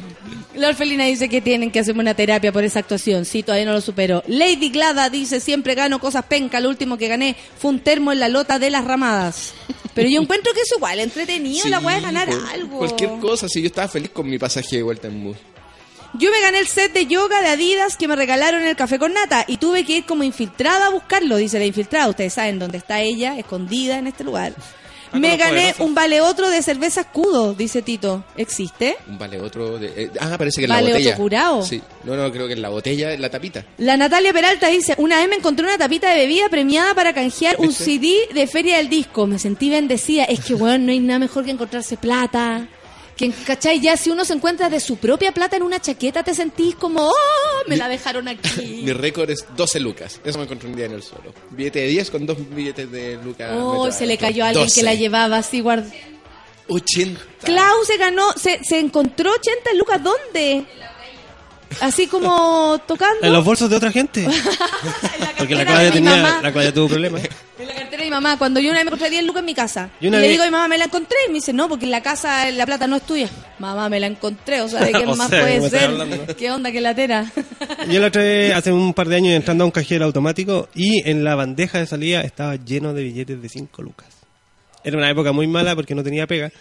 La orfelina dice que tienen que hacerme una terapia por esa actuación. Sí, todavía no lo supero. Lady Glada dice, siempre gano cosas penca. Lo último que gané fue un termo en la lota de las ramadas. Pero yo encuentro que es igual, entretenido, Sí, la voy a ganar por- algo. Cualquier cosa, si yo estaba feliz con mi pasaje de vuelta en bus. Yo me gané el set de yoga de Adidas que me regalaron en el café con nata y tuve que ir como infiltrada a buscarlo, dice la infiltrada. Ustedes saben dónde está ella, escondida en este lugar. Ah, me gané poderosos. un vale otro de cerveza escudo, dice Tito. ¿Existe? Un vale otro de... eh, ah, parece que en Vale la botella. otro curado. Sí. No, no, creo que en la botella, en la tapita. La Natalia Peralta dice, una vez me encontré una tapita de bebida premiada para canjear un. CD de Feria del Disco. Me sentí bendecida. Es que, weón, no hay nada mejor que encontrarse plata. Que, ¿cachai? Ya si uno se encuentra de su propia plata en una chaqueta, te sentís como, ¡oh! Me la dejaron aquí. Mi récord es 12 lucas. Eso me encontré un día en el suelo. Billete de 10 con dos billetes de lucas. Oh, se le cayó a alguien 12. que la llevaba así, guard... 80. Clau se ganó, se, se encontró 80 lucas, ¿dónde? Así como tocando. En los bolsos de otra gente. Porque la Claudia tenía, mamá. la Claudia tuvo problemas. En la cartera de mi mamá, cuando yo una vez me encontré 10 lucas en mi casa. Y le digo a mi mamá, me la encontré. Y me dice, no, porque en la casa la plata no es tuya. Mamá, me la encontré. O sea, ¿de qué más sea, puede ¿cómo estás ser? hablando? ¿Qué onda, qué latera? Yo la otra vez, hace un par de años, entrando a un cajero automático y en la bandeja de salida estaba lleno de billetes de 5 lucas. Era una época muy mala porque no tenía pega.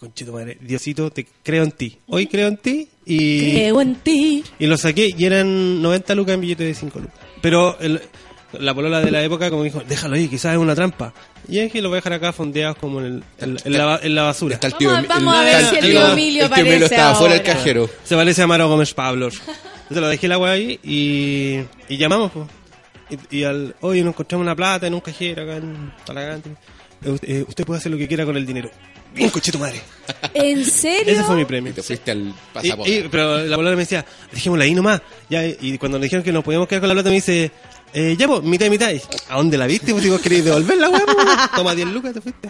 Conchito madre, Diosito, te creo en ti. Hoy creo en ti y, Creo en ti. y lo saqué y eran 90 lucas en billetes de 5 lucas. Pero el- la polola de la época como dijo, déjalo ahí, quizás es una trampa. Y es que lo voy a dejar acá fondeados como en, el- en- en la, ba- en la basura. Está el tío, Vamos- vamos a el- ver si el tío- Emilio el tío estaba fuera del cajero. Se parece a Maro Gómez Pablos. Entonces lo dejé la weá ahí y, y llamamos, pues. Y, y al, oye, nos encontramos una plata en un cajero acá en Talagante. Eh, usted- puede hacer lo que quiera con el dinero. Bien, cochito madre. ¿En serio? Ese fue mi premio. Y te fuiste al Y- pasaporte. y- pero la palabra me decía, dejémosla ahí nomás. Ya, y cuando le dijeron que nos podíamos quedar con la plata, me dice, eh, ya, pues, mitad y mitad. Y, ¿A dónde la viste? Pues, si vos queréis devolverla, weón. pues, Toma 10 lucas, te fuiste.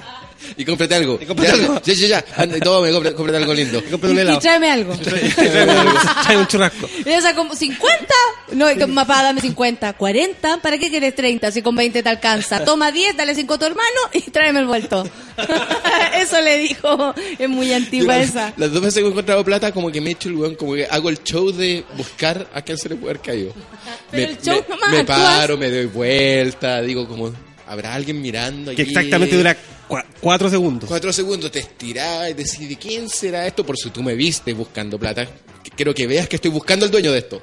Y cómprate algo. cómprate ya, algo. ya, ya, ya. Anda, tome, cómprate, cómprate algo lindo. Cómprate un Y, helado. y tráeme algo. Trae un churrasco. Y esa como 50. No, y papá, dame 50. 40. ¿Para qué quieres 30 si con 20 te alcanza? Toma 10, dale 5 a tu hermano y tráeme el vuelto. Eso le dijo. Es muy antigua Yo, esa. Las dos veces que he encontrado plata, como que me echo el weón, como que hago el show de buscar a quién se le puede haber caído. Pero me el show me- nomás, me. Paro, me doy vuelta, digo como, ¿habrá alguien mirando Que exactamente dura 4 segundos. Cuatro segundos, te estirás y decís, ¿de quién será esto? Por si tú me viste buscando plata, quiero que veas que estoy buscando al dueño de esto.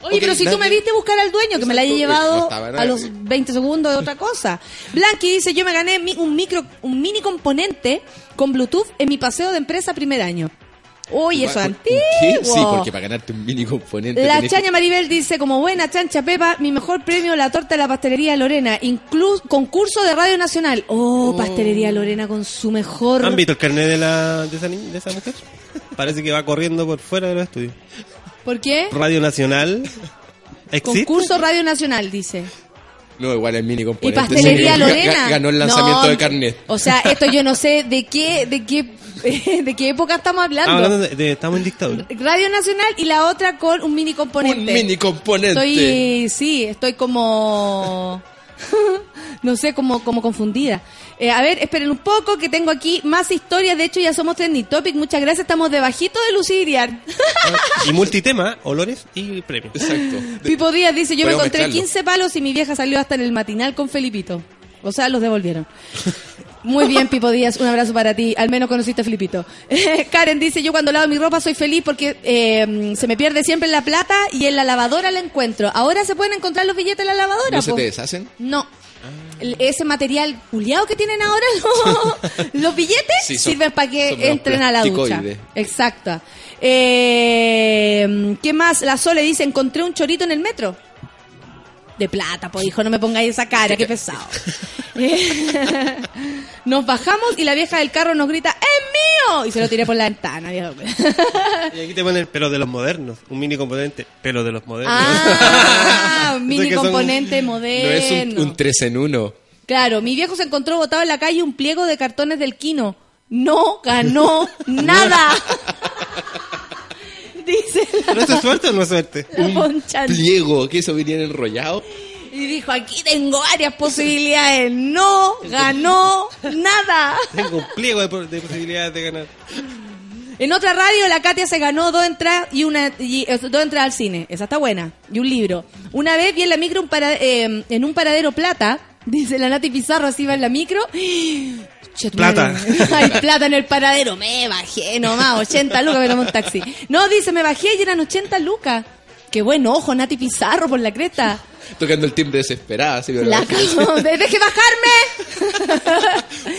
Oye, pero si tú me viste buscar al dueño, que me la haya no llevado a los 20 segundos de otra cosa. Blanqui dice, yo me gané un micro, un mini componente con Bluetooth en mi paseo de empresa primer año. Uy, eso es ¿Un qué? antiguo. Sí, porque para ganarte un mini componente. La tenés- Chaña Maribel dice, como buena chancha Pepa, mi mejor premio, la torta de la pastelería Lorena, incluso concurso de Radio Nacional. Oh, pastelería Lorena con su mejor... ¿Han visto el carnet de, la, de, esa, de esa mujer? Parece que va corriendo por fuera de los estudios. ¿Por qué? Radio Nacional. ¿Existe? Concurso Radio Nacional, dice. No, igual el mini Y componente. pastelería sí, Lorena. ga- Ganó el lanzamiento No, de carnet. O sea, esto yo no sé de qué, de qué, de qué época estamos hablando. Ah, hablando de, de- estamos en dictadura. Radio Nacional y la otra con un mini componente. Un mini componente. Estoy, sí, estoy como, no sé, como, como confundida. Eh, a ver, esperen un poco que tengo aquí más historias. De hecho, ya somos trending topic. Muchas gracias. Estamos debajito de Luciriar. Y multitema, olores y premios. Exacto. Pipo Díaz dice, yo me encontré mezclarlo. 15 palos y mi vieja salió hasta en el matinal con Felipito. O sea, los devolvieron. Muy bien, Pipo Díaz, un abrazo para ti. Al menos conociste a Felipito. Karen dice, yo cuando lavo mi ropa soy feliz porque eh, se me pierde siempre la plata y en la lavadora la encuentro. Ahora se pueden encontrar los billetes en la lavadora. ¿No se te deshacen? No. Ese material culiado que tienen ahora los, los billetes Sí, son- sirven para que entren a la ducha. Exacto. Eh, ¿Qué más? La Sole dice, encontré un chorito en el metro. De plata, pues hijo, no me pongáis esa cara, qué pesado. Nos bajamos y la vieja del carro nos grita, ¡es mío! Y se lo tiré por la ventana. viejo. Y aquí te ponen pero de los modernos. Un mini componente, pero de los modernos. Ah, un mini son- componente No moderno. es un, un 3 en 1. Claro, mi viejo se encontró botado en la calle un pliego de cartones del Kino. No ganó nada. Dice la ¿Pero esto es suerte o no es suerte? Ponchan. Pliego, que eso venía enrollado. Y dijo, aquí tengo varias posibilidades. No ganó nada. Tengo un pliego de, po- de posibilidades de ganar. En otra radio, la Katia se ganó dos entradas y una y, eh, dos entradas al cine. Esa está buena. Y un libro. Una vez vi en la micro un para- eh, en un paradero plata. Dice la Nati Pizarro, así va en la micro. Plata. Hay plata en el paradero. Me bajé nomás, 80 lucas, me tomé un taxi. No, dice, me bajé y eran 80 lucas. Qué buen ojo, Nati Pizarro por la cresta. Tocando el timbre desesperada. Así, La cagó. ¡Deje bajarme!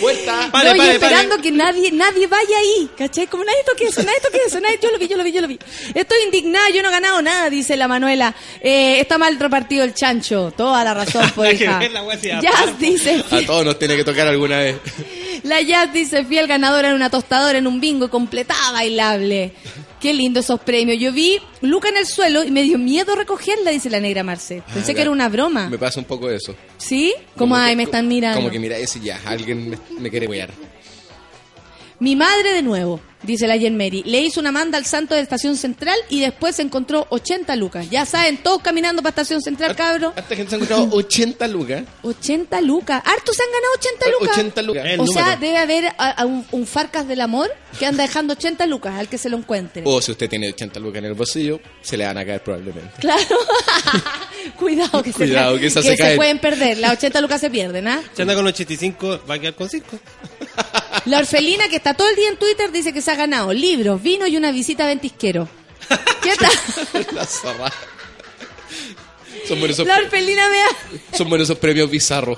Vuelta. Pare, no, y pare, esperando que nadie nadie vaya ahí, ¿cachai? Como nadie toque eso, nadie toque eso, nadie, yo lo vi, yo lo vi, yo lo vi. Estoy indignada, yo no he ganado nada, dice la Manuela. Eh, está mal repartido el chancho, toda la razón, pues, Nada que hija. aparte. dice, A todos nos tiene que tocar alguna vez. La Jazz dice, fiel ganadora en una tostadora, en un bingo completada bailable. Qué lindo esos premios. Yo vi Luca en el suelo y me dio miedo recogerla, dice la negra Marce. Pensé Ah, que era una broma. Me pasa un poco eso. ¿Sí? Como, que- ay, me están mirando. Como que mira ese ya, alguien me, me quiere wear. Mi madre de nuevo, dice la Jen Mary. Le hizo una manda al santo de Estación Central y después se encontró 80 lucas. Ya saben, todos caminando para Estación Central, cabro. Hasta gente se ha encontrado 80 lucas. 80 lucas. Hartos se han ganado 80 lucas. 80 lucas. El o sea, debe haber a- a un, un Farcas del amor que anda dejando 80 lucas al que se lo encuentre. O si usted tiene 80 lucas en el bolsillo, se le van a caer probablemente. Claro. Cuidado que, Cuidado, se, que que se pueden perder. Las 80 lucas se pierden, ¿ah? Si anda con 85, va a quedar con 5. La orfelina que está todo el día en Twitter dice que se ha ganado libros, vino y una visita a Ventisquero. ¿Qué tal? La zorra. Son buenos La orfelina me ha... son buenos esos premios bizarros.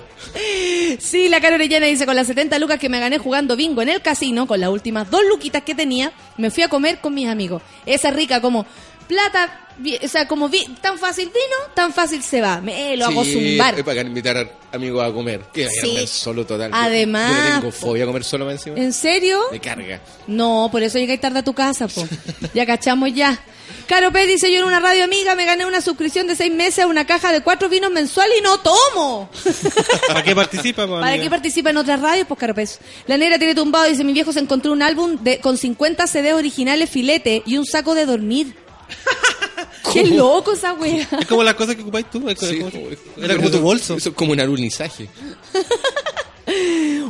Sí, la cara Orellana dice, con las 70 lucas que me gané jugando bingo en el casino, con las últimas dos luquitas que tenía, me fui a comer con mis amigos. Esa rica como plata, o sea, como vi- tan fácil vino, tan fácil se va. Me lo hago Sí, zumbar. Es para invitar a amigos a comer. Que a Sí. comer solo total. Además, Yo le tengo fobia a comer solo más encima. ¿En serio? Me carga. No, por eso llegué tarde a tu casa, po. Ya cachamos ya. Caro Pérez dice, yo en una radio amiga me gané una suscripción de seis meses a una caja de cuatro vinos mensuales y no tomo. ¿Para qué participa, po, ¿Para qué participa en otras radios? Pues Caro Pérez. La negra tiene tumbado, dice, mi viejo se encontró un álbum de, con 50 CDs originales filete y un saco de dormir. Qué loco esa wea. Es como las cosas que ocupáis tú. es como- Sí, como- como- era como tu bolso. Eso es como un alunizaje.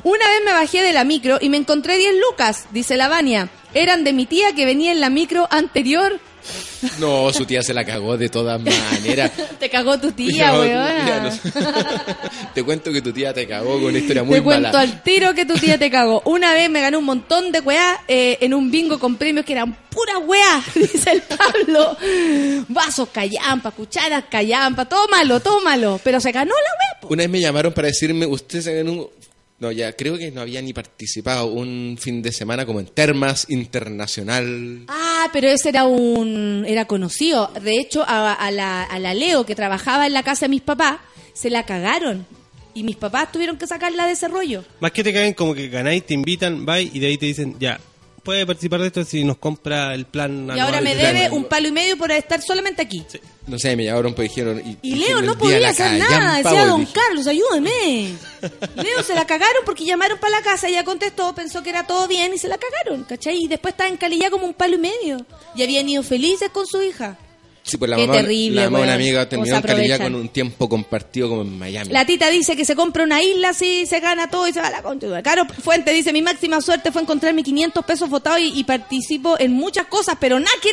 Una vez me bajé de la micro y me encontré 10 lucas, dice la Vania. Eran de mi tía que venía en la micro anterior. No, su tía se la cagó de todas maneras. Te cagó tu tía, No, weona. Te cuento que tu tía te cagó con una historia muy Te cuento mala. al tiro que tu tía te cagó. Una vez me gané un montón de weá eh, en un bingo con premios que eran pura weá, dice el Pablo. Vasos callampa, cucharas callampa, todo malo, todo malo. Pero se ganó la weá. Una vez me llamaron para decirme, usted se ganó un... No, ya creo que no había ni participado un fin de semana como en Termas Internacional. Ah, pero ese era un... era conocido. De hecho, a, a la, a la Leo que trabajaba en la casa de mis papás, se la cagaron. Y mis papás tuvieron que sacarla de ese rollo. Más que te caen como que ganáis, te invitan, vais y de ahí te dicen, ya, puede participar de esto si nos compra el plan Y ahora anual me de- debe un palo y medio por estar solamente aquí. No sé, me llamaron pues dijeron... Y, Leo no el día de podía la hacer nada, decía don. Carlos, ayúdeme. Leo se la cagaron porque llamaron para la casa, ella contestó, pensó que era todo bien y se la cagaron, ¿cachai? Y después estaba en Calilla como un palo y medio. Y habían ido felices con su hija. Sí, pues la Qué mamá, terrible, la mamá de una amiga terminó en aprovechan. con un tiempo compartido como en Miami. La tita dice que se compra una isla así, se gana todo y se va a la concha. Caro Fuente dice, mi máxima suerte fue encontrarme 500 pesos votados y, y participo en muchas cosas, pero nada que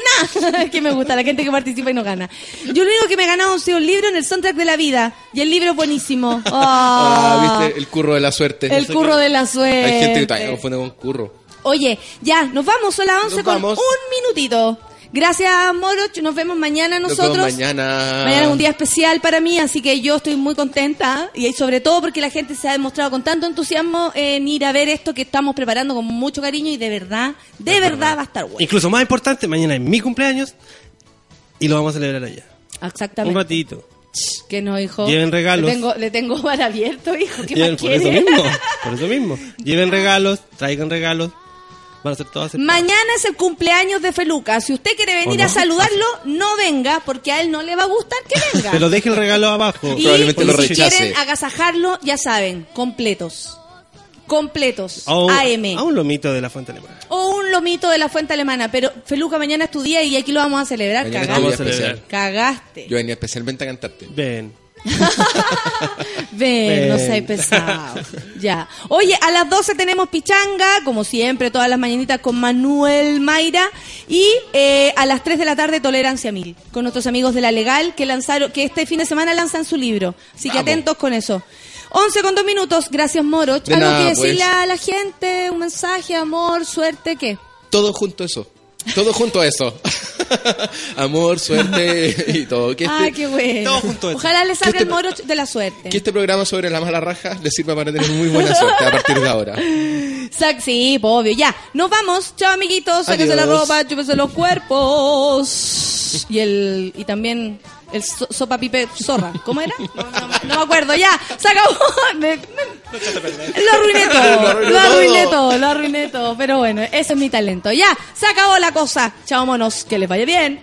nada. que me gusta, la gente que participa y no gana. Yo lo único que me he ganado ha sido un libro en el soundtrack de la vida. Y el libro es buenísimo. Ah, Ah, ¿viste? El curro de la suerte. El curro de la suerte. Hay gente que todavía confunde con curro. Oye, ya, nos vamos, son las 11 Nos con vamos. un minutito. Gracias, Moroch. Nos vemos mañana Nos nosotros. vemos mañana. Mañana es un día especial para mí, así que yo estoy muy contenta y sobre todo porque la gente se ha demostrado con tanto entusiasmo en ir a ver esto que estamos preparando con mucho cariño y de verdad, de verdad va a estar bueno. Incluso más importante, mañana es mi cumpleaños y lo vamos a celebrar allá. Un Exactamente. ratito. Que no, hijo. Lleven regalos. Le tengo, le tengo bar abierto, hijo. ¿Qué Lleven- más por eso mismo, por eso mismo. Lleven regalos, traigan regalos. Van a ser todas Mañana es el cumpleaños de Feluca. Si usted quiere venir ¿O no? a saludarlo, no venga, porque a él no le va a gustar que venga. Pero deje el regalo abajo. Y si quieren agasajarlo, ya saben, completos. Completos. A un, AM. a un lomito de la fuente alemana. O un lomito de la fuente alemana. Pero Feluca, mañana es tu día y aquí lo vamos a celebrar. Mañana Cagaste. tu día especial. Cagaste. Yo venía especialmente a cantarte. Ven. Ven, no seas pesado. ya. Oye, a las 12 tenemos pichanga, como siempre, todas las mañanitas con Manuel Mayra. Y eh, a las 3 de la tarde, Tolerancia Mil, con nuestros amigos de La Legal, que lanzaron, que este fin de semana lanzan su libro. Así que Vamos. atentos con eso. 11 con 2 minutos. Gracias, Moro. De ¿Algo nada, que decirle pues. a la gente? ¿Un mensaje, amor, suerte? ¿Qué? Todo junto a eso. Todo junto a eso. Amor, suerte y todo. Que este, Ay, qué bueno. Ojalá le salga este- el Moro de la suerte. que este programa sobre la mala raja le sirva para tener muy buena suerte a partir de ahora. Sí, obvio. Ya, nos vamos. Chao, amiguitos. Sáquense la ropa, chúpense los cuerpos. Y el y también el so- sopa pipe zorra. ¿Cómo era? No, no- no me acuerdo. Ya, se acabó. Me- me- lo arruiné todo. Lo arruiné todo. todo. Lo arruiné todo. Pero bueno, ese es mi talento. Ya, se acabó la cosa. Chao, monos. Que les vaya bien.